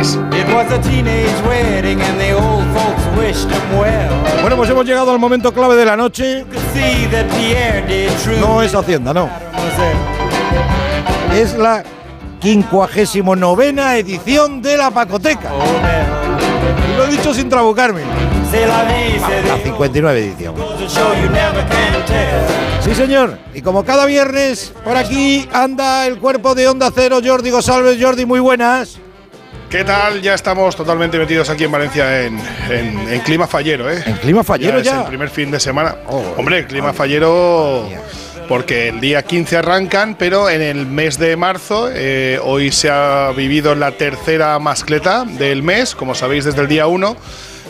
Speaker 17: It was a teenage wedding and the old folks wished him well.
Speaker 1: Bueno, pues hemos llegado al momento clave de la noche. No es Hacienda, no. Es la 59 edición de la Pacoteca. Y lo he dicho sin trabucarme.
Speaker 17: La
Speaker 1: 59 edición. Sí, señor. Y como cada viernes, por aquí anda el cuerpo de Onda Cero, Jordi González. Jordi, muy buenas.
Speaker 21: ¿Qué tal? Ya estamos totalmente metidos aquí en Valencia en, en- en clima fallero, ¿eh?
Speaker 1: En clima fallero
Speaker 21: Es
Speaker 1: ya. Oh,
Speaker 21: el primer fin de semana. Hombre, clima fallero porque el día 15 arrancan, pero en el mes de marzo, eh, hoy se ha vivido la tercera mascleta del mes, como sabéis desde el día 1.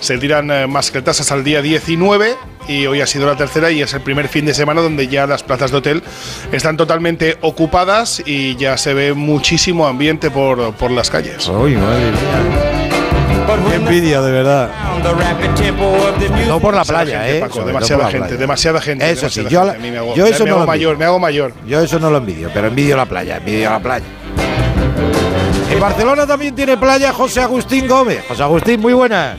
Speaker 21: Se tiran eh, mascletas hasta el día 19 y hoy ha sido la tercera y es el primer fin de semana donde ya las plazas de hotel están totalmente ocupadas y ya se ve muchísimo ambiente por, por las calles.
Speaker 1: Uy, madre mía. Qué envidia, de verdad. No por la playa,
Speaker 21: gente,
Speaker 1: ¿eh?
Speaker 21: Paco, demasiada gente,
Speaker 1: playa.
Speaker 21: demasiada gente.
Speaker 1: Eso sí, yo,
Speaker 21: gente.
Speaker 1: la-
Speaker 21: hago-
Speaker 1: yo eso
Speaker 21: me
Speaker 1: no
Speaker 21: hago
Speaker 1: lo
Speaker 21: mayor, me hago mayor.
Speaker 1: Yo eso no lo envidio, pero envidio la playa, envidio la playa. En Barcelona también tiene playa José Agustín Gómez. José Agustín, muy buenas.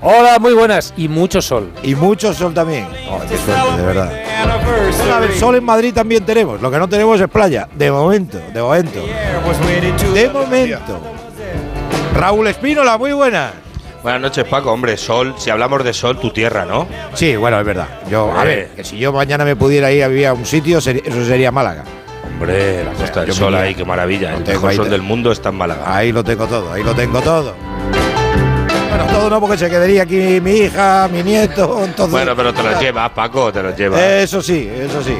Speaker 22: Hola, muy buenas. Y mucho sol.
Speaker 1: Y mucho sol también. Oh, qué suerte, de verdad. Bueno, a ver, sol en Madrid también tenemos. Lo que no tenemos es playa. De momento, de momento. De momento. Raúl Espínola, muy buenas.
Speaker 23: Buenas noches, Paco. Hombre, sol, si hablamos de sol, tu tierra, ¿no?
Speaker 1: Sí, bueno, es verdad. Yo, a
Speaker 23: Eh.
Speaker 1: ver, que si yo mañana me pudiera ir a vivir a un sitio, eso sería Málaga.
Speaker 23: Hombre, la Costa del Sol ahí, qué maravilla. El
Speaker 1: tengo
Speaker 23: mejor sol del mundo está en Málaga.
Speaker 1: Ahí lo tengo todo, ahí lo tengo todo. Bueno, todo no, porque se quedaría aquí mi hija, mi nieto, entonces.
Speaker 23: Bueno, pero te los llevas, Paco, te los llevas.
Speaker 1: Eso sí, eso sí.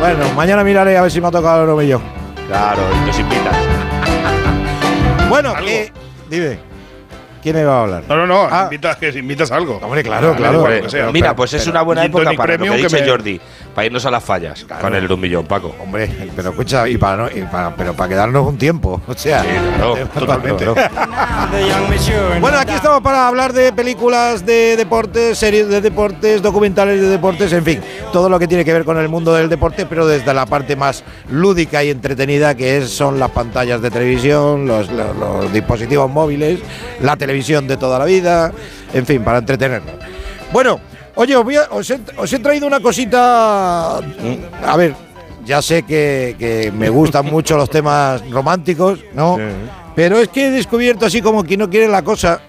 Speaker 1: Bueno, mañana miraré a ver si me ha tocado el novillón.
Speaker 23: Claro, y nos invitas.
Speaker 1: Bueno, que- dime. ¿Quién me va a hablar?
Speaker 21: No, no, no, invitas, que invitas algo.
Speaker 1: Hombre, claro, claro.
Speaker 23: hombre,
Speaker 1: Lo.
Speaker 23: Mira,
Speaker 1: Pero-
Speaker 23: pues es una buena época para lo que
Speaker 1: que
Speaker 23: dice
Speaker 1: me-
Speaker 23: Jordi, para irnos a las fallas con el de un millón, Paco.
Speaker 1: Hombre, pero escucha, y para no, y para- pero para quedarnos un tiempo. O sea,
Speaker 23: Sí, claro,
Speaker 1: totalmente. Bueno, aquí estamos para hablar de películas de deportes, series de deportes, documentales de deportes, en fin, todo lo que tiene que ver con el mundo del deporte, pero desde la parte más lúdica y entretenida que es, son las pantallas de televisión, los, los- los dispositivos móviles, la televisión de toda la vida, en fin, para entretenernos. Bueno, oye, os, voy a- os he, os he traído una cosita, a ver, ya sé que, que me gustan mucho los temas románticos, ¿no? Pero es que he descubierto así como quien no quiere la cosa.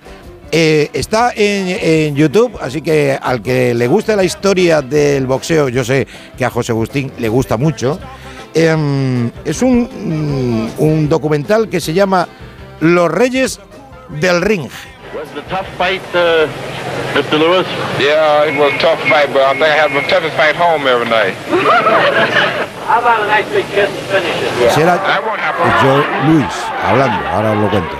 Speaker 1: eh, está en, en YouTube, así que al que le guste la historia del boxeo, yo sé que a José Agustín le gusta mucho. em, es un, mm, un documental que se llama Los Reyes del Ring.
Speaker 24: Mr. Lewis? Yeah, it was a tough fight, but I think I had the toughest fight home every night. How about a nice big kiss to finish it?
Speaker 1: Será yo Luis hablando, ahora os lo cuento.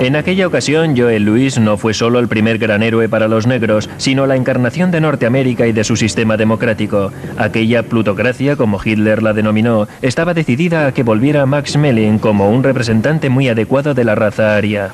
Speaker 25: En aquella ocasión, Joel Luis no fue solo el primer gran héroe para los negros, sino la encarnación de Norteamérica y de su sistema democrático. Aquella plutocracia, como Hitler la denominó, estaba decidida a que volviera Max Melling como un representante muy adecuado de la raza aria.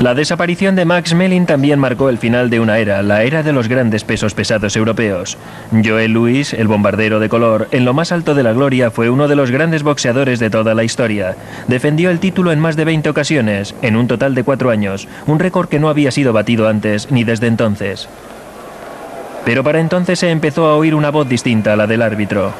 Speaker 25: La desaparición de Max Melling también marcó el final de una era, la era de los grandes pesos pesados europeos. Joel Louis, el bombardero de color, en lo más alto de la gloria, fue uno de los grandes boxeadores de toda la historia. Defendió el título en más de 20 ocasiones, en un total de cuatro años, un récord que no había sido batido antes ni desde entonces. Pero para entonces se empezó a oír una voz distinta a la del árbitro.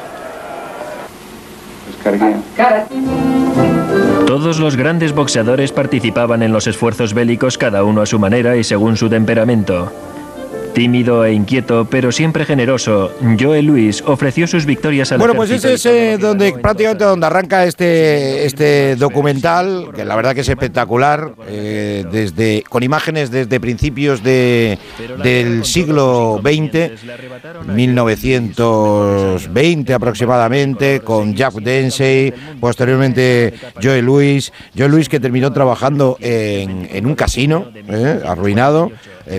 Speaker 25: Todos los grandes boxeadores participaban en los esfuerzos bélicos cada uno a su manera y según su temperamento. Tímido e inquieto, pero siempre generoso, Joe Luis ofreció sus victorias al
Speaker 1: Bueno, pues ese es eh, donde prácticamente donde arranca este, este documental, que la verdad que es espectacular, eh, desde con imágenes desde principios de, del siglo XX, 1920 aproximadamente, con Jack Dempsey, posteriormente Joe Luis, Joe Luis que terminó trabajando en, en un casino, eh, arruinado,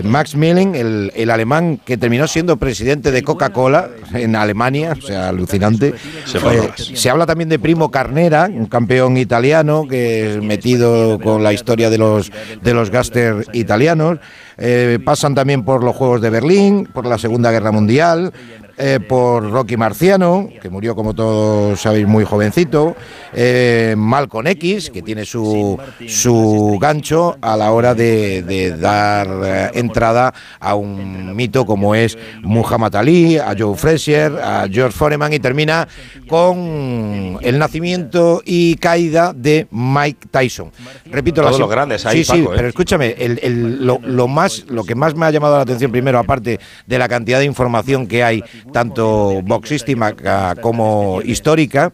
Speaker 1: Max Milling, el, el alemán que terminó siendo presidente de Coca-Cola en Alemania, o sea, alucinante.
Speaker 23: Se
Speaker 1: Eh, se habla también de Primo Carnera, un campeón italiano que es metido con la historia de los de los gáster italianos. Eh, pasan también por los Juegos de Berlín, por la Segunda Guerra Mundial, eh, por Rocky Marciano, que murió como todos sabéis muy jovencito, eh, Malcolm X, que tiene su, su gancho a la hora de, de dar eh, entrada a un mito como es Muhammad Ali, a Joe Frazier, a George Foreman y termina con el nacimiento y caída de Mike Tyson. Repito
Speaker 23: Todos
Speaker 1: las-
Speaker 23: los grandes ahí,
Speaker 1: Sí, sí,
Speaker 23: Paco, ¿eh?
Speaker 1: pero escúchame, el- el- lo, lo más, lo que más me ha llamado la atención primero, aparte de la cantidad de información que hay, tanto boxística como histórica,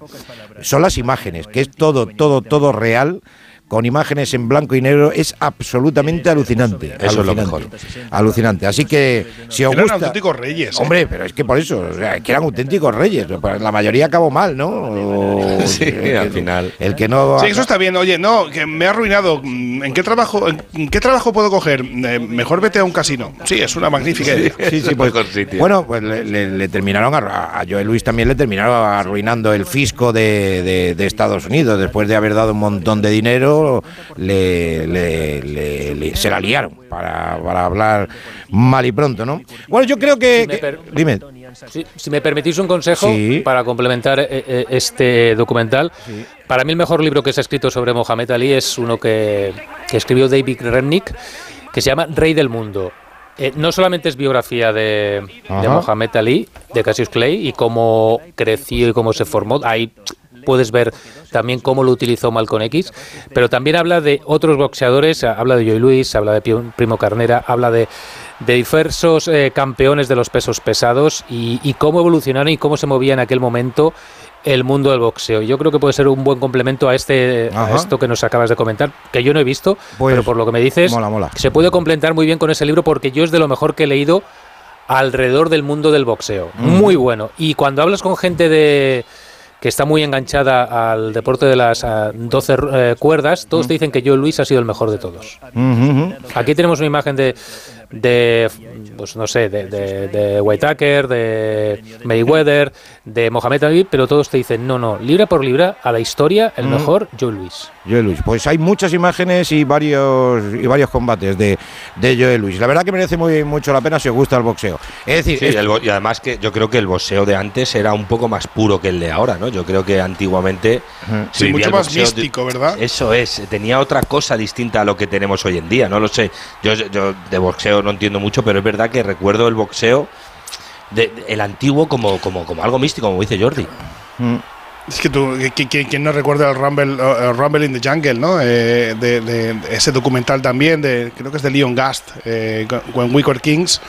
Speaker 1: son las imágenes, que es todo, todo, todo real. Con imágenes en blanco y negro es absolutamente alucinante.
Speaker 23: Eso es lo
Speaker 1: alucinante, Alucinante. Así que si os
Speaker 21: Eran
Speaker 1: gusta.
Speaker 21: auténticos reyes. ¿eh?
Speaker 1: Hombre, pero es que por eso, o sea, que eran auténticos reyes. La mayoría acabó mal, ¿no? O-
Speaker 23: Sí,
Speaker 1: el,
Speaker 23: al final.
Speaker 1: El que no.
Speaker 21: Sí, eso está bien. Oye, no, que me ha arruinado. Mm, ¿En qué trabajo, en qué trabajo puedo coger? Eh, mejor vete a un casino. Sí, es una magnífica idea.
Speaker 1: Sí, sí, pues, bueno, pues le, le- le terminaron a, a Joe Luis también le terminaron arruinando el fisco de, de- de Estados Unidos después de haber dado un montón de dinero le, le- le- le- se la liaron para, para hablar mal y pronto, ¿no? Bueno, yo creo que,
Speaker 22: Si
Speaker 1: dime.
Speaker 22: Si me permitís un consejo
Speaker 1: Sí.
Speaker 22: para complementar eh, eh, este documental, para mí el mejor libro que se ha escrito sobre Mohamed Ali es uno que, que escribió David Remnick, que se llama Rey del Mundo. Eh, no solamente es biografía de, de. Mohamed Ali, de Cassius Clay, y cómo creció y cómo se formó. Ahí puedes ver también cómo lo utilizó Malcolm X, pero también habla de otros boxeadores, habla de Joey Luis, habla de Primo Carnera, habla de, de diversos eh, campeones de los pesos pesados y, y cómo evolucionaron y cómo se movía en aquel momento el mundo del boxeo. Yo creo que puede ser un buen complemento a este a esto que nos acabas de comentar, que yo no he visto,
Speaker 1: Pues,
Speaker 22: pero por lo que me dices,
Speaker 1: mola, mola.
Speaker 22: se puede complementar muy bien con ese libro porque yo es de lo mejor que he leído alrededor del mundo del boxeo.
Speaker 1: Mm.
Speaker 22: Muy bueno. Y cuando hablas con gente de que está muy enganchada al deporte de las ah, 12 eh, cuerdas, todos te dicen que Joe Luis ha sido el mejor de todos. Aquí tenemos una imagen de, de pues no sé, de, de, de Whitaker, de Mayweather, de Mohamed Ali, pero todos te dicen, no, no, libra por libra, a la historia, el
Speaker 1: Mm.
Speaker 22: mejor, Joe Luis.
Speaker 1: Joe Luis. Pues hay muchas imágenes y varios y varios combates de, de Joe Luis. La verdad que merece muy mucho la pena si os gusta el boxeo. Es decir,
Speaker 23: Sí,
Speaker 1: es-
Speaker 23: el bo- y además que yo creo que el boxeo de antes era un poco más puro que el de ahora, ¿no? Yo creo que antiguamente
Speaker 21: Sí, mucho más
Speaker 23: boxeo
Speaker 21: místico, ¿verdad?
Speaker 23: Eso es, tenía otra cosa distinta a lo que tenemos hoy en día, no lo sé. Yo, yo de boxeo no entiendo mucho, pero es verdad que recuerdo el boxeo de, de- el antiguo como, como, como algo místico, como dice Jordi.
Speaker 21: Es que tú, ¿quién no recuerda el Rumble, uh, Rumble in the Jungle, ¿no? Eh, de, de- de ese documental también, de, creo que es de Leon Gast, eh, When We Were Kings,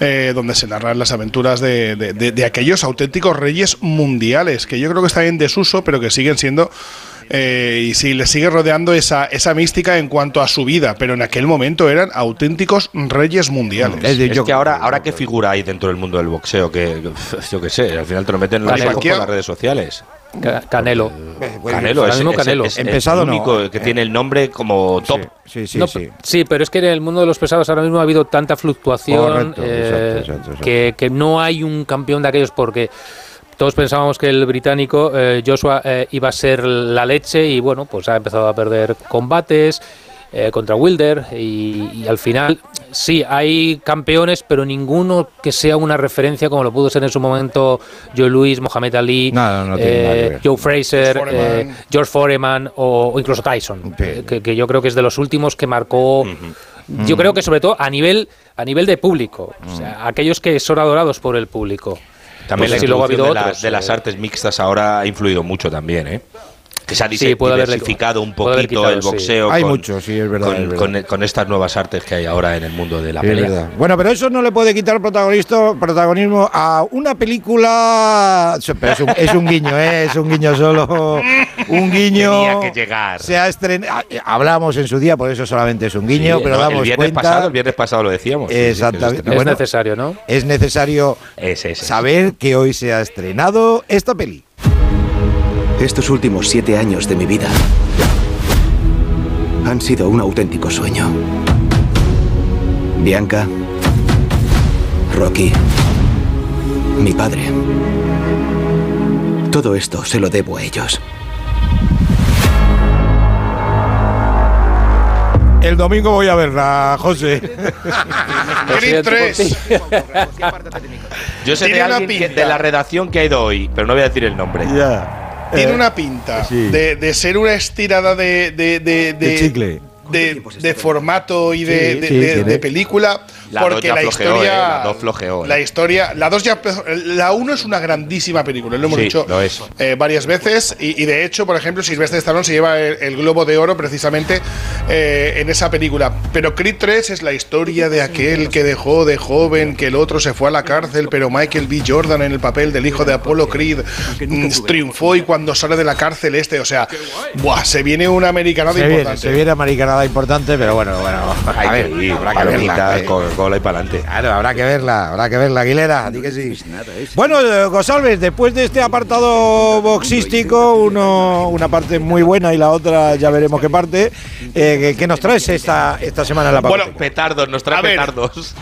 Speaker 21: eh, donde se narran las aventuras de, de- de- de aquellos auténticos reyes mundiales, que yo creo que están en desuso, pero que siguen siendo... eh, y sí, les sigue rodeando esa, esa mística en cuanto a su vida, pero en aquel momento eran auténticos reyes mundiales.
Speaker 23: Es, que ahora, ahora qué figura hay dentro del mundo del boxeo, que yo qué sé, al final te lo meten en
Speaker 21: Canelo.
Speaker 23: las redes sociales.
Speaker 22: Ca- Canelo.
Speaker 23: Canelo,
Speaker 22: Ahora
Speaker 23: es, es-
Speaker 22: Canelo.
Speaker 23: es
Speaker 1: Empezado
Speaker 23: el
Speaker 1: no.
Speaker 23: único que tiene el nombre como top.
Speaker 1: Sí, sí,
Speaker 22: No,
Speaker 1: sí.
Speaker 22: sí, pero es que en el mundo de los pesados ahora mismo ha habido tanta fluctuación
Speaker 1: Correcto,
Speaker 22: eh,
Speaker 1: exacto, exacto, exacto.
Speaker 22: Que, que no hay un campeón de aquellos porque todos pensábamos que el británico eh, Joshua eh, iba a ser la leche y bueno, pues ha empezado a perder combates eh, contra Wilder y, y al final sí, hay campeones, pero ninguno que sea una referencia como lo pudo ser en su momento Joe Louis, Mohamed Ali,
Speaker 1: No, no, no
Speaker 22: eh. Joe Fraser,
Speaker 21: George
Speaker 22: eh,
Speaker 21: Foreman.
Speaker 22: George Foreman o, o incluso Tyson, eh, que, que yo creo que es de los últimos que marcó. Yo creo que sobre todo a nivel a nivel de público, o sea, aquellos que son adorados por el público.
Speaker 23: También
Speaker 22: Pues
Speaker 23: la
Speaker 22: sí, luego ha habido
Speaker 23: de,
Speaker 22: otros,
Speaker 23: las- de las
Speaker 22: eh.
Speaker 23: artes mixtas ahora ha influido mucho también, ¿eh? Que se ha
Speaker 22: Sí,
Speaker 23: diversificado un poquito
Speaker 22: quitado,
Speaker 23: el
Speaker 22: sí.
Speaker 23: boxeo
Speaker 1: Hay
Speaker 23: con,
Speaker 1: mucho, sí, es verdad,
Speaker 23: con,
Speaker 1: es verdad.
Speaker 23: con- con estas nuevas artes que hay ahora en el mundo de la
Speaker 1: Sí, es
Speaker 23: pelea.
Speaker 1: verdad. Bueno, pero eso no le puede quitar protagonista, protagonismo a una película. Pero es, un, es un guiño, ¿eh? Es un guiño solo. Un guiño.
Speaker 23: Tenía que llegar.
Speaker 1: Se ha estrenado. Hablamos en su día, por eso solamente es un guiño,
Speaker 23: Sí,
Speaker 1: pero
Speaker 23: no,
Speaker 1: damos
Speaker 23: el viernes
Speaker 1: cuenta.
Speaker 23: pasado, el viernes pasado lo decíamos. sí, sí,
Speaker 1: Exactamente.
Speaker 23: estrenó.
Speaker 22: Es necesario, ¿no?
Speaker 1: Es necesario saber que hoy se ha estrenado esta peli.
Speaker 26: Estos últimos siete años de mi vida han sido un auténtico sueño. Bianca, Rocky, mi padre. Todo esto se lo debo a ellos.
Speaker 1: El domingo voy a verla, José.
Speaker 21: Creed 3.
Speaker 23: Yo sé de alguien que-
Speaker 21: pinta.
Speaker 23: de la redacción que ha ido hoy, pero no voy a decir el nombre.
Speaker 1: Ya.
Speaker 21: Tiene
Speaker 1: Eh,
Speaker 21: una pinta
Speaker 1: sí.
Speaker 21: de, de ser una estirada de, de, de,
Speaker 1: De chicle.
Speaker 21: de, de formato y de,
Speaker 1: Sí,
Speaker 21: de-
Speaker 1: sí,
Speaker 21: de-
Speaker 1: tiene.
Speaker 21: de película.
Speaker 23: La
Speaker 21: porque la
Speaker 23: flojeó,
Speaker 21: historia.
Speaker 23: eh, la dos flojeó, eh.
Speaker 21: La historia. La dos ya. La uno es una grandísima película, lo hemos
Speaker 23: Sí,
Speaker 21: dicho
Speaker 23: lo es.
Speaker 21: eh, varias veces. Y, y de hecho, por ejemplo, Sylvester Stallone se lleva el, el Globo de Oro precisamente eh, en esa película. Pero Creed 3 es la historia de aquel que dejó de joven, que el otro se fue a la cárcel, pero Michael B. Jordan en el papel del hijo de Apollo Creed mm, triunfó y cuando sale de la cárcel este, o sea, buah, se viene una americanada
Speaker 1: Se viene,
Speaker 21: importante.
Speaker 1: se viene americanada importante, pero bueno, bueno. A ver, habrá que verla.
Speaker 23: Palomitas,
Speaker 1: eh.
Speaker 23: Coca-Cola y para adelante.
Speaker 1: Claro, habrá que verla, habrá que verla, Aguilera, di que sí. Bueno, eh, González, después de este apartado boxístico, uno, una parte muy buena y la otra ya veremos qué parte, eh, ¿qué- ¿qué nos traes esta, esta semana en la
Speaker 21: Bueno,
Speaker 1: parte?
Speaker 23: Petardos, nos trae
Speaker 21: A ver.
Speaker 23: petardos.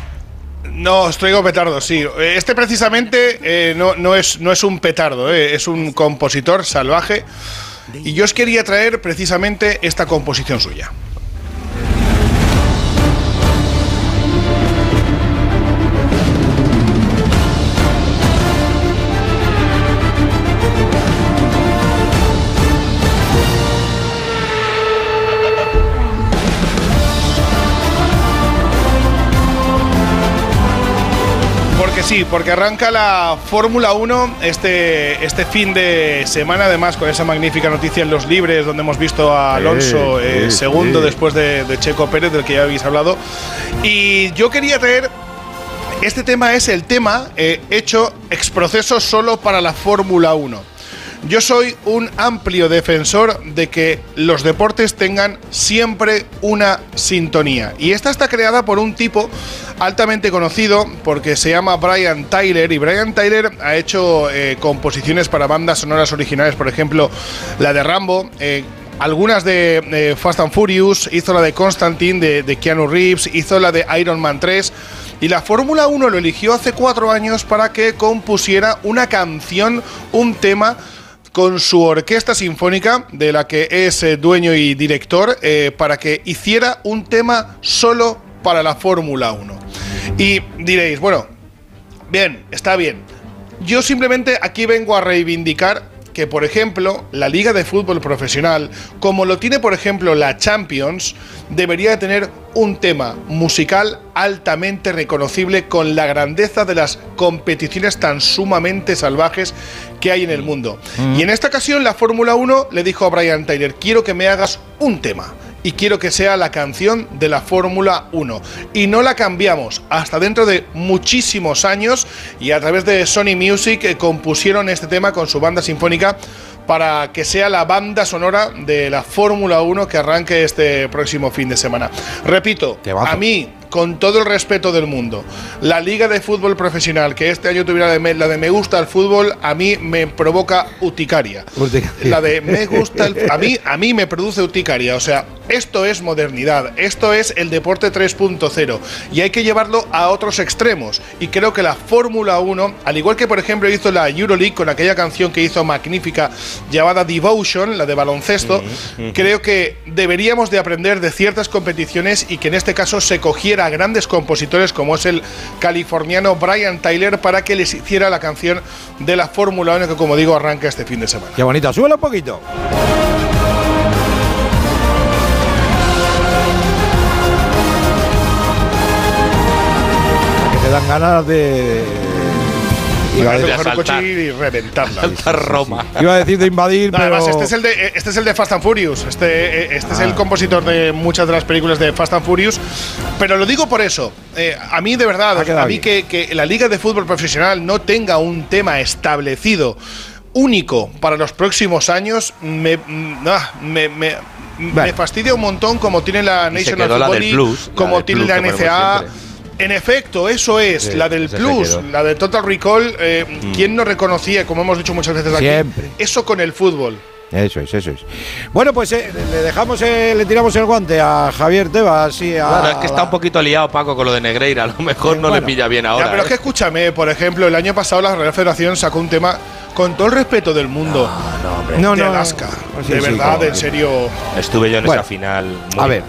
Speaker 21: No, os traigo petardo, sí. Eh, Este precisamente eh, no, no, es, no es un petardo, eh, es un compositor salvaje. Y yo os quería traer precisamente esta composición suya. Sí, porque arranca la Fórmula 1 este, este fin de semana, además con esa magnífica noticia en los libres, donde hemos visto a Alonso eh, segundo después de, de Checo Pérez, del que ya habéis hablado. Y yo quería traer. Este tema es el tema eh, hecho exproceso solo para la Fórmula 1. Yo soy un amplio defensor de que los deportes tengan siempre una sintonía. Y esta está creada por un tipo altamente conocido porque se llama Brian Tyler. Y Brian Tyler ha hecho eh, composiciones para bandas sonoras originales, por ejemplo, la de Rambo. eh, algunas de eh, Fast and Furious, hizo la de Constantine de, de Keanu Reeves, hizo la de Iron Man 3 y la Fórmula 1 lo eligió hace cuatro años para que compusiera una canción, un tema con su orquesta sinfónica, de la que es eh, dueño y director, eh, para que hiciera un tema solo para la Fórmula 1. Y diréis, bueno, bien, está bien. Yo simplemente aquí vengo a reivindicar que, por ejemplo, la Liga de Fútbol Profesional, como lo tiene, por ejemplo, la Champions, debería de tener un tema musical altamente reconocible con la grandeza de las competiciones tan sumamente salvajes que hay en el mundo. Y en esta ocasión la Fórmula 1 le dijo a Brian Tyler, quiero que me hagas un tema y quiero que sea la canción de la Fórmula 1. Y no la cambiamos hasta dentro de muchísimos años y a través de Sony Music eh, compusieron este tema con su banda sinfónica para que sea la banda sonora de la Fórmula 1 que arranque este próximo fin de semana. Repito, a mí con todo el respeto del mundo, la liga de fútbol profesional que este año tuviera de me- la de me gusta el fútbol, a mí me provoca uticaria. La de me gusta el a mí a mí me produce uticaria, o sea, esto es modernidad, esto es el deporte 3.0 y hay que llevarlo a otros extremos. Y creo que la Fórmula 1, al igual que por ejemplo hizo la Euroleague con aquella canción que hizo magnífica llamada Devotion, la de baloncesto, creo que deberíamos de aprender de ciertas competiciones y que en este caso se cogiera a grandes compositores como es el californiano Brian Tyler para que les hiciera la canción de la Fórmula 1 que como digo arranca este fin de semana.
Speaker 1: Qué bonito, súbelo un poquito. Te dan ganas de. Iba a
Speaker 21: de
Speaker 1: decir,
Speaker 21: coger un coche y reventarla.
Speaker 23: Roma.
Speaker 1: iba a decir de invadir,
Speaker 21: No,
Speaker 1: pero.
Speaker 21: además, este es, el de, este es el de Fast and Furious. Este, eh, este es el compositor de muchas de las películas de Fast and Furious. Pero lo digo por eso. Eh, a mí, de verdad, a mí que, que la Liga de Fútbol Profesional no tenga un tema establecido único para los próximos años, me, mm, ah, me, me- me fastidia un montón como tiene la National Football League, como tiene
Speaker 23: plus
Speaker 21: la NCAA. En efecto, eso es,
Speaker 23: Sí,
Speaker 21: la del plus, la de Total Recall. eh, ¿Quién no reconocía, como hemos dicho muchas veces aquí,
Speaker 1: Siempre.
Speaker 21: eso con el fútbol?
Speaker 1: Eso es, eso es. Bueno, pues eh, le dejamos, eh, le tiramos el guante a Javier Tebas y a.
Speaker 23: Claro, es que está un poquito liado Paco con lo de Negreira. A lo mejor no le
Speaker 21: Bueno.
Speaker 23: pilla bien
Speaker 21: Ya,
Speaker 23: ahora.
Speaker 21: pero es
Speaker 23: ¿eh?
Speaker 21: que escúchame, por ejemplo, el año pasado la Real Federación sacó un tema con todo el respeto del mundo
Speaker 1: No,
Speaker 21: de
Speaker 1: no,
Speaker 21: Alaska.
Speaker 1: sí,
Speaker 21: de
Speaker 1: sí,
Speaker 21: verdad,
Speaker 1: como-
Speaker 21: en serio.
Speaker 23: Estuve yo en
Speaker 1: Bueno,
Speaker 23: esa final. muy-
Speaker 1: A ver,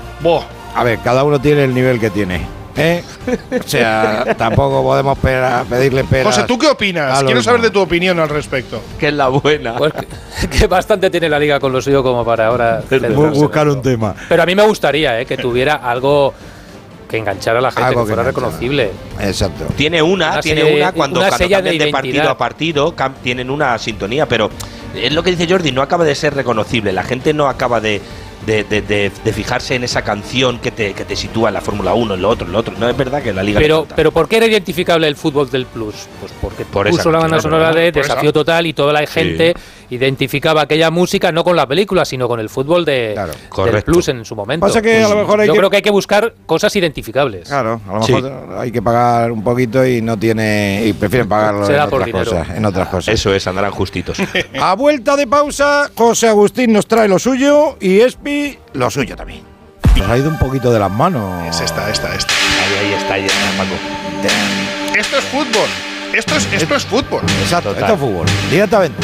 Speaker 1: a ver, cada uno tiene el nivel que tiene. ¿Eh? O sea, tampoco podemos pera- pedirle peras.
Speaker 21: José, ¿tú qué opinas? Quiero saber de tu opinión al respecto.
Speaker 23: Que es la buena.
Speaker 22: Pues que, que bastante tiene la liga con lo suyo como para ahora.
Speaker 1: Buscar un tema.
Speaker 22: Pero a mí me gustaría eh, que tuviera algo que enganchara a la gente,
Speaker 1: Algo
Speaker 22: que
Speaker 1: que
Speaker 22: fuera
Speaker 1: enganchara.
Speaker 22: reconocible.
Speaker 1: Exacto.
Speaker 23: Tiene una,
Speaker 22: Una
Speaker 23: tiene
Speaker 22: serie-
Speaker 23: una cuando,
Speaker 22: una
Speaker 23: cuando
Speaker 22: de
Speaker 23: cambian de, partido a partido, tienen una sintonía, pero es lo que dice Jordi, no acaba de ser reconocible. La gente no acaba de, de, de- de- de fijarse en esa canción que te, que te sitúa en la Fórmula 1, en lo otro, en lo otro. No es verdad que la liga
Speaker 22: Pero, pero ¿por qué era identificable el fútbol del Plus? Pues porque
Speaker 23: Por
Speaker 22: puso la banda sonora de. Desafío Total y toda la gente identificaba aquella música no con la película, sino con el fútbol de, del
Speaker 23: Correcto.
Speaker 22: Plus en su momento.
Speaker 1: Pasa que a lo mejor hay
Speaker 22: Yo
Speaker 1: que-
Speaker 22: creo que hay que buscar cosas identificables.
Speaker 1: Claro, a lo mejor hay que pagar un poquito y no tiene y prefieren pagarlo
Speaker 22: Se
Speaker 1: en
Speaker 22: por
Speaker 1: otras cosas, en otras cosas.
Speaker 23: Eso es, andarán justitos.
Speaker 1: A vuelta de pausa, José Agustín nos trae lo suyo y Espi lo suyo también. Nos ha ido un poquito de las manos.
Speaker 21: Es esta, esta, esta.
Speaker 23: Ahí, ahí está, ahí está, Paco.
Speaker 21: Esto es fútbol. Esto es, esto es fútbol.
Speaker 1: Exacto, esto es fútbol. Directamente.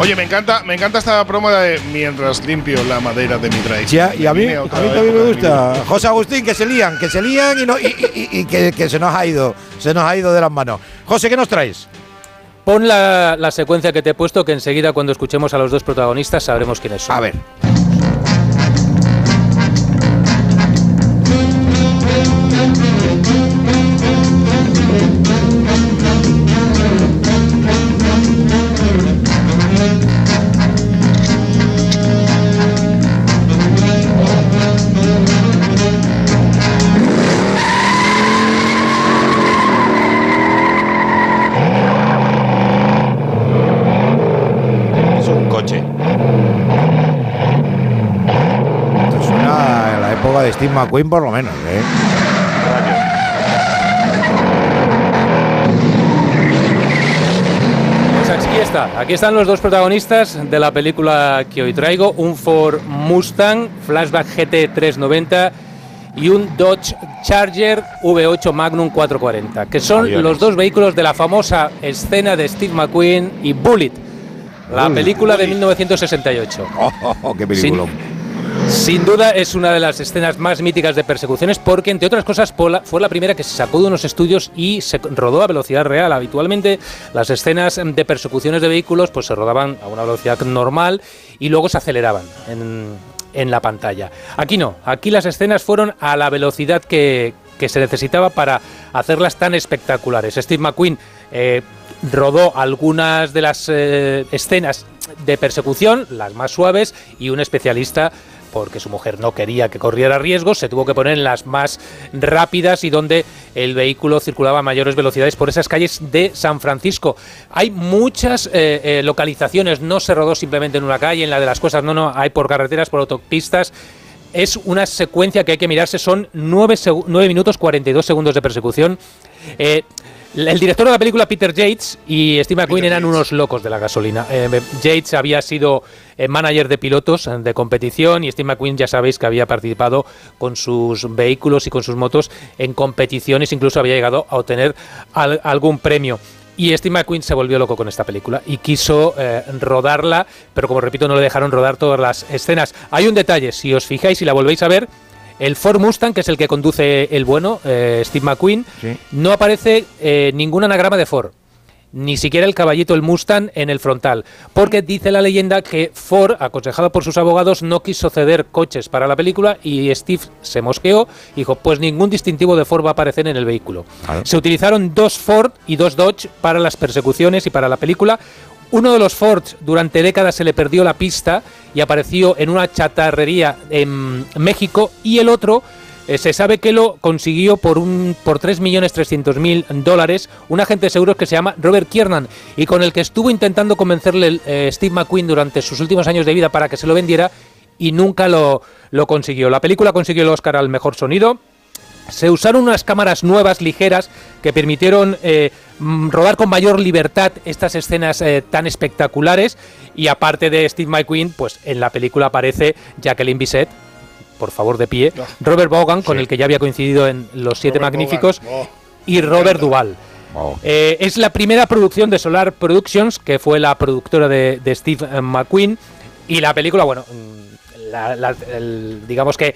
Speaker 21: Oye, me encanta, me encanta esta promo de mientras limpio la madera de mi drive.
Speaker 1: Ya, y a mí, a mí también me gusta. José Agustín, que se lían, que se lían y, no, y, y- y que, que se nos ha ido, se nos ha ido de las manos. José, ¿qué nos traes?
Speaker 22: Pon la, la secuencia que te he puesto, que enseguida cuando escuchemos a los dos protagonistas sabremos quiénes son.
Speaker 1: A ver. Steve McQueen, por lo menos. ¿eh?
Speaker 22: Pues aquí está, aquí están los dos protagonistas de la película que hoy traigo, un Ford Mustang Flashback GT 390 y un Dodge Charger V8 Magnum 440, que son
Speaker 23: Aviones.
Speaker 22: los dos vehículos de la famosa escena de Steve McQueen y Bullet, la
Speaker 1: Bullet.
Speaker 22: película de 1968.
Speaker 1: Oh, oh, oh, qué película.
Speaker 22: Sin duda es una de las escenas más míticas de persecuciones porque, entre otras cosas, fue la, fue la primera que se sacó de unos estudios y se rodó a velocidad real. Habitualmente las escenas de persecuciones de vehículos pues se rodaban a una velocidad normal y luego se aceleraban en, en la pantalla. Aquí no, aquí las escenas fueron a la velocidad que, que se necesitaba para hacerlas tan espectaculares. Steve McQueen eh, rodó algunas de las eh, escenas de persecución, las más suaves, y un especialista porque su mujer no quería que corriera riesgos, se tuvo que poner en las más rápidas y donde el vehículo circulaba a mayores velocidades por esas calles de San Francisco. Hay muchas eh, eh, localizaciones, no se rodó simplemente en una calle, en la de las cosas, no, no, hay por carreteras, por autopistas, es una secuencia que hay que mirarse. Son 9, minutos 42 segundos de persecución. Eh, el director de la película, Peter Yates, y Steve McQueen eran unos locos de la gasolina. Eh, Yates había sido eh, manager de pilotos de competición y Steve McQueen ya sabéis que había participado con sus vehículos y con sus motos en competiciones, incluso había llegado a obtener algún premio. Y Steve McQueen se volvió loco con esta película y quiso eh, rodarla, pero como repito, no le dejaron rodar todas las escenas. Hay un detalle, si os fijáis y la volvéis a ver, el Ford Mustang, que es el que conduce el bueno, eh, Steve McQueen, no aparece eh, ningún anagrama de Ford ni siquiera el caballito, el Mustang, en el frontal. Porque dice la leyenda que Ford, aconsejado por sus abogados, no quiso ceder coches para la película y Steve se mosqueó y dijo, pues ningún distintivo de Ford va a aparecer en el vehículo. Se utilizaron dos Ford y dos Dodge para las persecuciones y para la película. Uno de los Ford durante décadas se le perdió la pista y apareció en una chatarrería en México y el otro eh, se sabe que lo consiguió por un por 3.300.000 dólares un agente de seguros que se llama Robert Kiernan y con el que estuvo intentando convencerle eh, Steve McQueen durante sus últimos años de vida para que se lo vendiera y nunca lo, consiguió. La película consiguió el Oscar al mejor sonido. Se usaron unas cámaras nuevas, ligeras, que permitieron eh, mm, rodar con mayor libertad estas escenas tan espectaculares. Y aparte de Steve McQueen, pues en la película aparece Jacqueline Bisset, por favor de pie, Robert Vaughan, con el que ya había coincidido en Los Siete Magníficos, y Robert Duvall. Eh, es la primera producción de Solar Productions, que fue la productora de, Steve McQueen, y la película, bueno, mm, digamos que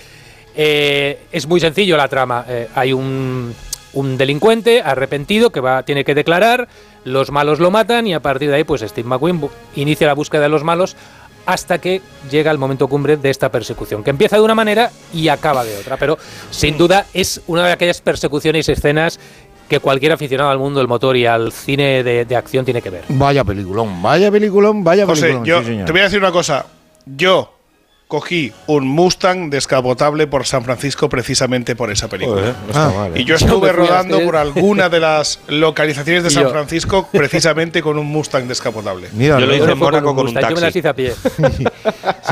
Speaker 22: eh, es muy sencillo la trama. Eh, hay un, un, delincuente arrepentido que va, tiene que declarar, los malos lo matan y a partir de ahí, pues Steve McQueen inicia la búsqueda de los malos hasta que llega el momento cumbre de esta persecución, que empieza de una manera y acaba de otra. Pero sin duda es una de aquellas persecuciones y escenas que cualquier aficionado al mundo del motor y al cine de, acción tiene que ver.
Speaker 1: Vaya peliculón, vaya peliculón, vaya
Speaker 21: José,
Speaker 1: peliculón.
Speaker 21: Yo te voy a decir una cosa. Yo cogí un Mustang descapotable por San Francisco precisamente por esa película.
Speaker 1: Ah.
Speaker 21: Y yo estuve rodando por alguna de las localizaciones de San Francisco precisamente con un Mustang descapotable.
Speaker 23: yo lo hice en Mónaco con un, taxi.
Speaker 22: Yo me las hice a pie.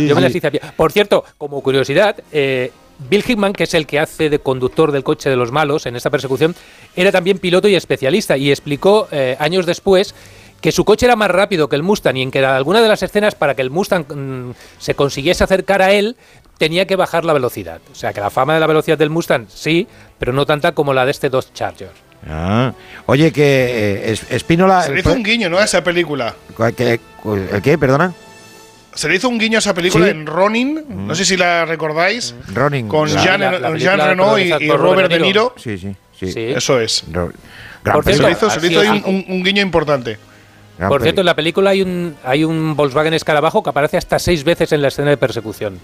Speaker 22: yo me las hice a pie. Por cierto, como curiosidad, eh, Bill Hickman, que es el que hace de conductor del coche de los malos en esta persecución, era también piloto y especialista y explicó eh, años después que su coche era más rápido que el Mustang y en que alguna de las escenas para que el Mustang mm, se consiguiese acercar a él tenía que bajar la velocidad. O sea que la fama de la velocidad del Mustang sí, pero no tanta como la de este dos Charger.
Speaker 1: Ah. Oye, que eh, Espínola.
Speaker 21: Se le hizo un guiño, ¿no? A esa película.
Speaker 1: ¿El qué? Perdona.
Speaker 21: Se le hizo un guiño a esa película en Ronin,
Speaker 1: Mm.
Speaker 21: no sé si la recordáis.
Speaker 1: Ronin.
Speaker 21: Con
Speaker 1: la-
Speaker 21: Jean,
Speaker 1: la- la
Speaker 21: Jean Reno y, Robert
Speaker 1: Robert
Speaker 21: De
Speaker 1: De
Speaker 21: Niro.
Speaker 1: Sí, sí, sí.
Speaker 22: Sí.
Speaker 21: Eso es.
Speaker 1: Gran
Speaker 22: Por
Speaker 21: se le hizo, se le
Speaker 22: así
Speaker 21: hizo ahí
Speaker 22: es.
Speaker 21: un, un- un guiño importante.
Speaker 22: Por cierto, en la película hay un, hay un Volkswagen Escarabajo que aparece hasta seis veces en la escena de persecución.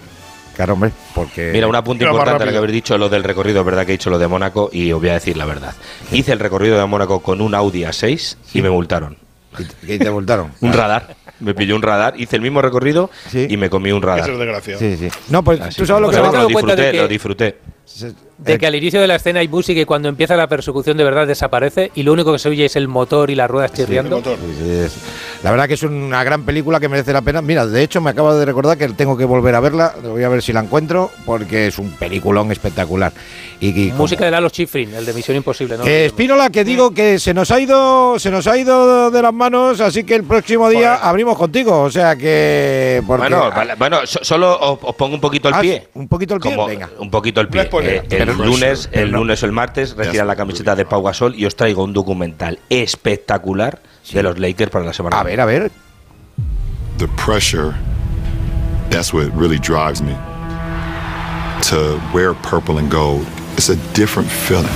Speaker 1: Claro, hombre, porque.
Speaker 23: Mira, un apunte importante a lo que habéis dicho, lo del recorrido, es verdad que he dicho lo de Mónaco y os voy a decir la verdad. Hice el recorrido de Mónaco con un Audi A6 y me multaron.
Speaker 1: ¿Y te multaron?
Speaker 23: un radar. Me pilló un radar, hice el mismo recorrido y me comí un radar.
Speaker 21: Eso es desgraciado.
Speaker 1: Sí, sí. No, pues
Speaker 23: Así
Speaker 1: tú
Speaker 23: que,
Speaker 1: sabes lo que va-
Speaker 23: lo
Speaker 22: de
Speaker 23: disfruté,
Speaker 22: que-
Speaker 23: lo disfruté.
Speaker 22: De que al inicio de la escena hay música y cuando empieza la persecución de verdad desaparece y lo único que se oye es el motor y las ruedas chirriando.
Speaker 1: Sí, sí, es- La verdad que es una gran película que merece la pena. Mira, de hecho me acabo de recordar que tengo que volver a verla. Voy a ver si la encuentro porque es un peliculón espectacular. Y, y como-
Speaker 22: Música de Lalo Schifrin, el de Misión Imposible, ¿no?
Speaker 1: Que Espínola, que digo que se nos ha ido, se nos ha ido de las manos, así que el próximo día abrimos contigo. O sea que. porque-
Speaker 23: Bueno, vale, bueno, so- solo os, os pongo un poquito el
Speaker 1: Ah,
Speaker 23: pie.
Speaker 1: Un poquito el pie,
Speaker 23: Como-
Speaker 1: venga.
Speaker 23: Un poquito el pie.
Speaker 1: No.
Speaker 23: Eh, el lunes, el lunes o el martes retiran la camiseta de Pau Gasol y os traigo un documental espectacular de los Lakers para la semana.
Speaker 1: A ver, a ver.
Speaker 27: the pressure that's what really drives me to wear purple and gold it's a different feeling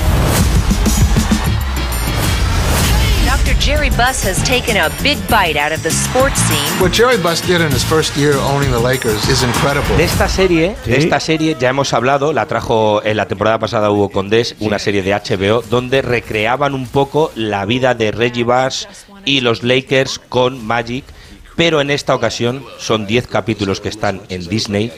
Speaker 28: Jerry Buss has taken a big bite out of the sports scene.
Speaker 29: What Jerry Buss did in his first year owning the Lakers is incredible.
Speaker 23: De esta serie, de esta serie ya hemos hablado, la trajo en la temporada pasada Hugo Condés, una serie de HBO donde recreaban un poco la vida de Reggie Bush y los Lakers con Magic. Pero en esta ocasión son 10 capítulos que están en Disney,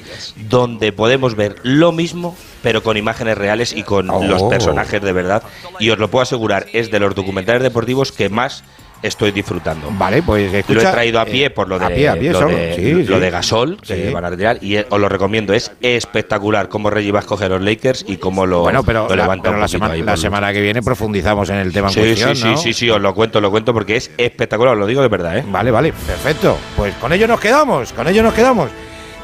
Speaker 23: donde podemos ver lo mismo, pero con imágenes reales y con los
Speaker 1: Oh.
Speaker 23: personajes de verdad. Y os lo puedo asegurar, es de los documentales deportivos que más estoy disfrutando.
Speaker 1: Vale, pues escucha,
Speaker 23: lo he traído a pie
Speaker 1: eh,
Speaker 23: por lo de,
Speaker 1: a pie, a pie
Speaker 23: lo
Speaker 1: solo,
Speaker 23: de,
Speaker 1: sí,
Speaker 23: lo
Speaker 1: sí.
Speaker 23: de Gasol, que van a retirar, y os lo recomiendo, es espectacular cómo Reggie va a escoger los Lakers y cómo lo,
Speaker 1: Bueno, pero,
Speaker 23: lo
Speaker 1: la,
Speaker 23: levanta
Speaker 1: pero
Speaker 23: un
Speaker 1: la
Speaker 23: poquito
Speaker 1: semana,
Speaker 23: ahí
Speaker 1: la semana que viene profundizamos en el tema en
Speaker 23: Sí,
Speaker 1: cuestión,
Speaker 23: sí,
Speaker 1: ¿no?
Speaker 23: sí, sí, sí, os lo cuento, lo cuento porque es espectacular, os lo digo de verdad, ¿eh?
Speaker 1: Vale, vale, perfecto. Pues con ello nos quedamos, con ello nos quedamos.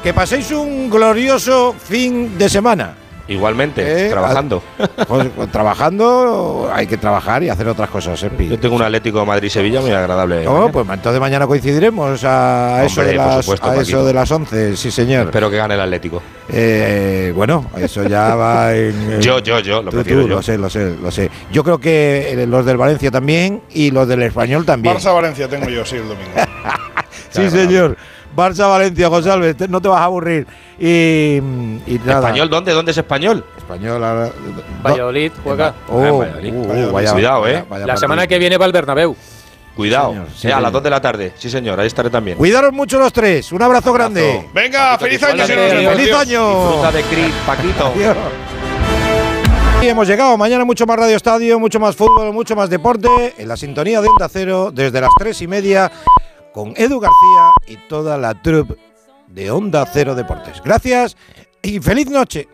Speaker 1: Que paséis un glorioso fin de semana.
Speaker 23: Igualmente,
Speaker 1: Eh,
Speaker 23: trabajando.
Speaker 1: Pues, pues, trabajando, hay que trabajar y hacer otras cosas, ¿eh?
Speaker 23: Yo tengo un Atlético de Madrid-Sevilla muy agradable.
Speaker 1: Oh,
Speaker 23: mañana.
Speaker 1: pues entonces mañana coincidiremos a eso, de las,
Speaker 23: supuesto,
Speaker 1: a eso de las 11, sí señor.
Speaker 23: Espero que gane el Atlético.
Speaker 1: Eh, bueno, eso ya va en...
Speaker 23: Yo, yo, yo, lo
Speaker 1: tú,
Speaker 23: prefiero
Speaker 1: tú,
Speaker 23: yo.
Speaker 1: Lo sé, lo sé, lo sé. Yo creo que los del Valencia también y los del Español también.
Speaker 21: Barça-Valencia tengo yo, sí, el domingo.
Speaker 1: Sí, señor. Barça-Valencia, José Alves, te- no te vas a aburrir. Y, y nada.
Speaker 23: ¿Español dónde? ¿Dónde es español?
Speaker 1: Español. ahora-
Speaker 22: Valladolid juega.
Speaker 1: Oh,
Speaker 23: Ah, Valladolid.
Speaker 1: uh,
Speaker 23: Valladolid.
Speaker 1: vaya-
Speaker 23: Cuidado,
Speaker 1: vaya-
Speaker 23: eh.
Speaker 1: vaya
Speaker 22: La
Speaker 1: partido.
Speaker 22: semana que viene va al Bernabéu.
Speaker 23: Cuidado.
Speaker 1: señor, sí,
Speaker 23: Eh, a las
Speaker 1: señor.
Speaker 23: 2 de la tarde. Sí, señor, ahí estaré también.
Speaker 1: Cuidaros mucho los tres. Un abrazo grande.
Speaker 21: Venga, feliz año, vemos.
Speaker 1: ¡Feliz año!
Speaker 23: Disfruta de Chris, Paquito.
Speaker 1: Adiós. Y hemos llegado. Mañana mucho más Radio Estadio, mucho más fútbol, mucho más deporte. En la sintonía de Onda Cero desde las tres y media con Edu García y toda la troupe de Onda Cero Deportes. Gracias y feliz noche.